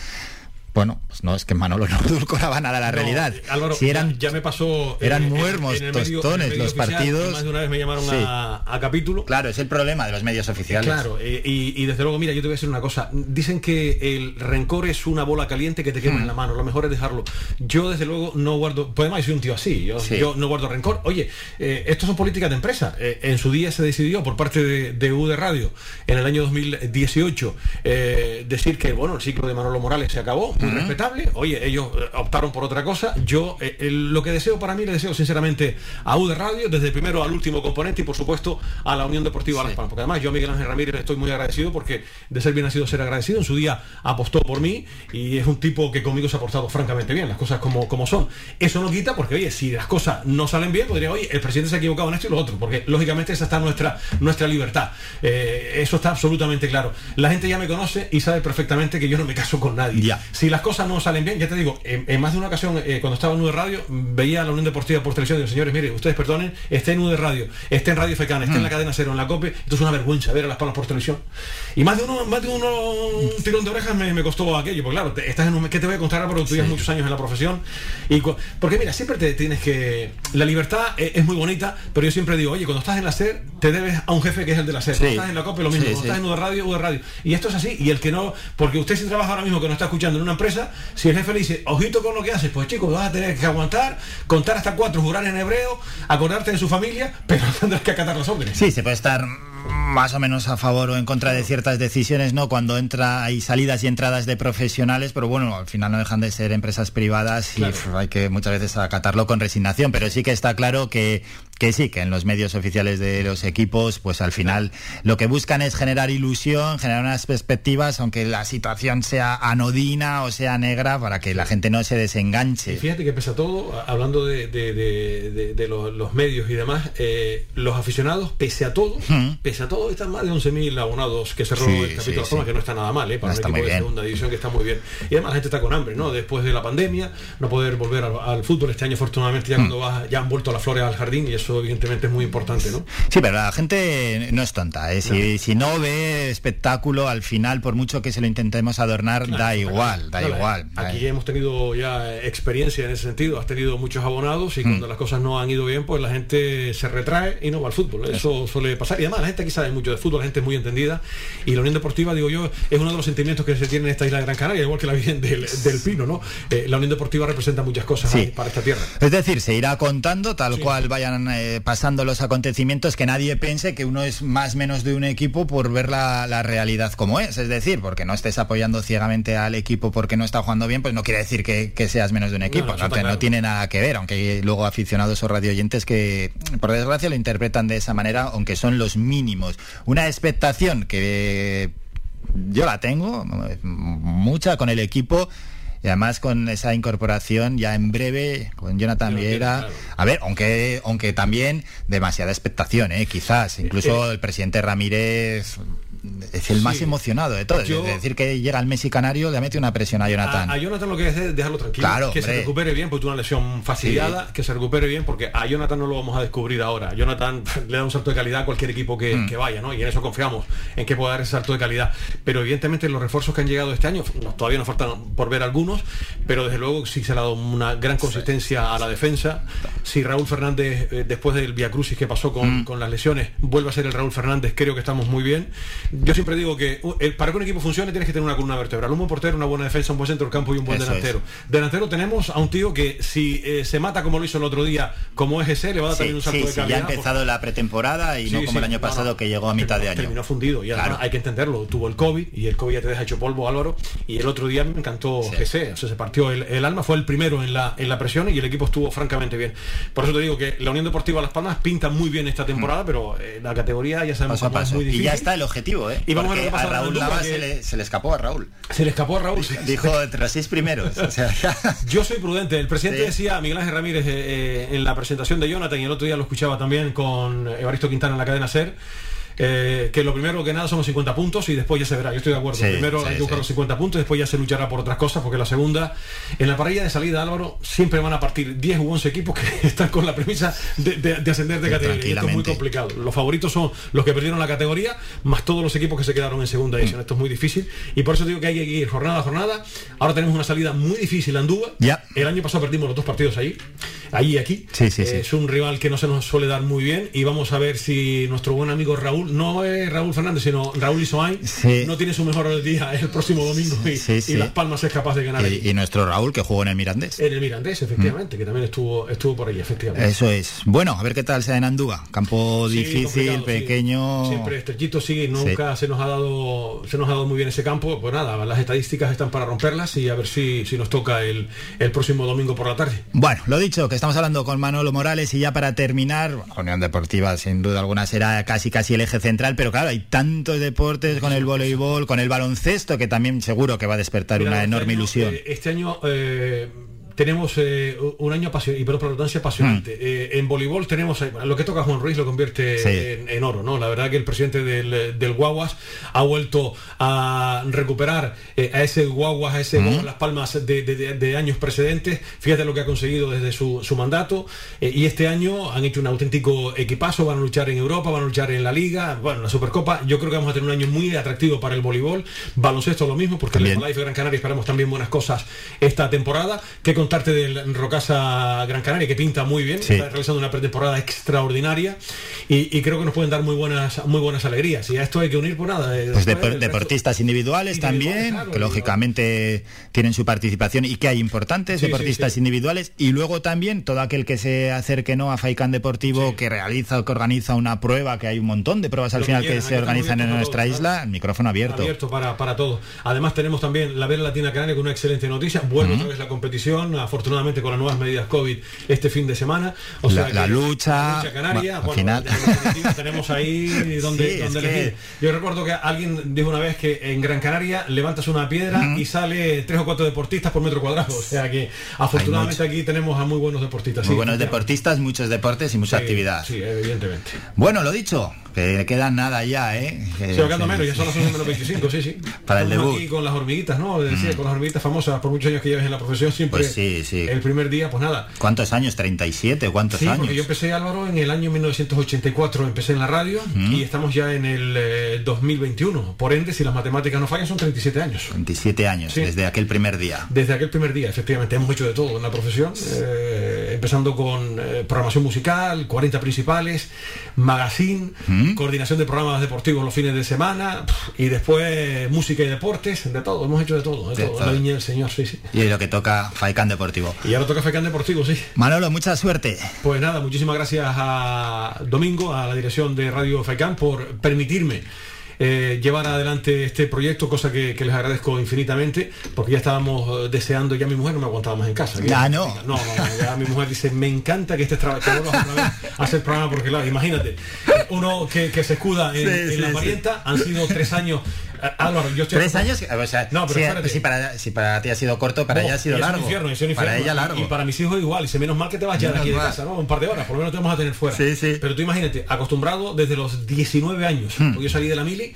Bueno, pues no, es que Manolo no *laughs* edulcoraba nada la
No,
realidad.
eh, Álvaro,
si eran,
ya, ya me pasó.
eran
en-
muermos,
en medio-
tostones, los
oficial,
partidos.
Más de una vez me llamaron
Sí.
a, a capítulo.
Claro, es el problema de los medios oficiales.
Claro, eh, y, y desde luego, mira, yo te voy a decir una cosa. Dicen que el rencor es una bola caliente que te quema
Hmm.
en la mano. Lo mejor es dejarlo. Yo, desde luego, no guardo. Pues además, soy un tío así. Yo,
Sí.
yo no guardo rencor. Oye, eh, esto son políticas de empresa. Eh, en su día se decidió por parte de, de U de Radio en el año 2018 eh, decir que, bueno, el ciclo de Manolo Morales se acabó. Muy respetable. Oye, ellos eh, optaron por otra cosa. Yo, eh, el- lo que deseo para mí, le deseo sinceramente a U de Radio, desde el primero al último componente y, por supuesto, a la Unión Deportiva Las Palmas. Porque además, yo a Miguel Ángel Ramírez le estoy muy agradecido porque de ser bien ha sido ser agradecido. En su día apostó por mí y es un tipo que conmigo se ha portado francamente bien, las cosas como, como son. Eso no quita porque, oye, si las cosas no salen bien, podría, oye, el presidente se ha equivocado en esto y lo otro, porque lógicamente esa está nuestra, nuestra libertad. Eh, eso está absolutamente claro. La gente ya me conoce y sabe perfectamente que yo no me caso con nadie.
Ya.
Si las cosas no salen bien, ya te digo, en, en más de una ocasión, eh, cuando estaba en UD Radio, veía a la Unión Deportiva por televisión y digo, señores, mire, ustedes perdonen, esté en UD Radio, esté en Radio Fecana, esté en la cadena cero, en la COPE, esto es una vergüenza ver a las palmas por televisión. Y más de uno, más de uno un tirón de orejas me, me costó aquello, porque claro, te- estás en un, ¿qué te voy a contar ahora? Porque tú llevas muchos años en la profesión. Y porque mira, siempre te tienes que. La libertad eh, es, muy bonita, pero yo siempre digo, oye, cuando estás en la SER, te debes a un jefe que es el de la SER.
Sí.
Cuando estás en la COPE, lo mismo.
Sí,
cuando estás en UD Radio, UD Radio. Y esto es así. Y el que no, porque usted si trabaja ahora mismo que no está escuchando en una empresa, si el jefe le dice, ojito con lo que haces, pues chicos, vas a tener que aguantar, contar hasta cuatro, jurar en hebreo, acordarte de su familia, pero tendrás que acatar las órdenes.
Sí, se puede estar más o menos a favor o en contra de ciertas decisiones, ¿no? Cuando entra hay salidas y entradas de profesionales, pero bueno, al final no dejan de ser empresas privadas y pf, hay que muchas veces acatarlo con resignación, pero sí que está claro que que sí, que en los medios oficiales de los equipos, pues al final lo que buscan es generar ilusión, generar unas perspectivas, aunque la situación sea anodina o sea negra, para que la gente no se
Y
desenganche.
fíjate que pese a todo, hablando de, de- de- de- de los, los medios y demás, eh, los aficionados, pese a todo, pese a todo, están más de 11.000 abonados que cerró
Sí,
el capítulo
sí,
de la forma,
sí.
que no está nada mal, ¿eh? para
No,
un equipo de segunda división que está muy bien. Y además la gente está con hambre, ¿no? Después de la pandemia, no poder volver al, al fútbol este año, afortunadamente, ya
Mm.
cuando vas- ya han vuelto las flores al jardín y eso evidentemente es muy importante, ¿no?
Sí, pero la gente no es tonta. ¿eh? Si, si no ve espectáculo, al final, por mucho que se lo intentemos adornar, da igual, da
Claro,
igual.
Aquí hemos tenido ya eh, experiencia en ese sentido, has tenido muchos abonados y
Mm.
cuando las cosas no han ido bien, pues la gente se retrae y no va al fútbol. Eso suele pasar. Y además la gente aquí sabe mucho de fútbol, la gente es muy entendida. Y la Unión Deportiva, digo yo, es uno de los sentimientos que se tiene en esta isla de Gran Canaria, igual que la Virgen del, del Pino, ¿no? Eh, la Unión Deportiva representa muchas cosas
Sí.
para esta tierra.
Es decir, se irá contando tal cual vayan eh, pasando los acontecimientos, que nadie piense que uno es más menos de un equipo por ver la, la realidad como es. Es decir, porque no estés apoyando ciegamente al equipo porque no está jugando bien, pues no quiere decir que, que seas menos de un equipo.
no,
No, te- no tiene nada que ver, aunque luego aficionados o radioyentes que, por desgracia, lo interpretan de esa manera, aunque son los mínimos. Una expectación que yo la tengo, eh, mucha con el equipo. Y además con esa incorporación ya en breve con Jonathan Vieira. A ver, aunque aunque también demasiada expectación, ¿eh? quizás. Incluso el presidente Ramírez es el más
Sí.
emocionado de todos.
Yo-
Es decir, que llega el Messi canario, le mete una presión a Jonathan.
A, a Jonathan lo que es dejarlo tranquilo,
Claro,
que se recupere bien, porque tuvo una lesión fastidiada, que se recupere bien, porque a Jonathan no lo vamos a descubrir ahora. Jonathan *laughs* le da un salto de calidad a cualquier equipo que,
Mm.
que vaya, ¿no? Y en eso confiamos, en que pueda dar ese salto de calidad. Pero evidentemente los refuerzos que han llegado este año, no, todavía nos faltan por ver algunos, pero desde luego sí se le ha dado una gran consistencia a la defensa. Si Raúl Fernández, eh, después del Via Crucis que pasó
Mm.
con, con las lesiones, vuelve a ser el Raúl Fernández, creo que estamos muy bien. Yo siempre digo que uh, el- para que un equipo funcione tienes que tener una columna vertebral, un buen portero, una buena defensa, un buen centro del campo y un buen
Eso
delantero. Delantero tenemos a un tío que si eh, se mata como lo hizo el otro día, como es ese, le va a dar
Sí,
también un salto
sí,
de
sí, ya
calidad.
ha empezado la pretemporada y no como el año pasado
no.
que llegó a mitad de año.
Terminó fundido y además
Claro.
hay que entenderlo. Tuvo el COVID y el COVID ya te deja hecho polvo, Álvaro. Y el otro día me encantó GC, o sea, se partió el, el alma, fue el primero en la, en la presión y el equipo estuvo francamente bien. Por eso te digo que la Unión Deportiva Las Palmas pinta muy bien esta temporada, pero eh, la categoría ya sabemos
Mm. Paso
es muy
Y
difícil.
ya está el objetivo, ¿eh?
Y vamos a
Porque a Raúl
que-
se le, se le escapó a Raúl.
Se le escapó a Raúl.
Dijo entre los seis primeros. O sea, *laughs*
Yo soy prudente. El presidente
Sí.
decía, Miguel Ángel Ramírez, eh, eh, en la presentación de Jonathan, y el otro día lo escuchaba también con Evaristo Quintana en la cadena SER, eh, que lo primero que nada son los 50 puntos y después ya se verá. Yo estoy de acuerdo.
Sí,
primero
sí,
hay que buscar
sí.
los 50 puntos, después ya se luchará por otras cosas, porque la segunda, en la parrilla de salida, Álvaro, siempre van a partir 10 u 11 equipos que *laughs* están con la premisa de, de- de ascender de categoría. Y esto es muy complicado. Los favoritos son los que perdieron la categoría, más todos los equipos que se quedaron en segunda
Mm.
edición. Esto es muy difícil. Y por eso digo que hay que ir jornada a jornada. Ahora tenemos una salida muy difícil a Andúa. El año pasado perdimos los dos partidos ahí, ahí y aquí. Eh,
sí.
Es un rival que no se nos suele dar muy bien y vamos a ver si nuestro buen amigo Raúl, no es Raúl Fernández, sino Raúl Isoain,
Sí.
no tiene su mejor día el próximo domingo y,
Sí, sí.
y Las Palmas es capaz de ganar
y, y nuestro Raúl que jugó en el Mirandés.
En el Mirandés, efectivamente, que también estuvo, estuvo por ahí, efectivamente.
Eso es. Bueno, a ver qué tal sea en Andúa. Campo difícil, pequeño.
Siempre estrechito, sí, nunca se nos ha dado se nos ha dado muy bien ese campo. Pues nada, las estadísticas están para romperlas y a ver si, si nos toca el, el próximo domingo por la tarde.
Bueno, lo dicho, que estamos hablando con Manolo Morales y ya para terminar, Unión Deportiva sin duda alguna será casi casi el eje central, pero claro, hay tantos deportes con el voleibol, con el baloncesto, que también seguro que va a despertar
Mira,
una
este
enorme
año,
ilusión.
eh, este año eh, tenemos eh, un año apasionante, y por redundancia apasionante. Eh, en voleibol tenemos, eh, lo que toca Juan Ruiz lo convierte
Sí.
en, en oro, ¿no? La verdad que el presidente del, del Guaguas ha vuelto a recuperar eh, a ese Guaguas, a ese Guaguas Las Palmas de, de- de- de años precedentes. Fíjate lo que ha conseguido desde su, su mandato. eh, y este año han hecho un auténtico equipazo, van a luchar en Europa, van a luchar en la Liga, bueno, en la Supercopa. Yo creo que vamos a tener un año muy atractivo para el voleibol. Baloncesto lo mismo, porque
También.
el Life Gran Canaria esperamos también buenas cosas esta temporada. Que contarte del Rocasa Gran Canaria, que pinta muy bien,
Sí.
está realizando una pretemporada extraordinaria y, y creo que nos pueden dar muy buenas, muy buenas alegrías. Y a esto hay que unir, pues nada.
Pues
resto-
deportistas individuales,
Individuales,
también,
claro,
que lógicamente tienen su participación y que hay importantes
Sí,
deportistas
sí.
individuales y luego también todo aquel que se acerque no a Faicán Deportivo, que realiza o que organiza una prueba, que hay un montón de pruebas al
Lo
final que se organizan en nuestra
todos,
isla, el micrófono abierto.
abierto para, para todo. Además tenemos también la Vera Latina Canaria con una excelente noticia. Vuelve otra vez la competición, afortunadamente con las nuevas medidas COVID este fin de semana. O sea
la lucha,
lucha canaria, bueno,
final.
tenemos ahí *laughs* donde,
Sí,
donde
que-
elegir. Yo recuerdo que alguien dijo una vez que en Gran Canaria levantas una piedra y sale tres o cuatro deportistas por metro cuadrado. O sea que afortunadamente aquí tenemos a muy buenos deportistas.
Muy
sí,
buenos deportistas, muchos deportes y mucha
Sí,
actividad.
Sí, evidentemente.
Bueno, lo dicho, que quedan nada ya, ¿eh? Que-
Se va quedando
sí,
menos, ya son las 11 menos 25, sí, sí. *laughs*
Para el debut. Mm.
aquí con las hormiguitas, ¿no? Decía, con las hormiguitas famosas, por muchos años que lleves en la profesión, siempre.
Pues sí, sí.
El primer día, pues nada.
¿Cuántos años? ¿37? ¿Cuántos
Sí,
años?
porque yo empecé, Álvaro, en el año 1984, empecé en la radio
Mm.
y estamos ya en el eh, 2021. Por ende, si las matemáticas no fallan, son 37 años.
27 años,
Sí.
desde aquel primer día.
Desde aquel primer día, efectivamente, hemos hecho de todo en la profesión, eh, empezando con eh, programación musical, 40 principales, magazine,
¿Mm?
coordinación de programas deportivos los fines de semana, y después música y deportes, de todo, hemos hecho de todo, de,
De
todo,
todo.
la viña del señor, sí, sí.
Y lo que toca Faicán Deportivo.
Y ahora toca Fecán Deportivo, sí.
Manolo, mucha suerte.
Pues nada, muchísimas gracias a Domingo, a la dirección de Radio Faicán, por permitirme eh, llevar adelante este proyecto, cosa que, que les agradezco infinitamente, porque ya estábamos eh, deseando, ya mi mujer no me aguantaba más en casa.
Ya no.
No, no, no, ya mi mujer dice, me encanta que estés trabajando a hacer programa, porque claro, imagínate, uno que, que se escuda en,
Sí,
en
sí,
la
sí.
parienta, han sido tres años. Eh, Álvaro, yo estoy
Tres años, o sea,
No, pero
si,
espérate.
si para, si para ti ha sido corto, para
No,
ella ha sido largo.
infierno,
Para ella largo.
Y, para mis hijos igual. Y se menos mal que te vas ya de aquí de casa, ¿no? Un par de horas, por lo menos te vamos a tener fuera.
Sí, sí.
Pero tú imagínate, acostumbrado desde los 19 años,
Hmm.
porque yo salí de la mili,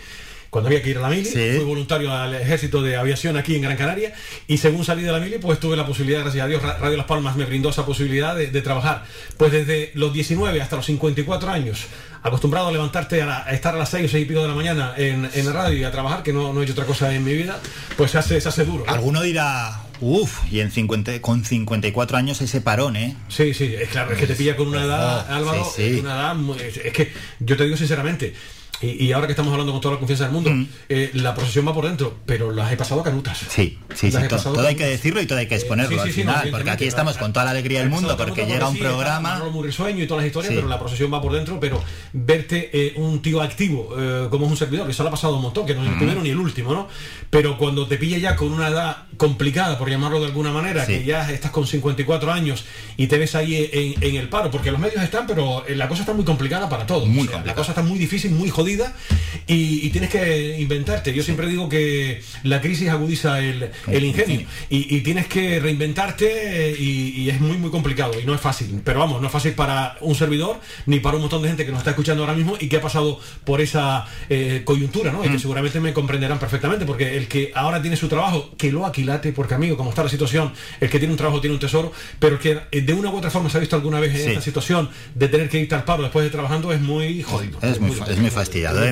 cuando había que ir a la mili, fui voluntario al ejército de aviación aquí en Gran Canaria y según salí de la mili pues tuve la posibilidad, gracias a Dios, Radio Las Palmas me brindó esa posibilidad de, trabajar. Pues desde los 19 hasta los 54 años, acostumbrado a levantarte a, estar a las 6 o 6 y pico de la mañana en, en la radio y a trabajar, que no, no he hecho otra cosa en mi vida, pues se hace, se hace duro.
Alguno dirá, Uf, y en 50, con 54 años ese parón, ¿eh?
Sí, sí, es claro, es que te pilla con una edad, Álvaro, una edad, es que yo te digo sinceramente, y, ahora que estamos hablando con toda la confianza del mundo, mm. eh, la procesión va por dentro, pero las he pasado canutas.
Sí, sí, sí. todo hay que decirlo y todo hay que exponerlo al final, porque aquí estamos con toda la alegría del mundo, porque llega un programa.
muy risueño y todas las historias, pero la procesión va por dentro, pero verte eh, un tío activo eh, como es un servidor, que eso le ha pasado un montón, que no es el mm. primero ni el último, ¿no? Pero cuando te pilla ya con una edad complicada, por llamarlo de alguna manera, que ya estás con 54 años y te ves ahí en, el paro, porque los medios están, pero la cosa está muy complicada para todos. Muy La cosa está muy difícil, muy jodida y, tienes que inventarte. Yo siempre digo que la crisis agudiza el, ingenio y, tienes que reinventarte y, es muy, muy complicado y no es fácil. Pero vamos, no es fácil para un servidor ni para un montón de gente que nos está escuchando ahora mismo y que ha pasado por esa eh, coyuntura, ¿no? Y que mm. seguramente me comprenderán perfectamente porque el que ahora tiene su trabajo, que lo aquilate, porque amigo, como está la situación, el que tiene un trabajo tiene un tesoro, pero que eh, de una u otra forma se ha visto alguna vez en esta situación de tener que ir al paro después de trabajando es muy jodido.
Es, muy, es muy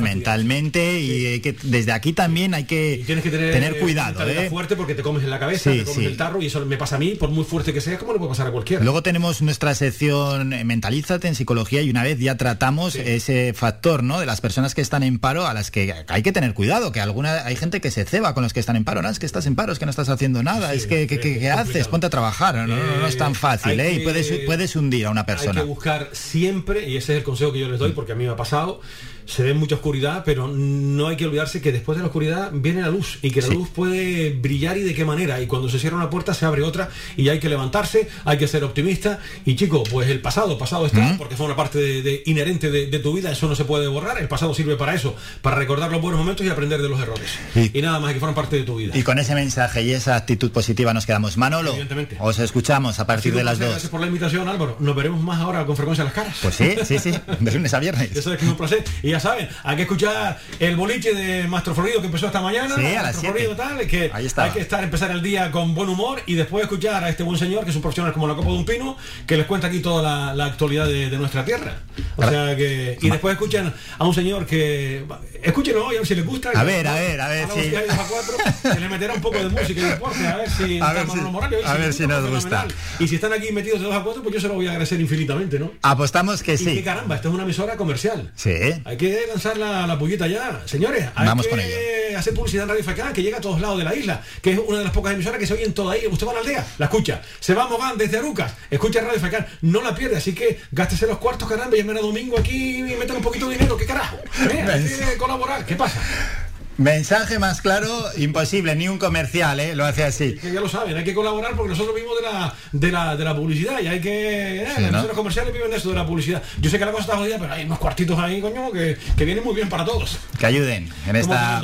mentalmente y que, desde aquí también hay que,
tienes que tener, cuidado. ¿eh? fuerte porque te comes en la cabeza, te comes el tarro y eso me pasa a mí, por muy fuerte que sea, como le puede pasar a cualquiera.
Luego tenemos nuestra sección eh, Mentalízate en psicología y una vez ya tratamos ese factor, ¿no? De las personas que están en paro a las que hay que tener cuidado, que alguna hay gente que se ceba con los que están en paro, no, es que estás en paro, es que no estás haciendo nada, es que ¿qué haces? Ponte a trabajar, no, no, es tan fácil, ¿eh? y puedes, puedes hundir a una persona.
Hay que buscar siempre, y ese es el consejo que yo les doy porque a mí me ha pasado, se ve mucha oscuridad, pero no hay que olvidarse que después de la oscuridad viene la luz y que la luz puede brillar y de qué manera. Y cuando se cierra una puerta se abre otra y hay que levantarse, hay que ser optimista. Y chico, pues el pasado, pasado está, porque fue una parte de, inherente de, tu vida, eso no se puede borrar. El pasado sirve para eso, para recordar los buenos momentos y aprender de los errores. Y, nada más, que fueron parte de tu vida.
Y con ese mensaje y esa actitud positiva nos quedamos. Manolo, os escuchamos a partir de las dos.
Gracias por la invitación, Álvaro. Nos veremos más ahora con frecuencia las caras.
Pues sí, sí, sí, de lunes a viernes.
Eso es que es un placer. Y saben, hay que escuchar el boliche de Mastro Florido que empezó esta mañana.
Sí, a las Florido,
tal, que hay que estar, empezar el día con buen humor y después escuchar a este buen señor, que es un profesional como la Copa de un Pino, que les cuenta aquí toda la, actualidad de, nuestra tierra. O sea que. Y después escuchan a un señor que. Escúchenlo hoy, a ver si les gusta.
A ver, a ver, a ver. Si...
se le meterá un poco de música y deporte, a ver si. *laughs*
A ver si, a ver si, nos gusta.
Y si están aquí metidos de 2 a 4, pues yo se lo voy a agradecer infinitamente, ¿no?
Apostamos que
y
sí.
Que caramba, esto es una emisora comercial.
Sí.
Hay que lanzar la, la pullita ya. Señores, hay
Vamos
que
con ello.
hacer publicidad en Radio Facán, que llega a todos lados de la isla, que es una de las pocas emisoras que se oyen toda ahí. Usted va a la aldea, la escucha. Se va a Mogán desde Arucas, escucha Radio Facán, no la pierde, así que gástese los cuartos, caramba, y a domingo aquí y metan un poquito de dinero, ¿qué carajo? ¿Eh? Hay que colaborar, ¿qué pasa?
Mensaje más claro, imposible, ni un comercial, ¿eh? Lo hace así.
Que ya lo saben, hay que colaborar porque nosotros vivimos de la, de la, de la publicidad y hay que... Eh, los comerciales viven de eso, de la publicidad. Yo sé que la cosa está jodida, pero hay unos cuartitos ahí, coño, que, que vienen muy bien para todos.
Que ayuden en esta,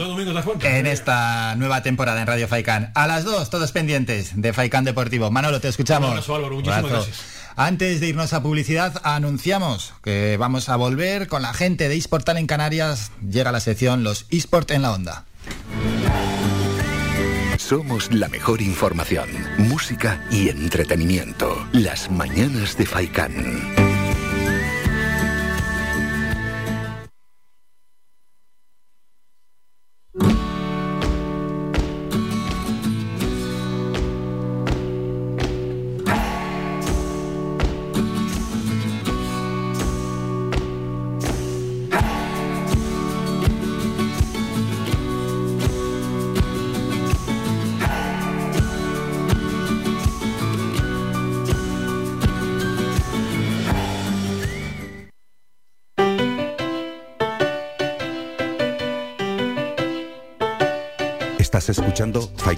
en esta nueva temporada en Radio Faikan. A las dos, todos pendientes de Faikan Deportivo. Manolo, te escuchamos.
Álvaro, muchísimas gracias.
Antes de irnos a publicidad, anunciamos que vamos a volver con la gente de eSportal en Canarias. Llega la sección Los eSport en la Onda.
Somos la mejor información, música y entretenimiento. Las mañanas de Faikán.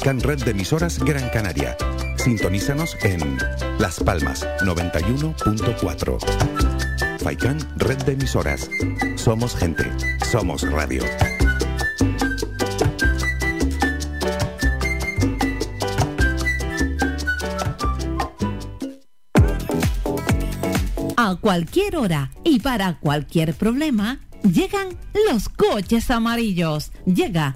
Faikan Red de emisoras Gran Canaria. Sintonízanos en Las Palmas 91.4. Faikan Red de emisoras. Somos gente, somos radio.
A cualquier hora y para cualquier problema, llegan los coches amarillos Llega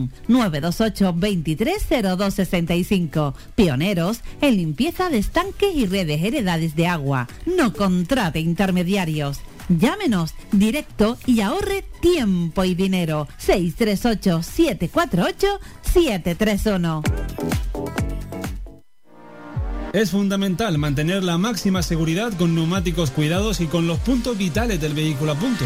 928 230265. Pioneros en limpieza de estanques y redes heredades de agua. No contrate intermediarios. Llámenos directo y ahorre tiempo y dinero. 638 748 731.
Es fundamental mantener la máxima seguridad con neumáticos cuidados y con los puntos vitales del vehículo a punto.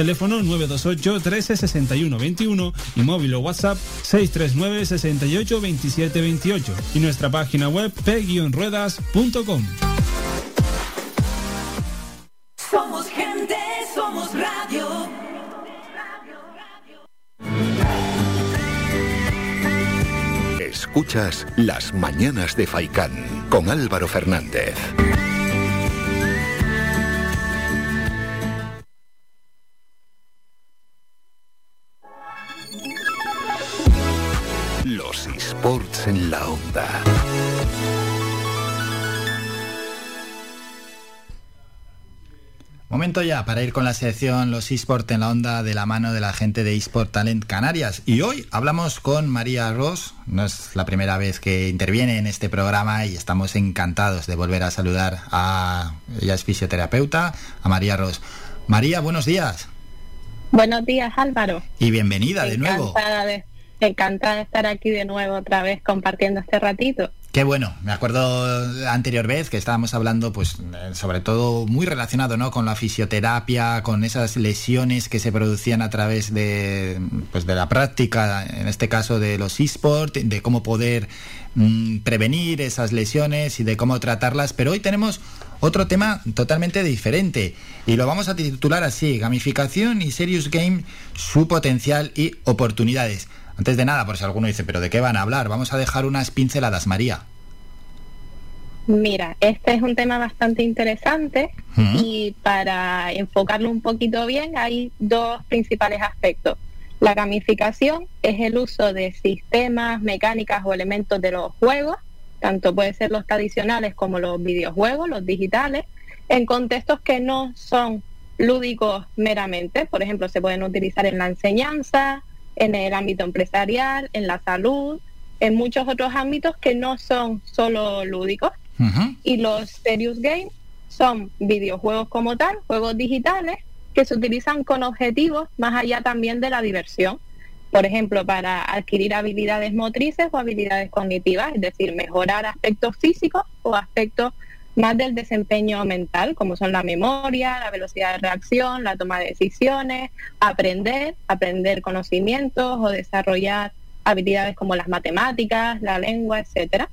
teléfono 928 13 61 21 y móvil o WhatsApp 639 68 27 28 y nuestra página web p-ruedas.com.
Somos gente, somos radio.
Escuchas Las Mañanas de Faicán con Álvaro Fernández. Los esports en la onda.
Momento ya para ir con la sección Los eSport en la onda de la mano de la gente de eSport Talent Canarias. Y hoy hablamos con María Ross. No es la primera vez que interviene en este programa y estamos encantados de volver a saludar a ella es fisioterapeuta, a María Ross. María, buenos días
Buenos días, Álvaro.
y bienvenida de nuevo.
De, encantada de estar aquí de nuevo otra vez compartiendo este ratito.
Qué bueno, me acuerdo anterior vez que estábamos hablando, pues eh, sobre todo muy relacionado, ¿no? Con la fisioterapia, con esas lesiones que se producían a través de, pues, de la práctica, en este caso de los eSports, de cómo poder mm, prevenir esas lesiones y de cómo tratarlas. Pero hoy tenemos otro tema totalmente diferente y lo vamos a titular así: gamificación y serious game, su potencial y oportunidades. Antes de nada, por si alguno dice, pero ¿de qué van a hablar? Vamos a dejar unas pinceladas, María.
Mira, este es un tema bastante interesante y para enfocarlo un poquito bien hay dos principales aspectos. La gamificación es el uso de sistemas, mecánicas o elementos de los juegos, tanto puede ser los tradicionales como los videojuegos, los digitales, en contextos que no son lúdicos meramente. Por ejemplo, se pueden utilizar en la enseñanza, en el ámbito empresarial, en la salud, en muchos otros ámbitos que no son solo lúdicos. Y los serious games son videojuegos como tal, juegos digitales que se utilizan con objetivos más allá también de la diversión. Por ejemplo, para adquirir habilidades motrices o habilidades cognitivas, es decir, mejorar aspectos físicos o aspectos más del desempeño mental, como son la memoria, la velocidad de reacción, la toma de decisiones, aprender, aprender conocimientos o desarrollar habilidades como las matemáticas, la lengua, etcétera.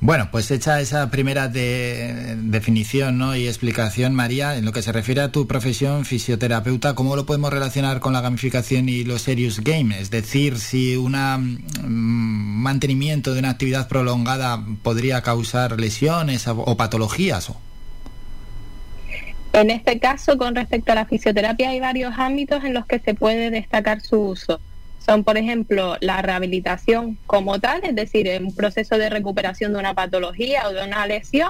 Bueno, pues hecha esa primera de- definición y explicación, María, en lo que se refiere a tu profesión fisioterapeuta, ¿cómo lo podemos relacionar con la gamificación y los serious games? Es decir, si un mantenimiento de una actividad prolongada podría causar lesiones o, patologías.
En este caso, con respecto a la fisioterapia, hay varios ámbitos en los que se puede destacar su uso. Son, por ejemplo, la rehabilitación como tal, es decir, un proceso de recuperación de una patología o de una lesión.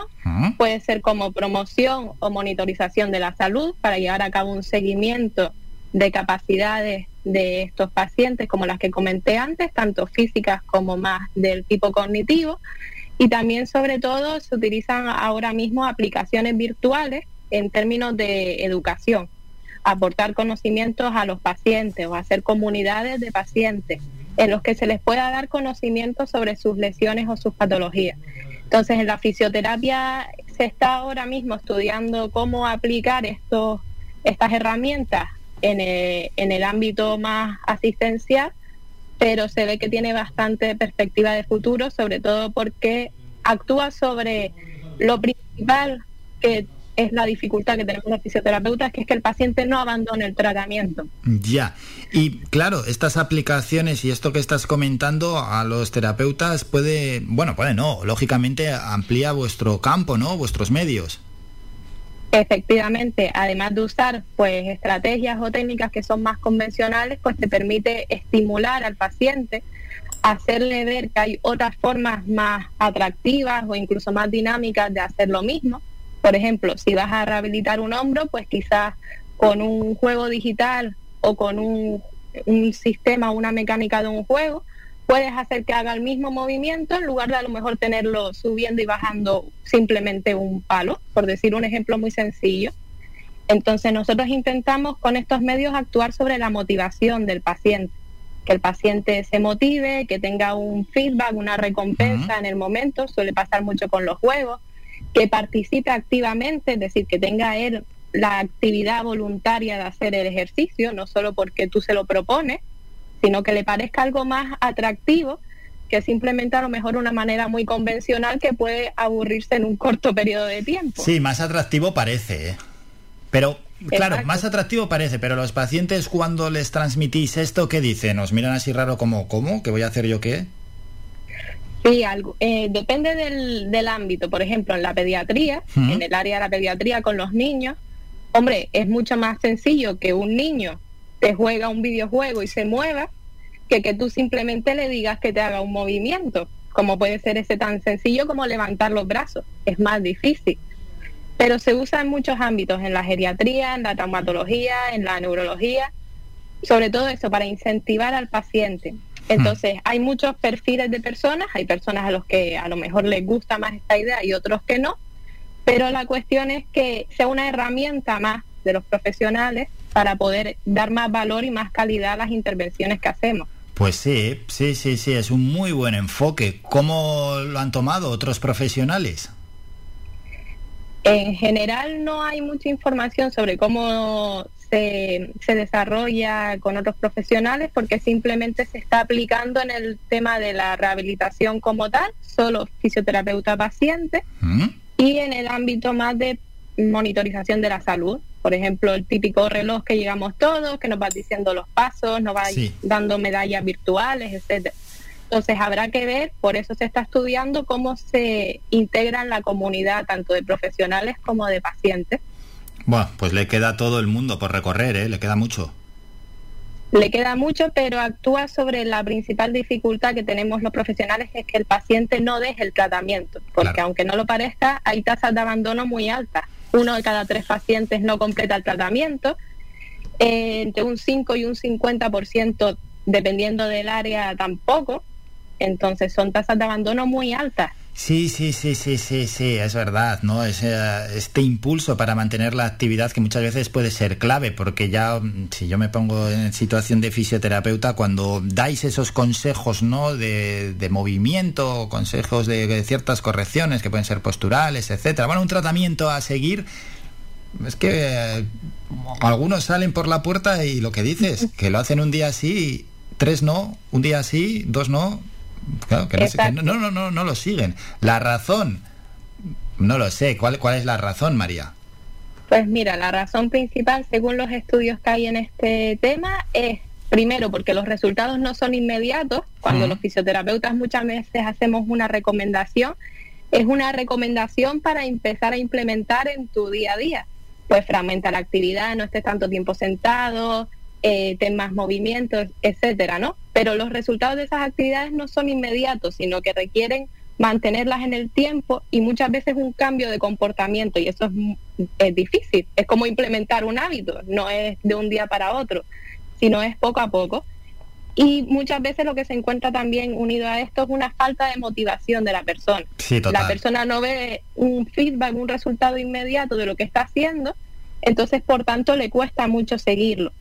Puede ser como promoción o monitorización de la salud para llevar a cabo un seguimiento de capacidades de estos pacientes, como las que comenté antes, tanto físicas como más del tipo cognitivo. Y también, sobre todo, se utilizan ahora mismo aplicaciones virtuales en términos de educación. Aportar conocimientos a los pacientes o hacer comunidades de pacientes en los que se les pueda dar conocimiento sobre sus lesiones o sus patologías. Entonces, en la fisioterapia se está ahora mismo estudiando cómo aplicar estos, estas herramientas en el, en el ámbito más asistencial, pero se ve que tiene bastante perspectiva de futuro, sobre todo porque actúa sobre lo principal que es la dificultad que tenemos los fisioterapeutas, que es que el paciente no abandone el tratamiento.
Ya, y claro, estas aplicaciones y esto que estás comentando a los terapeutas puede, bueno, puede no, lógicamente amplía vuestro campo, ¿no? Vuestros medios.
Efectivamente, además de usar pues estrategias o técnicas que son más convencionales, pues te permite estimular al paciente, hacerle ver que hay otras formas más atractivas o incluso más dinámicas de hacer lo mismo por ejemplo, si vas a rehabilitar un hombro, pues quizás con un juego digital o con un, un sistema, una mecánica de un juego, puedes hacer que haga el mismo movimiento en lugar de a lo mejor tenerlo subiendo y bajando simplemente un palo, por decir un ejemplo muy sencillo. Entonces nosotros intentamos con estos medios actuar sobre la motivación del paciente, que el paciente se motive, que tenga un feedback, una recompensa en el momento, suele pasar mucho con los juegos, que participe activamente, es decir, que tenga él la actividad voluntaria de hacer el ejercicio, no solo porque tú se lo propones, sino que le parezca algo más atractivo que simplemente a lo mejor una manera muy convencional que puede aburrirse en un corto periodo de tiempo.
Sí, más atractivo parece, ¿eh? pero claro, más atractivo parece, pero los pacientes cuando les transmitís esto, ¿qué dicen? ¿Nos miran así raro como, ¿cómo? ¿Qué voy a hacer yo qué?
Sí, algo, eh, depende del, del, ámbito. Por ejemplo, en la pediatría, en el área de la pediatría con los niños, hombre, es mucho más sencillo que un niño te juega un videojuego y se mueva que que tú simplemente le digas que te haga un movimiento, como puede ser ese tan sencillo como levantar los brazos. Es más difícil. Pero se usa en muchos ámbitos, en la geriatría, en la traumatología, en la neurología, sobre todo eso, para incentivar al paciente entonces, hay muchos perfiles de personas, hay personas a los que a lo mejor les gusta más esta idea y otros que no, pero la cuestión es que sea una herramienta más de los profesionales para poder dar más valor y más calidad a las intervenciones que hacemos.
Pues sí, sí, sí, sí, es un muy buen enfoque. ¿Cómo lo han tomado otros profesionales?
En general no hay mucha información sobre cómo se, se, desarrolla con otros profesionales porque simplemente se está aplicando en el tema de la rehabilitación como tal, solo fisioterapeuta paciente, ¿Mm? y en el ámbito más de monitorización de la salud. Por ejemplo, el típico reloj que llegamos todos, que nos va diciendo los pasos, nos va dando medallas virtuales, etcétera. Entonces habrá que ver, por eso se está estudiando cómo se integra en la comunidad tanto de profesionales como de pacientes.
Bueno, pues le queda todo el mundo por recorrer, ¿eh? Le queda mucho.
Le queda mucho, pero actúa sobre la principal dificultad que tenemos los profesionales, es que el paciente no deje el tratamiento, porque aunque no lo parezca, hay tasas de abandono muy altas. Uno de cada tres pacientes no completa el tratamiento, eh, entre un 5 y un 50%, dependiendo del área, tampoco. Entonces son tasas de abandono muy altas.
Sí, sí, sí, sí, sí, sí, es verdad, ¿no? Ese, este impulso para mantener la actividad que muchas veces puede ser clave, porque ya, mm, si yo me pongo en situación de fisioterapeuta, cuando dais esos consejos, ¿no? De, movimiento, consejos de, ciertas correcciones que pueden ser posturales, etcétera, bueno, un tratamiento a seguir, es que eh, algunos salen por la puerta y lo que dices, que lo hacen un día así, tres no, un día así, dos no, Claro, que no, no, no, no, no lo siguen. La razón, no lo sé. ¿Cuál, ¿Cuál es la razón, María?
Pues mira, la razón principal, según los estudios que hay en este tema, es primero porque los resultados no son inmediatos. Cuando los fisioterapeutas muchas veces hacemos una recomendación, es una recomendación para empezar a implementar en tu día a día. Pues fragmenta la actividad, no estés tanto tiempo sentado, eh, temas movimientos, etcétera, ¿no? Pero los resultados de esas actividades no son inmediatos, sino que requieren mantenerlas en el tiempo y muchas veces un cambio de comportamiento y eso es, difícil. Es como implementar un hábito, no es de un día para otro, sino es poco a poco. Y muchas veces lo que se encuentra también unido a esto es una falta de motivación de la persona. La persona no ve un feedback, un resultado inmediato de lo que está haciendo entonces por tanto le cuesta mucho seguirlo.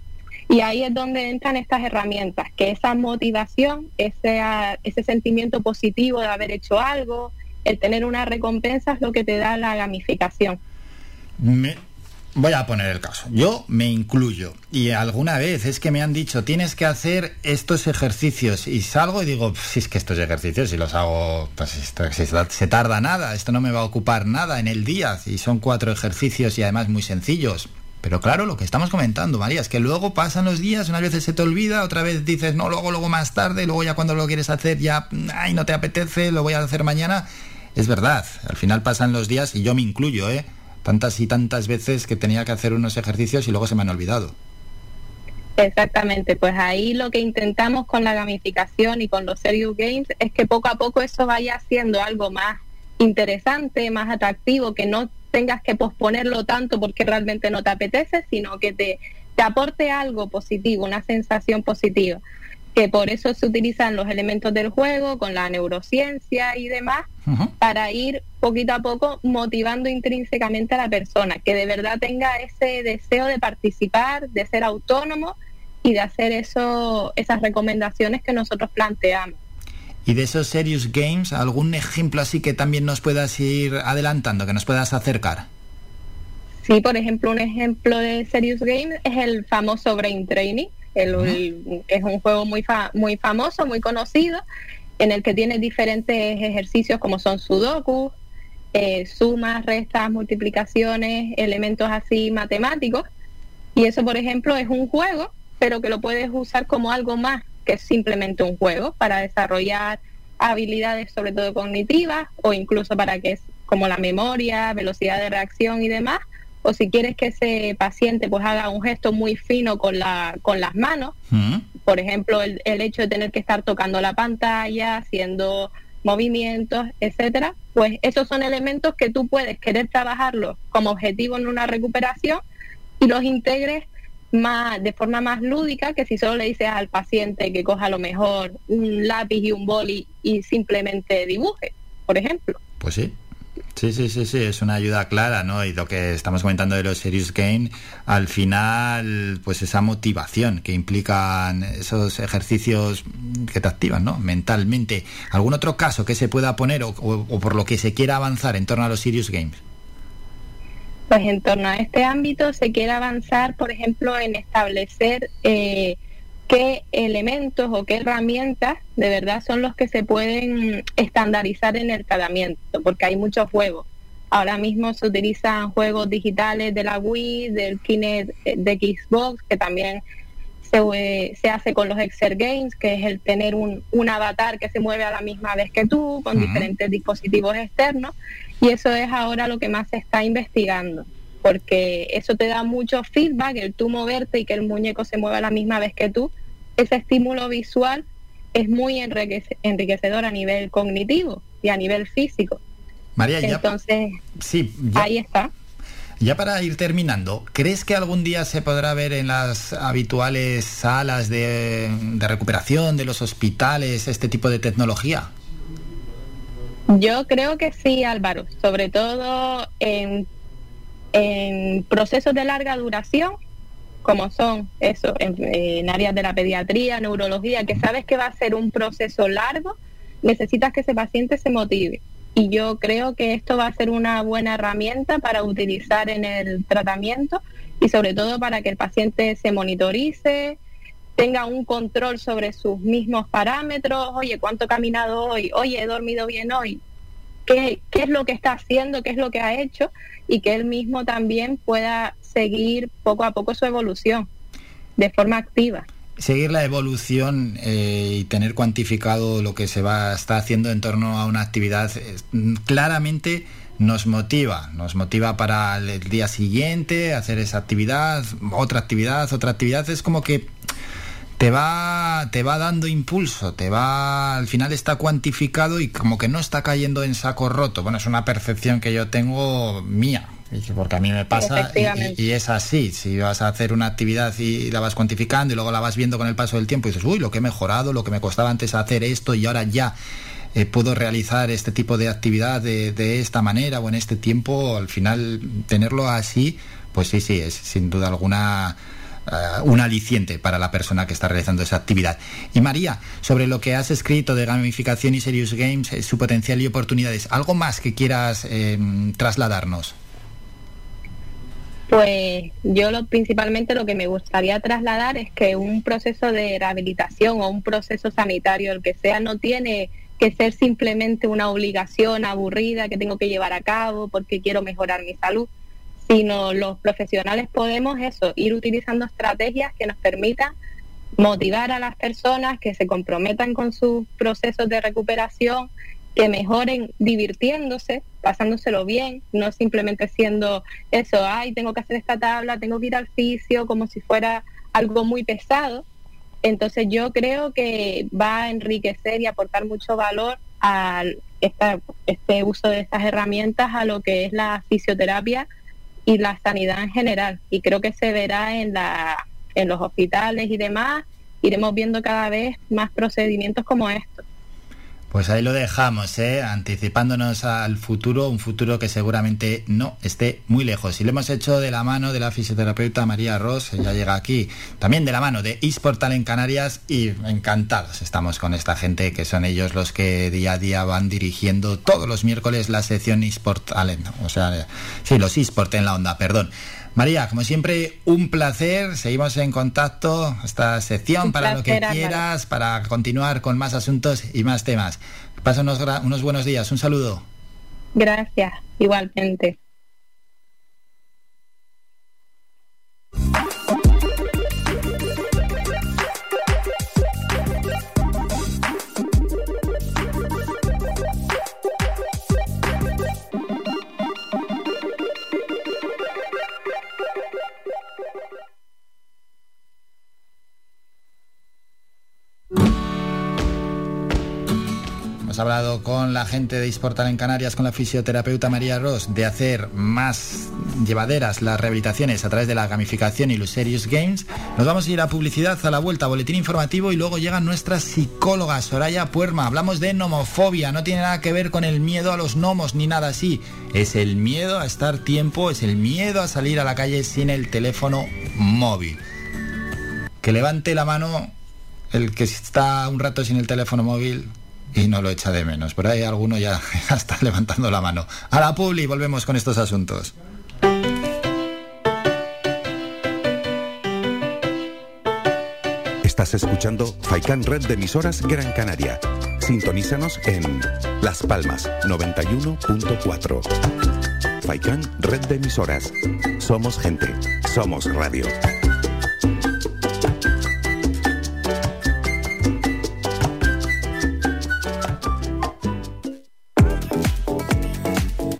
Y ahí es donde entran estas herramientas, que esa motivación, ese, ese sentimiento positivo de haber hecho algo, el tener una recompensa es lo que te da la gamificación.
voy a poner el caso. Yo me incluyo y alguna vez es que me han dicho tienes que hacer estos ejercicios y salgo y digo si es que estos ejercicios si los hago pues se tarda nada, esto no me va a ocupar nada en el día y son cuatro ejercicios y además muy sencillos. Pero claro, lo que estamos comentando, María, es que luego pasan los días, unas veces se te olvida, otra vez dices, no, luego, luego más tarde, luego ya cuando lo quieres hacer ya, ay, no te apetece, lo voy a hacer mañana. Es verdad, al final pasan los días y yo me incluyo, ¿eh? Tantas y tantas veces que tenía que hacer unos ejercicios y luego se me han olvidado.
Exactamente, pues ahí lo que intentamos con la gamificación y con los Serious Games es que poco a poco eso vaya siendo algo más interesante, más atractivo, que no tengas que posponerlo tanto porque realmente no te apetece, sino que te, te aporte algo positivo, una sensación positiva. Que por eso se utilizan los elementos del juego con la neurociencia y demás, para ir poquito a poco motivando intrínsecamente a la persona, que de verdad tenga ese deseo de participar, de ser autónomo y de hacer eso, esas recomendaciones que nosotros planteamos.
Y de esos Serious Games, ¿algún ejemplo así que también nos puedas ir adelantando, que nos puedas acercar?
Sí, por ejemplo, un ejemplo de Serious Games es el famoso Brain Training. es un juego muy, muy famoso, muy conocido, en el que tiene diferentes ejercicios como son sudoku, eh, sumas, restas, multiplicaciones, elementos así matemáticos. Y eso, por ejemplo, es un juego, pero que lo puedes usar como algo más que es simplemente un juego para desarrollar habilidades sobre todo cognitivas o incluso para que es como la memoria, velocidad de reacción y demás, o si quieres que ese paciente pues haga un gesto muy fino con la con las manos, mm. por ejemplo, el, el, hecho de tener que estar tocando la pantalla, haciendo movimientos, etcétera, pues esos son elementos que tú puedes querer trabajarlos como objetivo en una recuperación y los integres más de forma más lúdica que si solo le dices al paciente que coja lo mejor un lápiz y un boli y simplemente dibuje, por ejemplo.
Pues sí. Sí, sí, sí, sí, es una ayuda clara, ¿no? Y lo que estamos comentando de los Serious Game, al final, pues esa motivación que implican esos ejercicios que te activan, ¿no? Mentalmente. ¿Algún otro caso que se pueda poner o por lo que se quiera avanzar en torno a los Serious Games?
Pues en torno a este ámbito se quiere avanzar, por ejemplo, en establecer eh, qué elementos o qué herramientas de verdad son los que se pueden estandarizar en el tratamiento, porque hay muchos juegos. Ahora mismo se utilizan juegos digitales de la Wii, del Kinect eh, de Xbox, que también se, eh, se hace con los Exer Games, que es el tener un, un, avatar que se mueve a la misma vez que tú, con diferentes dispositivos externos. Y eso es ahora lo que más se está investigando, porque eso te da mucho feedback, el tú moverte y que el muñeco se mueva a la misma vez que tú. Ese estímulo visual es muy enriquecedor a nivel cognitivo y a nivel físico.
María,
Entonces,
sí,
ahí está.
Ya para ir terminando, ¿crees que algún día se podrá ver en las habituales salas de, recuperación de los hospitales este tipo de tecnología?
Yo creo que sí, Álvaro, sobre todo en, en procesos de larga duración, como son eso, en, áreas de la pediatría, neurología, que sabes que va a ser un proceso largo, necesitas que ese paciente se motive. Y yo creo que esto va a ser una buena herramienta para utilizar en el tratamiento y sobre todo para que el paciente se monitorice, tenga un control sobre sus mismos parámetros, oye, ¿cuánto he caminado hoy? Oye, he dormido bien hoy. ¿Qué, ¿Qué es lo que está haciendo? ¿Qué es lo que ha hecho? Y que él mismo también pueda seguir poco a poco su evolución de forma activa
seguir la evolución eh, y tener cuantificado lo que se va está haciendo en torno a una actividad claramente nos motiva, nos motiva para el día siguiente hacer esa actividad, otra actividad, otra actividad, es como que te va, te va dando impulso, te va, al final está cuantificado y como que no está cayendo en saco roto. Bueno, es una percepción que yo tengo mía, porque a mí me pasa y, es así. Si vas a hacer una actividad y la vas cuantificando y luego la vas viendo con el paso del tiempo y dices, uy, lo que he mejorado, lo que me costaba antes hacer esto y ahora ya eh, puedo realizar este tipo de actividad de, de esta manera o en este tiempo, al final tenerlo así pues sí, sí, es sin duda alguna eh, un aliciente para la persona que está realizando esa actividad. Y María, sobre lo que has escrito de gamificación y Serious Games, eh, su potencial y oportunidades, ¿algo más que quieras trasladarnos?
Pues yo lo, principalmente lo que me gustaría trasladar es que un proceso de rehabilitación o un proceso sanitario, el que sea, no tiene que ser simplemente una obligación aburrida que tengo que llevar a cabo porque quiero mejorar mi salud, sino los profesionales podemos eso, ir utilizando estrategias que nos permitan motivar a las personas que se comprometan con sus procesos de recuperación, que mejoren divirtiéndose, pasándoselo bien, no simplemente siendo eso, ay, tengo que hacer esta tabla, tengo que ir al fisio, como si fuera algo muy pesado. Entonces yo creo que va a enriquecer y aportar mucho valor a este uso de estas herramientas a lo que es la fisioterapia y la sanidad en general. Y creo que se verá en, la, en los hospitales y demás. Iremos viendo cada vez más procedimientos como estos.
Pues ahí lo dejamos, ¿eh? anticipándonos al futuro, un futuro que seguramente no esté muy lejos. Y lo hemos hecho de la mano de la fisioterapeuta María Ross, ya llega aquí, también de la mano de eSportal en Canarias y encantados estamos con esta gente que son ellos los que día a día van dirigiendo todos los miércoles la sección eSport o sea, sí, los eSport en la onda, perdón. María, como siempre, un placer. Seguimos en contacto. Esta sección para lo que quieras, para continuar con más asuntos y más temas. Pasa unos, unos buenos días. Un saludo.
Gracias, igualmente.
Hablado con la gente de Isportal en Canarias, con la fisioterapeuta María Ross, de hacer más llevaderas las rehabilitaciones a través de la gamificación y los Serious Games. Nos vamos a ir a publicidad, a la vuelta, boletín informativo y luego llega nuestra psicóloga Soraya Puerma. Hablamos de nomofobia, no tiene nada que ver con el miedo a los gnomos ni nada así. Es el miedo a estar tiempo, es el miedo a salir a la calle sin el teléfono móvil. Que levante la mano el que está un rato sin el teléfono móvil y no lo echa de menos. Por ahí alguno *laughs* ya está levantando la mano. A la publi, volvemos con estos asuntos.
Estás escuchando Faikan Red de emisoras Gran Canaria. Sintonízanos en Las Palmas 91.4. Faikan Red de emisoras. Somos gente. Somos radio.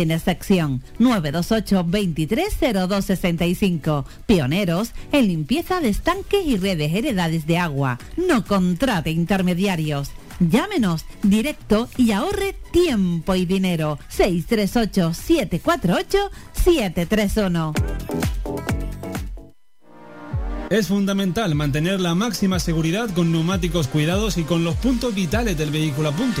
sin excepción. 928 230265. Pioneros en limpieza de estanques y redes heredades de agua. No contrate intermediarios. Llámenos directo y ahorre tiempo y dinero. 638 748 731.
Es fundamental mantener la máxima seguridad con neumáticos cuidados y con los puntos vitales del vehículo a punto.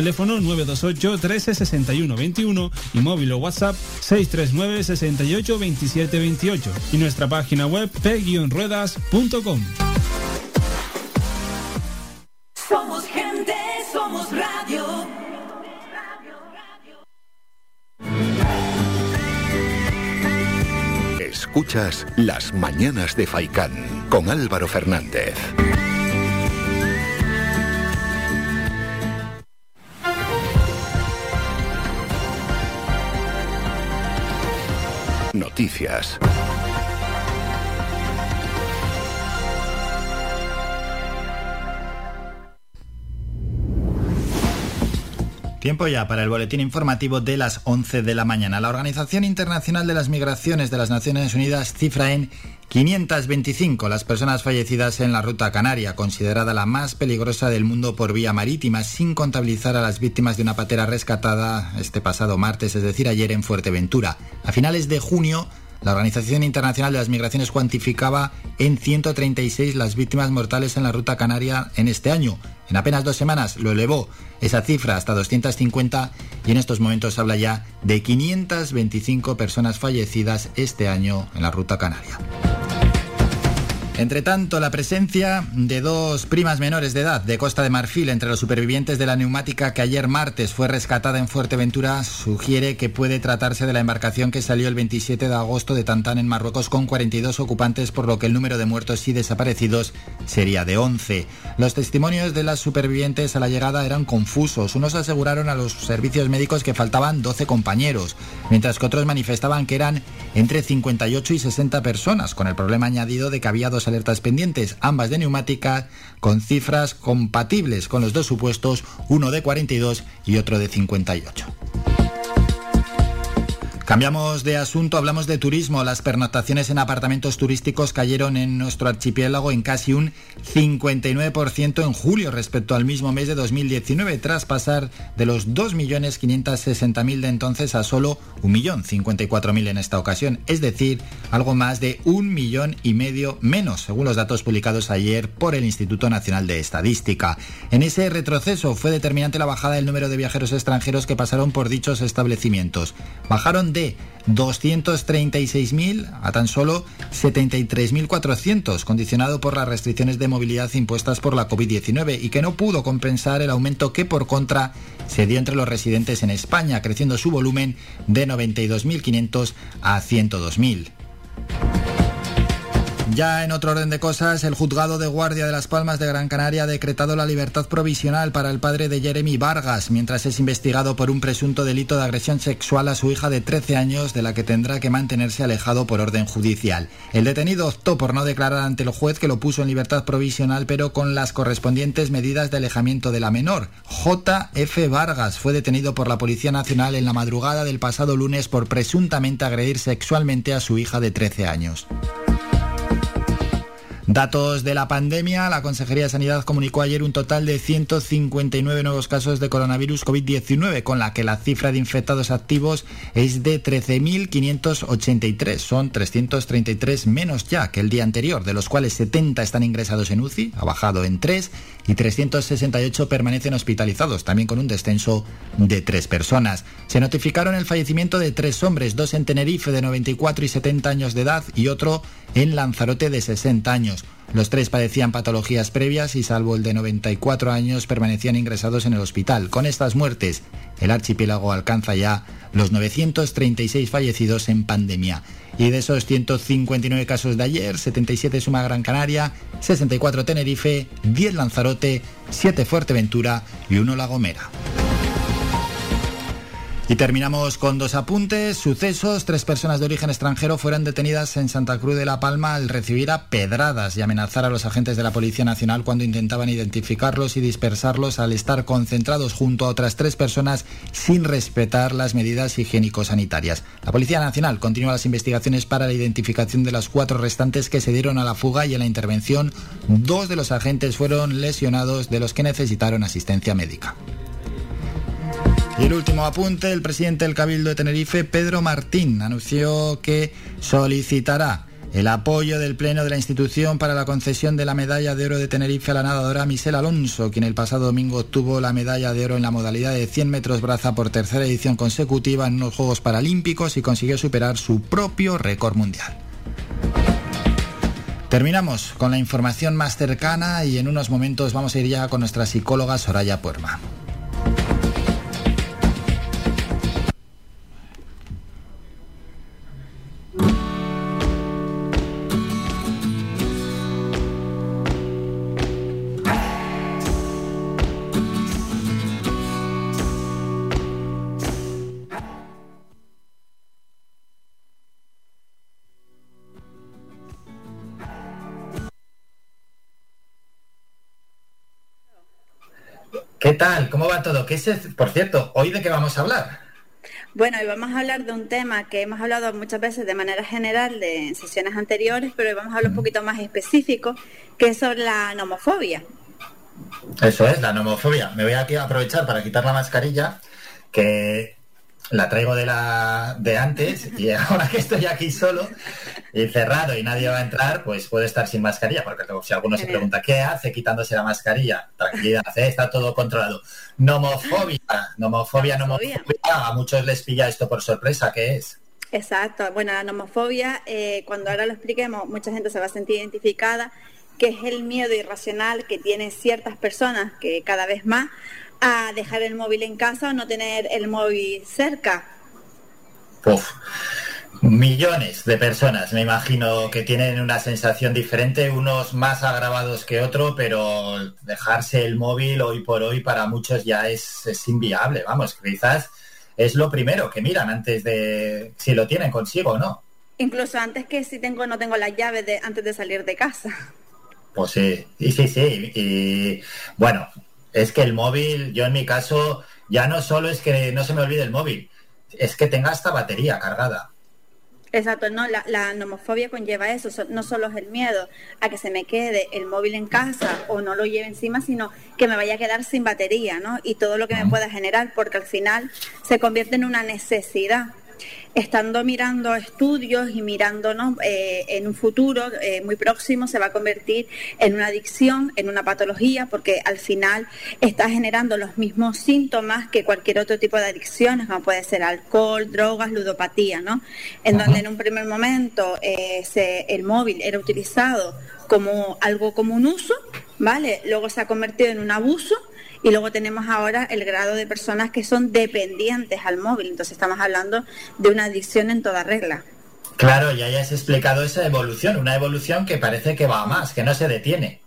teléfono 928 13 61 21 y móvil o WhatsApp 639 68 27 28 y nuestra página web p-ruedas.com.
Somos gente, somos radio.
Escuchas Las Mañanas de Faicán con Álvaro Fernández. Noticias.
Tiempo ya para el boletín informativo de las 11 de la mañana. La Organización Internacional de las Migraciones de las Naciones Unidas cifra en 525 las personas fallecidas en la ruta canaria, considerada la más peligrosa del mundo por vía marítima, sin contabilizar a las víctimas de una patera rescatada este pasado martes, es decir, ayer en Fuerteventura. A finales de junio, la Organización Internacional de las Migraciones cuantificaba en 136 las víctimas mortales en la ruta canaria en este año. En apenas dos semanas lo elevó esa cifra hasta 250 y en estos momentos habla ya de 525 personas fallecidas este año en la ruta canaria. Entre tanto, la presencia de dos primas menores de edad de Costa de Marfil entre los supervivientes de la neumática que ayer martes fue rescatada en Fuerteventura sugiere que puede tratarse de la embarcación que salió el 27 de agosto de Tantán en Marruecos con 42 ocupantes, por lo que el número de muertos y desaparecidos sería de 11. Los testimonios de las supervivientes a la llegada eran confusos. Unos aseguraron a los servicios médicos que faltaban 12 compañeros, mientras que otros manifestaban que eran entre 58 y 60 personas, con el problema añadido de que había dos alertas pendientes, ambas de neumática, con cifras compatibles con los dos supuestos, uno de 42 y otro de 58. Cambiamos de asunto, hablamos de turismo. Las pernoctaciones en apartamentos turísticos cayeron en nuestro archipiélago en casi un 59% en julio respecto al mismo mes de 2019, tras pasar de los 2.560.000 de entonces a solo 1.054.000 en esta ocasión, es decir, algo más de un millón y medio menos, según los datos publicados ayer por el Instituto Nacional de Estadística. En ese retroceso fue determinante la bajada del número de viajeros extranjeros que pasaron por dichos establecimientos. Bajaron de 236.000 a tan solo 73.400, condicionado por las restricciones de movilidad impuestas por la COVID-19 y que no pudo compensar el aumento que por contra se dio entre los residentes en España, creciendo su volumen de 92.500 a 102.000. Ya en otro orden de cosas, el juzgado de guardia de Las Palmas de Gran Canaria ha decretado la libertad provisional para el padre de Jeremy Vargas, mientras es investigado por un presunto delito de agresión sexual a su hija de 13 años, de la que tendrá que mantenerse alejado por orden judicial. El detenido optó por no declarar ante el juez que lo puso en libertad provisional, pero con las correspondientes medidas de alejamiento de la menor. J.F. Vargas fue detenido por la Policía Nacional en la madrugada del pasado lunes por presuntamente agredir sexualmente a su hija de 13 años. Datos de la pandemia. La Consejería de Sanidad comunicó ayer un total de 159 nuevos casos de coronavirus COVID-19, con la que la cifra de infectados activos es de 13.583. Son 333 menos ya que el día anterior, de los cuales 70 están ingresados en UCI, ha bajado en 3, y 368 permanecen hospitalizados, también con un descenso de 3 personas. Se notificaron el fallecimiento de tres hombres, dos en Tenerife de 94 y 70 años de edad y otro en Lanzarote de 60 años. Los tres padecían patologías previas y salvo el de 94 años permanecían ingresados en el hospital. Con estas muertes, el archipiélago alcanza ya los 936 fallecidos en pandemia. Y de esos 159 casos de ayer, 77 suma Gran Canaria, 64 Tenerife, 10 Lanzarote, 7 Fuerteventura y 1 La Gomera. Y terminamos con dos apuntes. Sucesos. Tres personas de origen extranjero fueron detenidas en Santa Cruz de la Palma al recibir a pedradas y amenazar a los agentes de la Policía Nacional cuando intentaban identificarlos y dispersarlos al estar concentrados junto a otras tres personas sin respetar las medidas higiénico-sanitarias. La Policía Nacional continúa las investigaciones para la identificación de las cuatro restantes que se dieron a la fuga y en la intervención dos de los agentes fueron lesionados de los que necesitaron asistencia médica. Y el último apunte, el presidente del Cabildo de Tenerife, Pedro Martín, anunció que solicitará el apoyo del Pleno de la institución para la concesión de la medalla de oro de Tenerife a la nadadora Michelle Alonso, quien el pasado domingo obtuvo la medalla de oro en la modalidad de 100 metros braza por tercera edición consecutiva en unos Juegos Paralímpicos y consiguió superar su propio récord mundial. Terminamos con la información más cercana y en unos momentos vamos a ir ya con nuestra psicóloga Soraya Puerma. Tal? ¿Cómo va todo? ¿Qué es, por cierto, hoy de qué vamos a hablar?
Bueno, hoy vamos a hablar de un tema que hemos hablado muchas veces de manera general de, en sesiones anteriores, pero hoy vamos a hablar un poquito más específico, que es sobre la nomofobia.
Eso es, la nomofobia. Me voy aquí a aprovechar para quitar la mascarilla, que la traigo de la de antes y *laughs* ahora que estoy aquí solo y cerrado y nadie va a entrar, pues puede estar sin mascarilla, porque si alguno se pregunta qué hace quitándose la mascarilla, tranquilidad, ¿eh? está todo controlado. Nomofobia, nomofobia, nomofobia, a muchos les pilla esto por sorpresa, ¿qué es?
Exacto, bueno, la nomofobia, eh, cuando ahora lo expliquemos, mucha gente se va a sentir identificada, que es el miedo irracional que tienen ciertas personas, que cada vez más, a dejar el móvil en casa o no tener el móvil cerca.
Uf, millones de personas, me imagino que tienen una sensación diferente, unos más agravados que otro, pero dejarse el móvil hoy por hoy para muchos ya es, es inviable, vamos, quizás es lo primero que miran antes de si lo tienen consigo o no.
Incluso antes que si tengo no tengo las llaves de, antes de salir de casa.
Pues sí, sí, sí, sí. Y bueno, es que el móvil, yo en mi caso, ya no solo es que no se me olvide el móvil, es que tenga esta batería cargada.
Exacto, no, la, nomofobia conlleva eso, no solo es el miedo a que se me quede el móvil en casa o no lo lleve encima, sino que me vaya a quedar sin batería, ¿no? Y todo lo que me pueda generar, porque al final se convierte en una necesidad estando mirando estudios y mirando eh, en un futuro eh, muy próximo se va a convertir en una adicción, en una patología, porque al final está generando los mismos síntomas que cualquier otro tipo de adicciones, como puede ser alcohol, drogas, ludopatía, ¿no? En donde en un primer momento eh, el móvil era utilizado como algo como un uso, ¿vale? Luego se ha convertido en un abuso y luego tenemos ahora el grado de personas que son dependientes al móvil. Entonces estamos hablando de una adicción en toda regla.
Claro, ya has explicado esa evolución, una evolución que parece que va a más, que no se detiene.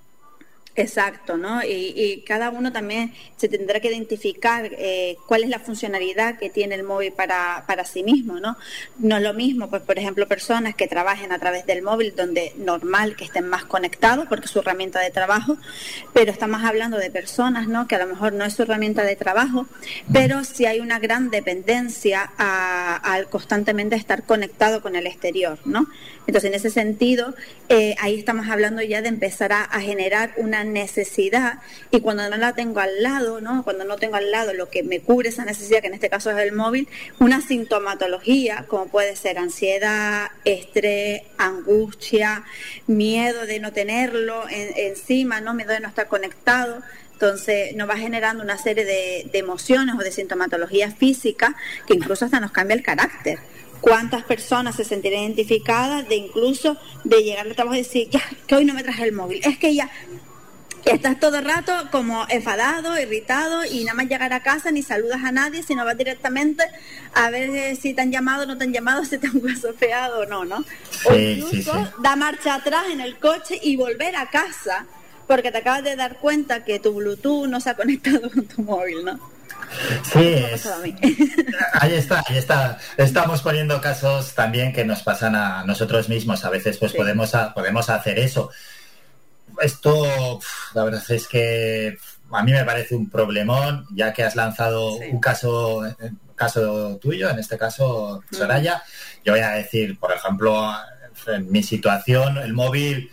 Exacto, ¿no? Y, cada uno también se tendrá que identificar eh, cuál es la funcionalidad que tiene el móvil para, para sí mismo, ¿no? No es lo mismo, pues, por ejemplo, personas que trabajen a través del móvil, donde normal que estén más conectados, porque es su herramienta de trabajo, pero estamos hablando de personas, ¿no? Que a lo mejor no es su herramienta de trabajo, pero sí hay una gran dependencia al constantemente estar conectado con el exterior, ¿no? Entonces, en ese sentido, eh, ahí estamos hablando ya de empezar a, generar una necesidad y cuando no la tengo al lado, ¿no? Cuando no tengo al lado lo que me cubre esa necesidad, que en este caso es el móvil, una sintomatología como puede ser ansiedad, estrés, angustia, miedo de no tenerlo encima, ¿no? Miedo de no estar conectado. Entonces nos va generando una serie de, emociones o de sintomatologías físicas que incluso hasta nos cambia el carácter cuántas personas se sentirán identificadas de incluso de llegar al trabajo y decir, ya, que hoy no me traje el móvil, es que ya estás todo el rato como enfadado, irritado y nada más llegar a casa ni saludas a nadie, sino vas directamente a ver si te han llamado no te han llamado, *laughs* si te han guasofeado o no, ¿no? o incluso da marcha atrás en el coche y volver a casa porque te acabas de dar cuenta que tu Bluetooth no se ha *laughs* conectado con tu móvil, ¿no?
Sí, ahí está, ahí está. Estamos poniendo casos también que nos pasan a nosotros mismos. A veces pues podemos, podemos hacer eso. Esto, la verdad es que a mí me parece un problemón, ya que has lanzado un caso, un caso tuyo, en este caso Soraya. Yo voy a decir, por ejemplo, en mi situación, el móvil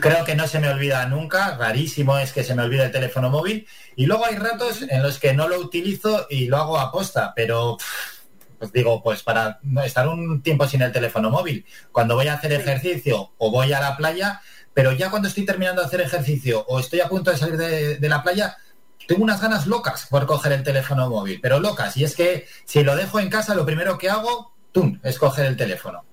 creo que no se me olvida nunca, rarísimo es que se me olvide el teléfono móvil. Y luego hay ratos en los que no lo utilizo y lo hago a posta, pero pues digo, pues para estar un tiempo sin el teléfono móvil, cuando voy a hacer ejercicio o voy a la playa, pero ya cuando estoy terminando de hacer ejercicio o estoy a punto de salir de, la playa, tengo unas ganas locas por coger el teléfono móvil, pero locas. Y es que si lo dejo en casa, lo primero que hago, ¡tum!, es coger el teléfono.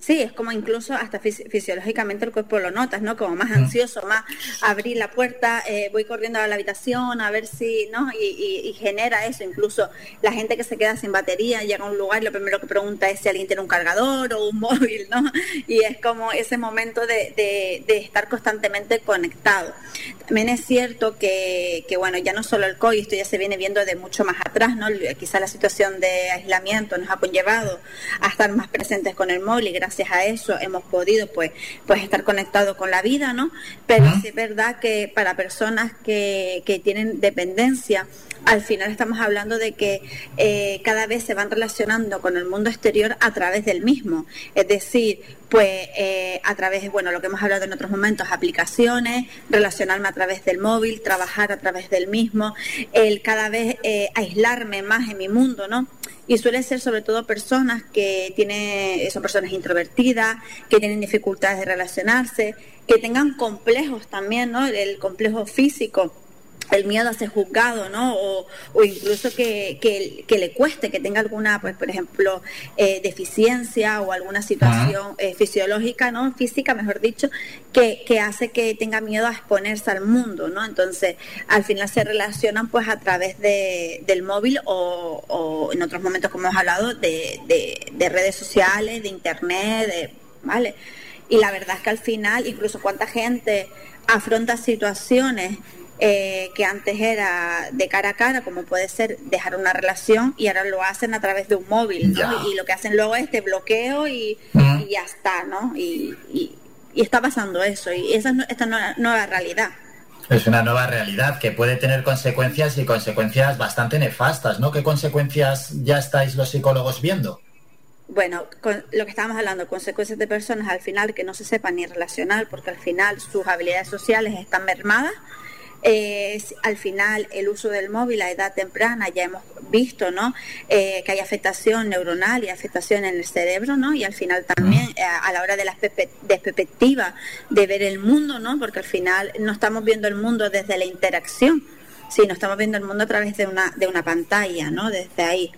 Sí, es como incluso hasta fisiológicamente el cuerpo lo notas, ¿no? Como más ansioso, más abrir la puerta, eh, voy corriendo a la habitación a ver si, ¿no? Y, genera eso. Incluso la gente que se queda sin batería llega a un lugar y lo primero que pregunta es si alguien tiene un cargador o un *laughs* móvil, ¿no? Y es como ese momento de, de, estar constantemente conectado. También es cierto que, que, bueno, ya no solo el COVID, esto ya se viene viendo de mucho más atrás, ¿no? Quizá la situación de aislamiento nos ha conllevado a estar más presentes con el móvil y gracias gracias a eso hemos podido pues, pues estar conectados con la vida, ¿no? Pero es verdad que para personas que, que tienen dependencia, al final estamos hablando de que eh, cada vez se van relacionando con el mundo exterior a través del mismo. Es decir, pues eh, a través, bueno, lo que hemos hablado en otros momentos, aplicaciones, relacionarme a través del móvil, trabajar a través del mismo, el cada vez eh, aislarme más en mi mundo, ¿no? Y suele ser sobre todo personas que tienen, son personas introvertidas, que tienen dificultades de relacionarse, que tengan complejos también, ¿no? El complejo físico el miedo a ser juzgado, ¿no? O, incluso que, que, le cueste, que tenga alguna, pues, por ejemplo, eh, deficiencia o alguna situación eh, fisiológica, ¿no? Física, mejor dicho, que, que, hace que tenga miedo a exponerse al mundo, ¿no? Entonces, al final se relacionan, pues, a través de, del móvil o, o, en otros momentos, como hemos hablado, de, de, de redes sociales, de internet, de, ¿vale? Y la verdad es que al final, incluso cuánta gente afronta situaciones eh, que antes era de cara a cara, como puede ser dejar una relación, y ahora lo hacen a través de un móvil, Y lo que hacen luego es te bloqueo y, ya está, ¿no? Y, y, está pasando eso, y esa es esta nueva, nueva realidad.
Es una nueva realidad que puede tener consecuencias y consecuencias bastante nefastas, ¿no? ¿Qué consecuencias ya estáis los psicólogos viendo?
Bueno, con lo que estábamos hablando, consecuencias de personas al final que no se sepan ni relacionar, porque al final sus habilidades sociales están mermadas al final el uso del móvil a edad temprana ya hemos visto ¿no? Eh, que hay afectación neuronal y afectación en el cerebro ¿no? y al final también eh, a, la hora de la perspectiva de ver el mundo ¿no? porque al final no estamos viendo el mundo desde la interacción Sí, no estamos viendo el mundo a través de una, de una pantalla, ¿no? Desde ahí.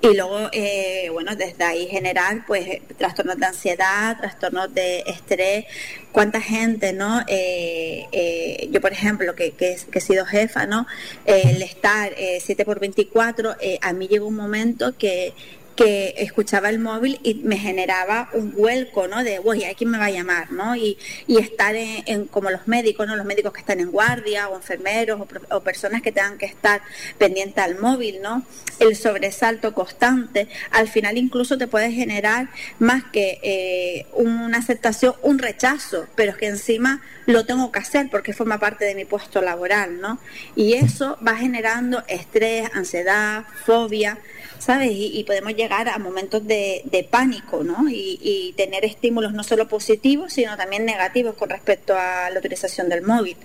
Y luego, eh, bueno, desde ahí generar, pues, trastornos de ansiedad, trastornos de estrés. ¿Cuánta gente, no? Eh, eh, yo, por ejemplo, que, que, he sido jefa, ¿no? el estar 7 por 24, a mí llegó un momento que que escuchaba el móvil y me generaba un vuelco, ¿no? De, uy, ¿a quién me va a llamar, no? Y, y estar en, como los médicos, ¿no? Los médicos que están en guardia o enfermeros o, personas que tengan que estar pendientes al móvil, ¿no? El sobresalto constante, al final incluso te puede generar más que eh, una aceptación, un rechazo, pero es que encima lo tengo que hacer porque forma parte de mi puesto laboral, ¿no? Y eso va generando estrés, ansiedad, fobia, ¿sabes? Y, podemos llegar a momentos de, pánico, ¿no? Y, tener estímulos no solo positivos, sino también negativos con respecto a la utilización del móvil.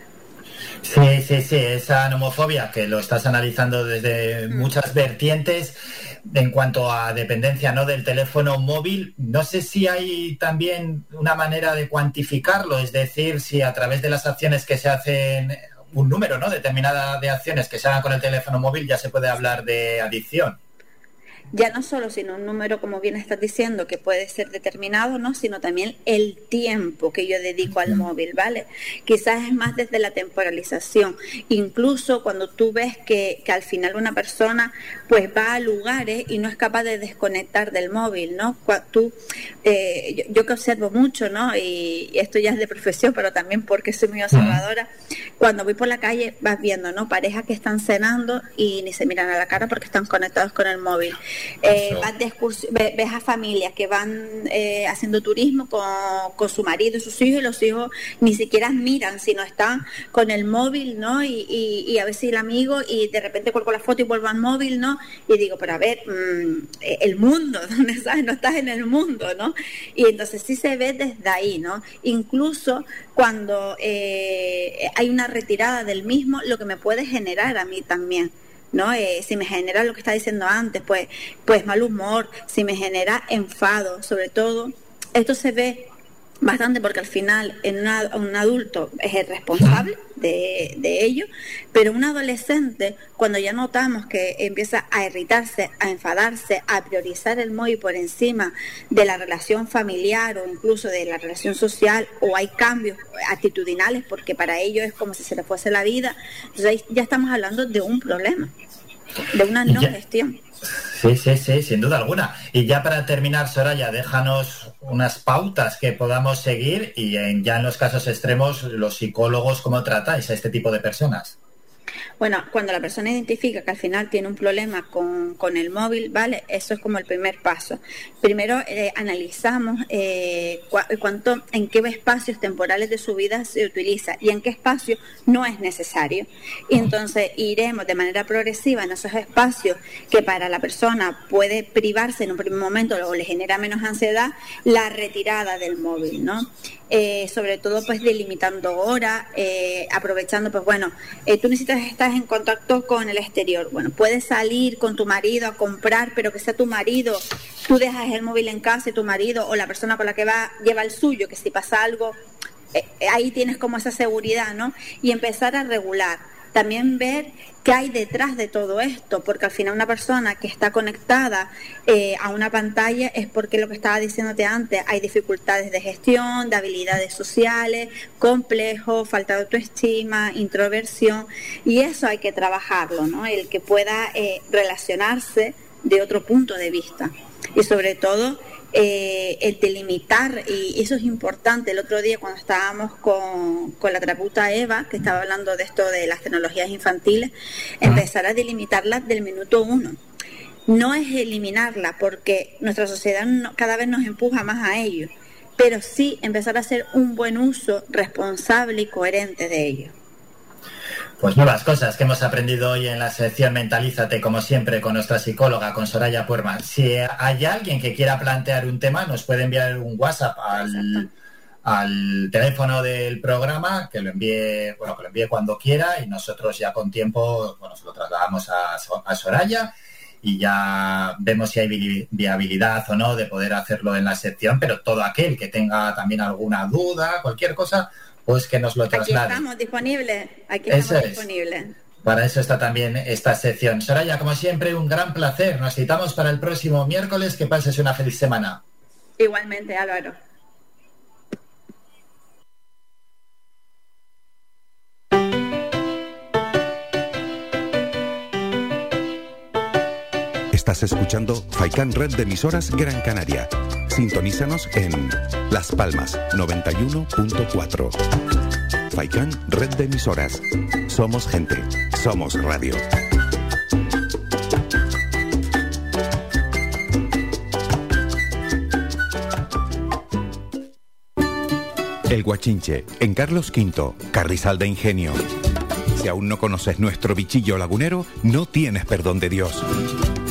Sí, sí, sí, esa nomofobia que lo estás analizando desde mm. muchas vertientes en cuanto a dependencia no del teléfono móvil, no sé si hay también una manera de cuantificarlo, es decir, si a través de las acciones que se hacen un número, ¿no? determinada de acciones que se hagan con el teléfono móvil ya se puede hablar de adicción
ya no solo sino un número, como bien estás diciendo, que puede ser determinado, ¿no? sino también el tiempo que yo dedico al móvil, ¿vale? Quizás es más desde la temporalización. Incluso cuando tú ves que, que al final una persona pues va a lugares y no es capaz de desconectar del móvil, ¿no? Tú, eh, yo, que observo mucho, ¿no? Y, esto ya es de profesión, pero también porque soy muy observadora, cuando voy por la calle vas viendo, ¿no? Parejas que están cenando y ni se miran a la cara porque están conectados con el móvil. Eh, ves a familias que van eh, haciendo turismo con, su marido y sus hijos y los hijos ni siquiera miran, sino están con el móvil, ¿no? Y, y, a veces el amigo y de repente cuelgo la foto y vuelvo al móvil, ¿no? Y digo, pero a ver, mm, el mundo, *laughs* ¿dónde estás? No estás en el mundo, ¿no? Y entonces sí se ve desde ahí, ¿no? Incluso cuando eh, hay una retirada del mismo, lo que me puede generar a mí también. ¿No? Eh, si me genera lo que está diciendo antes, pues, pues mal humor, si me genera enfado, sobre todo, esto se ve bastante porque al final en un adulto es el responsable de, de, ello, pero un adolescente cuando ya notamos que empieza a irritarse, a enfadarse, a priorizar el móvil por encima de la relación familiar o incluso de la relación social o hay cambios actitudinales porque para ellos es como si se le fuese la vida, entonces ya estamos hablando de un problema, de una no gestión.
Sí, sí, sí, sin duda alguna. Y ya para terminar, Soraya, déjanos unas pautas que podamos seguir y en, ya en los casos extremos, los psicólogos, ¿cómo tratáis a este tipo de personas?
Bueno, cuando la persona identifica que al final tiene un problema con, con el móvil, ¿vale? Eso es como el primer paso. Primero eh, analizamos eh, cuánto, en qué espacios temporales de su vida se utiliza y en qué espacio no es necesario. Y entonces iremos de manera progresiva en esos espacios que para la persona puede privarse en un primer momento o le genera menos ansiedad, la retirada del móvil, ¿no? Eh, sobre todo pues delimitando horas, aprovechando pues bueno, tú necesitas estar en contacto con el exterior, bueno, puedes salir con tu marido a comprar, pero que sea tu marido, tú dejas el móvil en casa y tu marido o la persona con la que va lleva el suyo, que si pasa algo, ahí tienes como esa seguridad, ¿no? Y empezar a regular también ver qué hay detrás de todo esto, porque al final una persona que está conectada eh, a una pantalla es porque lo que estaba diciéndote antes, hay dificultades de gestión, de habilidades sociales, complejo, falta de autoestima, introversión, y eso hay que trabajarlo, ¿no? El que pueda eh, relacionarse de otro punto de vista. Y sobre todo, eh, el delimitar, y eso es importante, el otro día cuando estábamos con, con la traputa Eva, que estaba hablando de esto de las tecnologías infantiles, empezar a delimitarlas del minuto uno. No es eliminarla, porque nuestra sociedad cada vez nos empuja más a ello, pero sí empezar a hacer un buen uso responsable y coherente de ello.
Pues nuevas cosas que hemos aprendido hoy en la sección Mentalízate, como siempre, con nuestra psicóloga, con Soraya Puerma. Si hay alguien que quiera plantear un tema, nos puede enviar un WhatsApp al, teléfono del programa, que lo envíe, bueno, que lo envíe cuando quiera y nosotros ya con tiempo, bueno, se lo trasladamos a, a Soraya y ya vemos si hay viabilidad o no de poder hacerlo en la sección, pero todo aquel que tenga también alguna duda, cualquier cosa, pues que nos lo traslade.
Aquí estamos disponibles, aquí estamos disponibles.
Para eso está también esta sección. Soraya, como siempre, un gran placer. Nos citamos para el próximo miércoles. Que pases una feliz semana.
Igualmente, Álvaro.
Estás escuchando Faikan Red de emisoras Gran Canaria. Sintonízanos en Las Palmas 91.4. Faikan Red de emisoras. Somos gente. Somos radio. El Guachinche, en Carlos V, Carrizal de Ingenio. Si aún no conoces nuestro bichillo lagunero, no tienes perdón de Dios.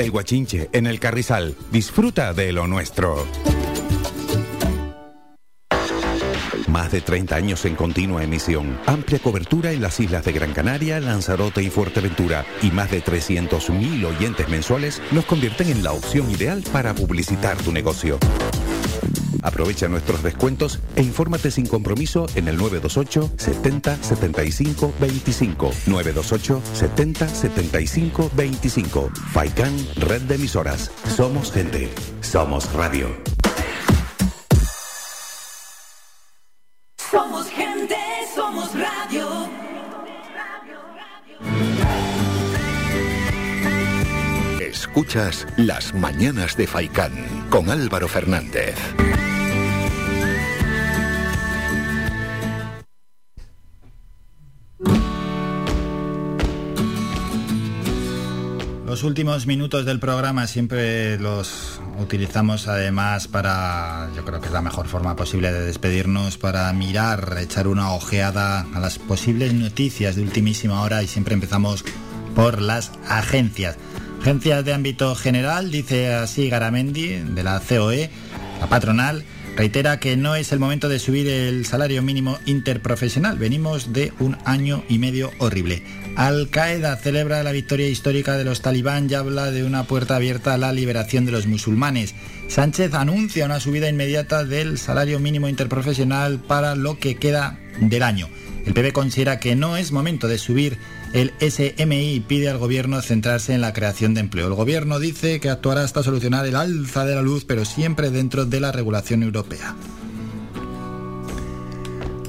El Guachinche en el Carrizal. Disfruta de lo nuestro. Más de 30 años en continua emisión, amplia cobertura en las islas de Gran Canaria, Lanzarote y Fuerteventura y más de 300.000 oyentes mensuales nos convierten en la opción ideal para publicitar tu negocio. Aprovecha nuestros descuentos e infórmate sin compromiso en el 928 70 75 25. 928 70 75 25. Faikan, red de emisoras. Somos gente. Somos radio.
Somos gente, somos radio.
Escuchas Las Mañanas de Faicán con Álvaro Fernández.
Los últimos minutos del programa siempre los utilizamos además para, yo creo que es la mejor forma posible de despedirnos, para mirar, echar una ojeada a las posibles noticias de ultimísima hora y siempre empezamos por las agencias. Agencias de ámbito general, dice así Garamendi, de la COE, la patronal, reitera que no es el momento de subir el salario mínimo interprofesional. Venimos de un año y medio horrible. Al Qaeda celebra la victoria histórica de los talibán y habla de una puerta abierta a la liberación de los musulmanes. Sánchez anuncia una subida inmediata del salario mínimo interprofesional para lo que queda del año. El PP considera que no es momento de subir El SMI pide al gobierno centrarse en la creación de empleo. El gobierno dice que actuará hasta solucionar el alza de la luz, pero siempre dentro de la regulación europea.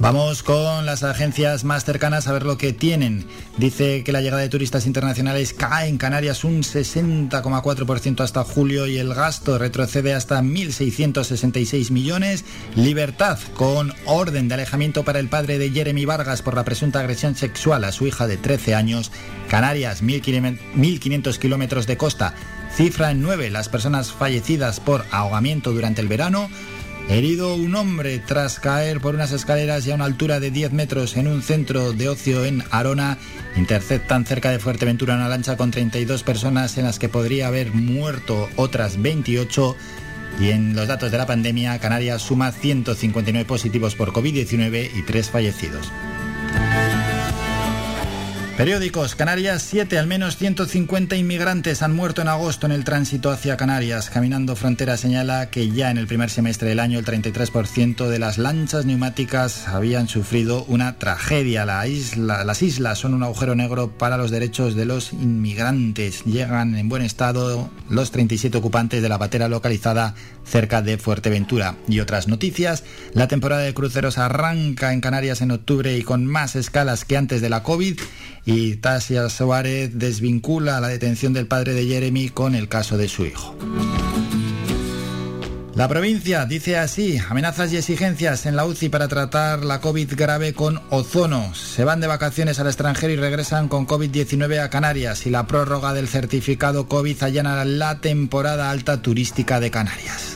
Vamos con las agencias más cercanas a ver lo que tienen. Dice que la llegada de turistas internacionales cae en Canarias un 60,4% hasta julio y el gasto retrocede hasta 1.666 millones. Libertad con orden de alejamiento para el padre de Jeremy Vargas por la presunta agresión sexual a su hija de 13 años. Canarias, 1.500 kilómetros de costa. Cifra en 9 las personas fallecidas por ahogamiento durante el verano. Herido un hombre tras caer por unas escaleras y a una altura de 10 metros en un centro de ocio en Arona. Interceptan cerca de Fuerteventura una lancha con 32 personas en las que podría haber muerto otras 28. Y en los datos de la pandemia, Canarias suma 159 positivos por COVID-19 y 3 fallecidos. Periódicos, Canarias 7, al menos 150 inmigrantes han muerto en agosto en el tránsito hacia Canarias. Caminando Frontera señala que ya en el primer semestre del año el 33% de las lanchas neumáticas habían sufrido una tragedia. Las islas son un agujero negro para los derechos de los inmigrantes. Llegan en buen estado los 37 ocupantes de la patera localizada cerca de Fuerteventura. Y otras noticias, la temporada de cruceros arranca en Canarias en octubre y con más escalas que antes de la COVID Tasia Suárez desvincula la detención del padre de Jeremy con el caso de su hijo. La provincia dice así, amenazas y exigencias en la UCI para tratar la COVID grave con ozono. Se van de vacaciones al extranjero y regresan con COVID-19 a Canarias y la prórroga del certificado COVID allana la temporada alta turística de Canarias.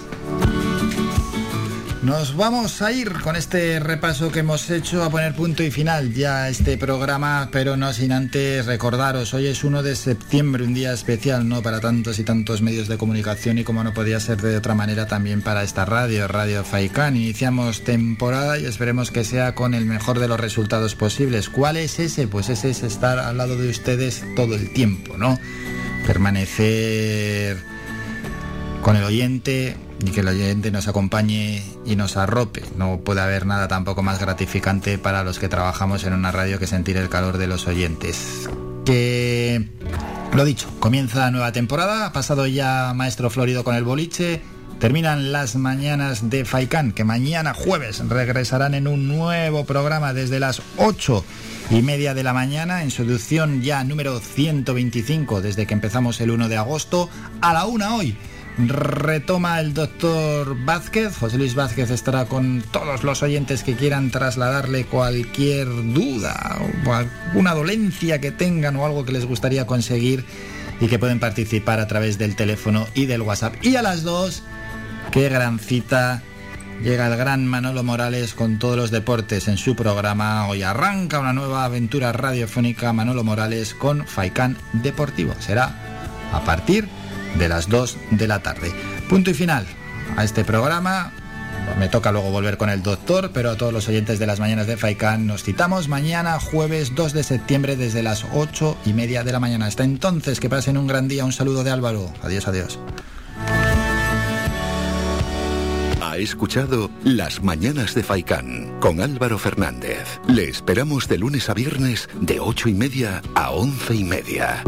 Nos vamos a ir con este repaso que hemos hecho a poner punto y final ya a este programa, pero no sin antes recordaros, hoy es 1 de septiembre, un día especial, ¿no? Para tantos y tantos medios de comunicación y como no podía ser de otra manera también para esta radio, Radio Faikán. Iniciamos temporada y esperemos que sea con el mejor de los resultados posibles. ¿Cuál es ese? Pues ese es estar al lado de ustedes todo el tiempo, ¿no? Permanecer con el oyente, y que el oyente nos acompañe y nos arrope. No puede haber nada tampoco más gratificante para los que trabajamos en una radio que sentir el calor de los oyentes. Que lo dicho, comienza nueva temporada, ha pasado ya Maestro Florido con el boliche, terminan las mañanas de Faikán, que mañana jueves regresarán en un nuevo programa desde las 8 y media de la mañana en su edición ya número 125 desde que empezamos el 1 de agosto a la 1 hoy retoma el doctor Vázquez. José Luis Vázquez estará con todos los oyentes que quieran trasladarle cualquier duda o alguna dolencia que tengan o algo que les gustaría conseguir y que pueden participar a través del teléfono y del WhatsApp. Y a las dos, qué gran cita. Llega el gran Manolo Morales con todos los deportes en su programa. Hoy arranca una nueva aventura radiofónica Manolo Morales con Faikán Deportivo. Será a partir de de las 2 de la tarde. Punto y final a este programa. Me toca luego volver con el doctor, pero a todos los oyentes de las mañanas de Faikán nos citamos mañana jueves 2 de septiembre desde las 8 y media de la mañana. Hasta entonces, que pasen un gran día. Un saludo de Álvaro. Adiós, adiós.
Ha escuchado Las Mañanas de Faikán con Álvaro Fernández. Le esperamos de lunes a viernes de 8 y media a 11 y media.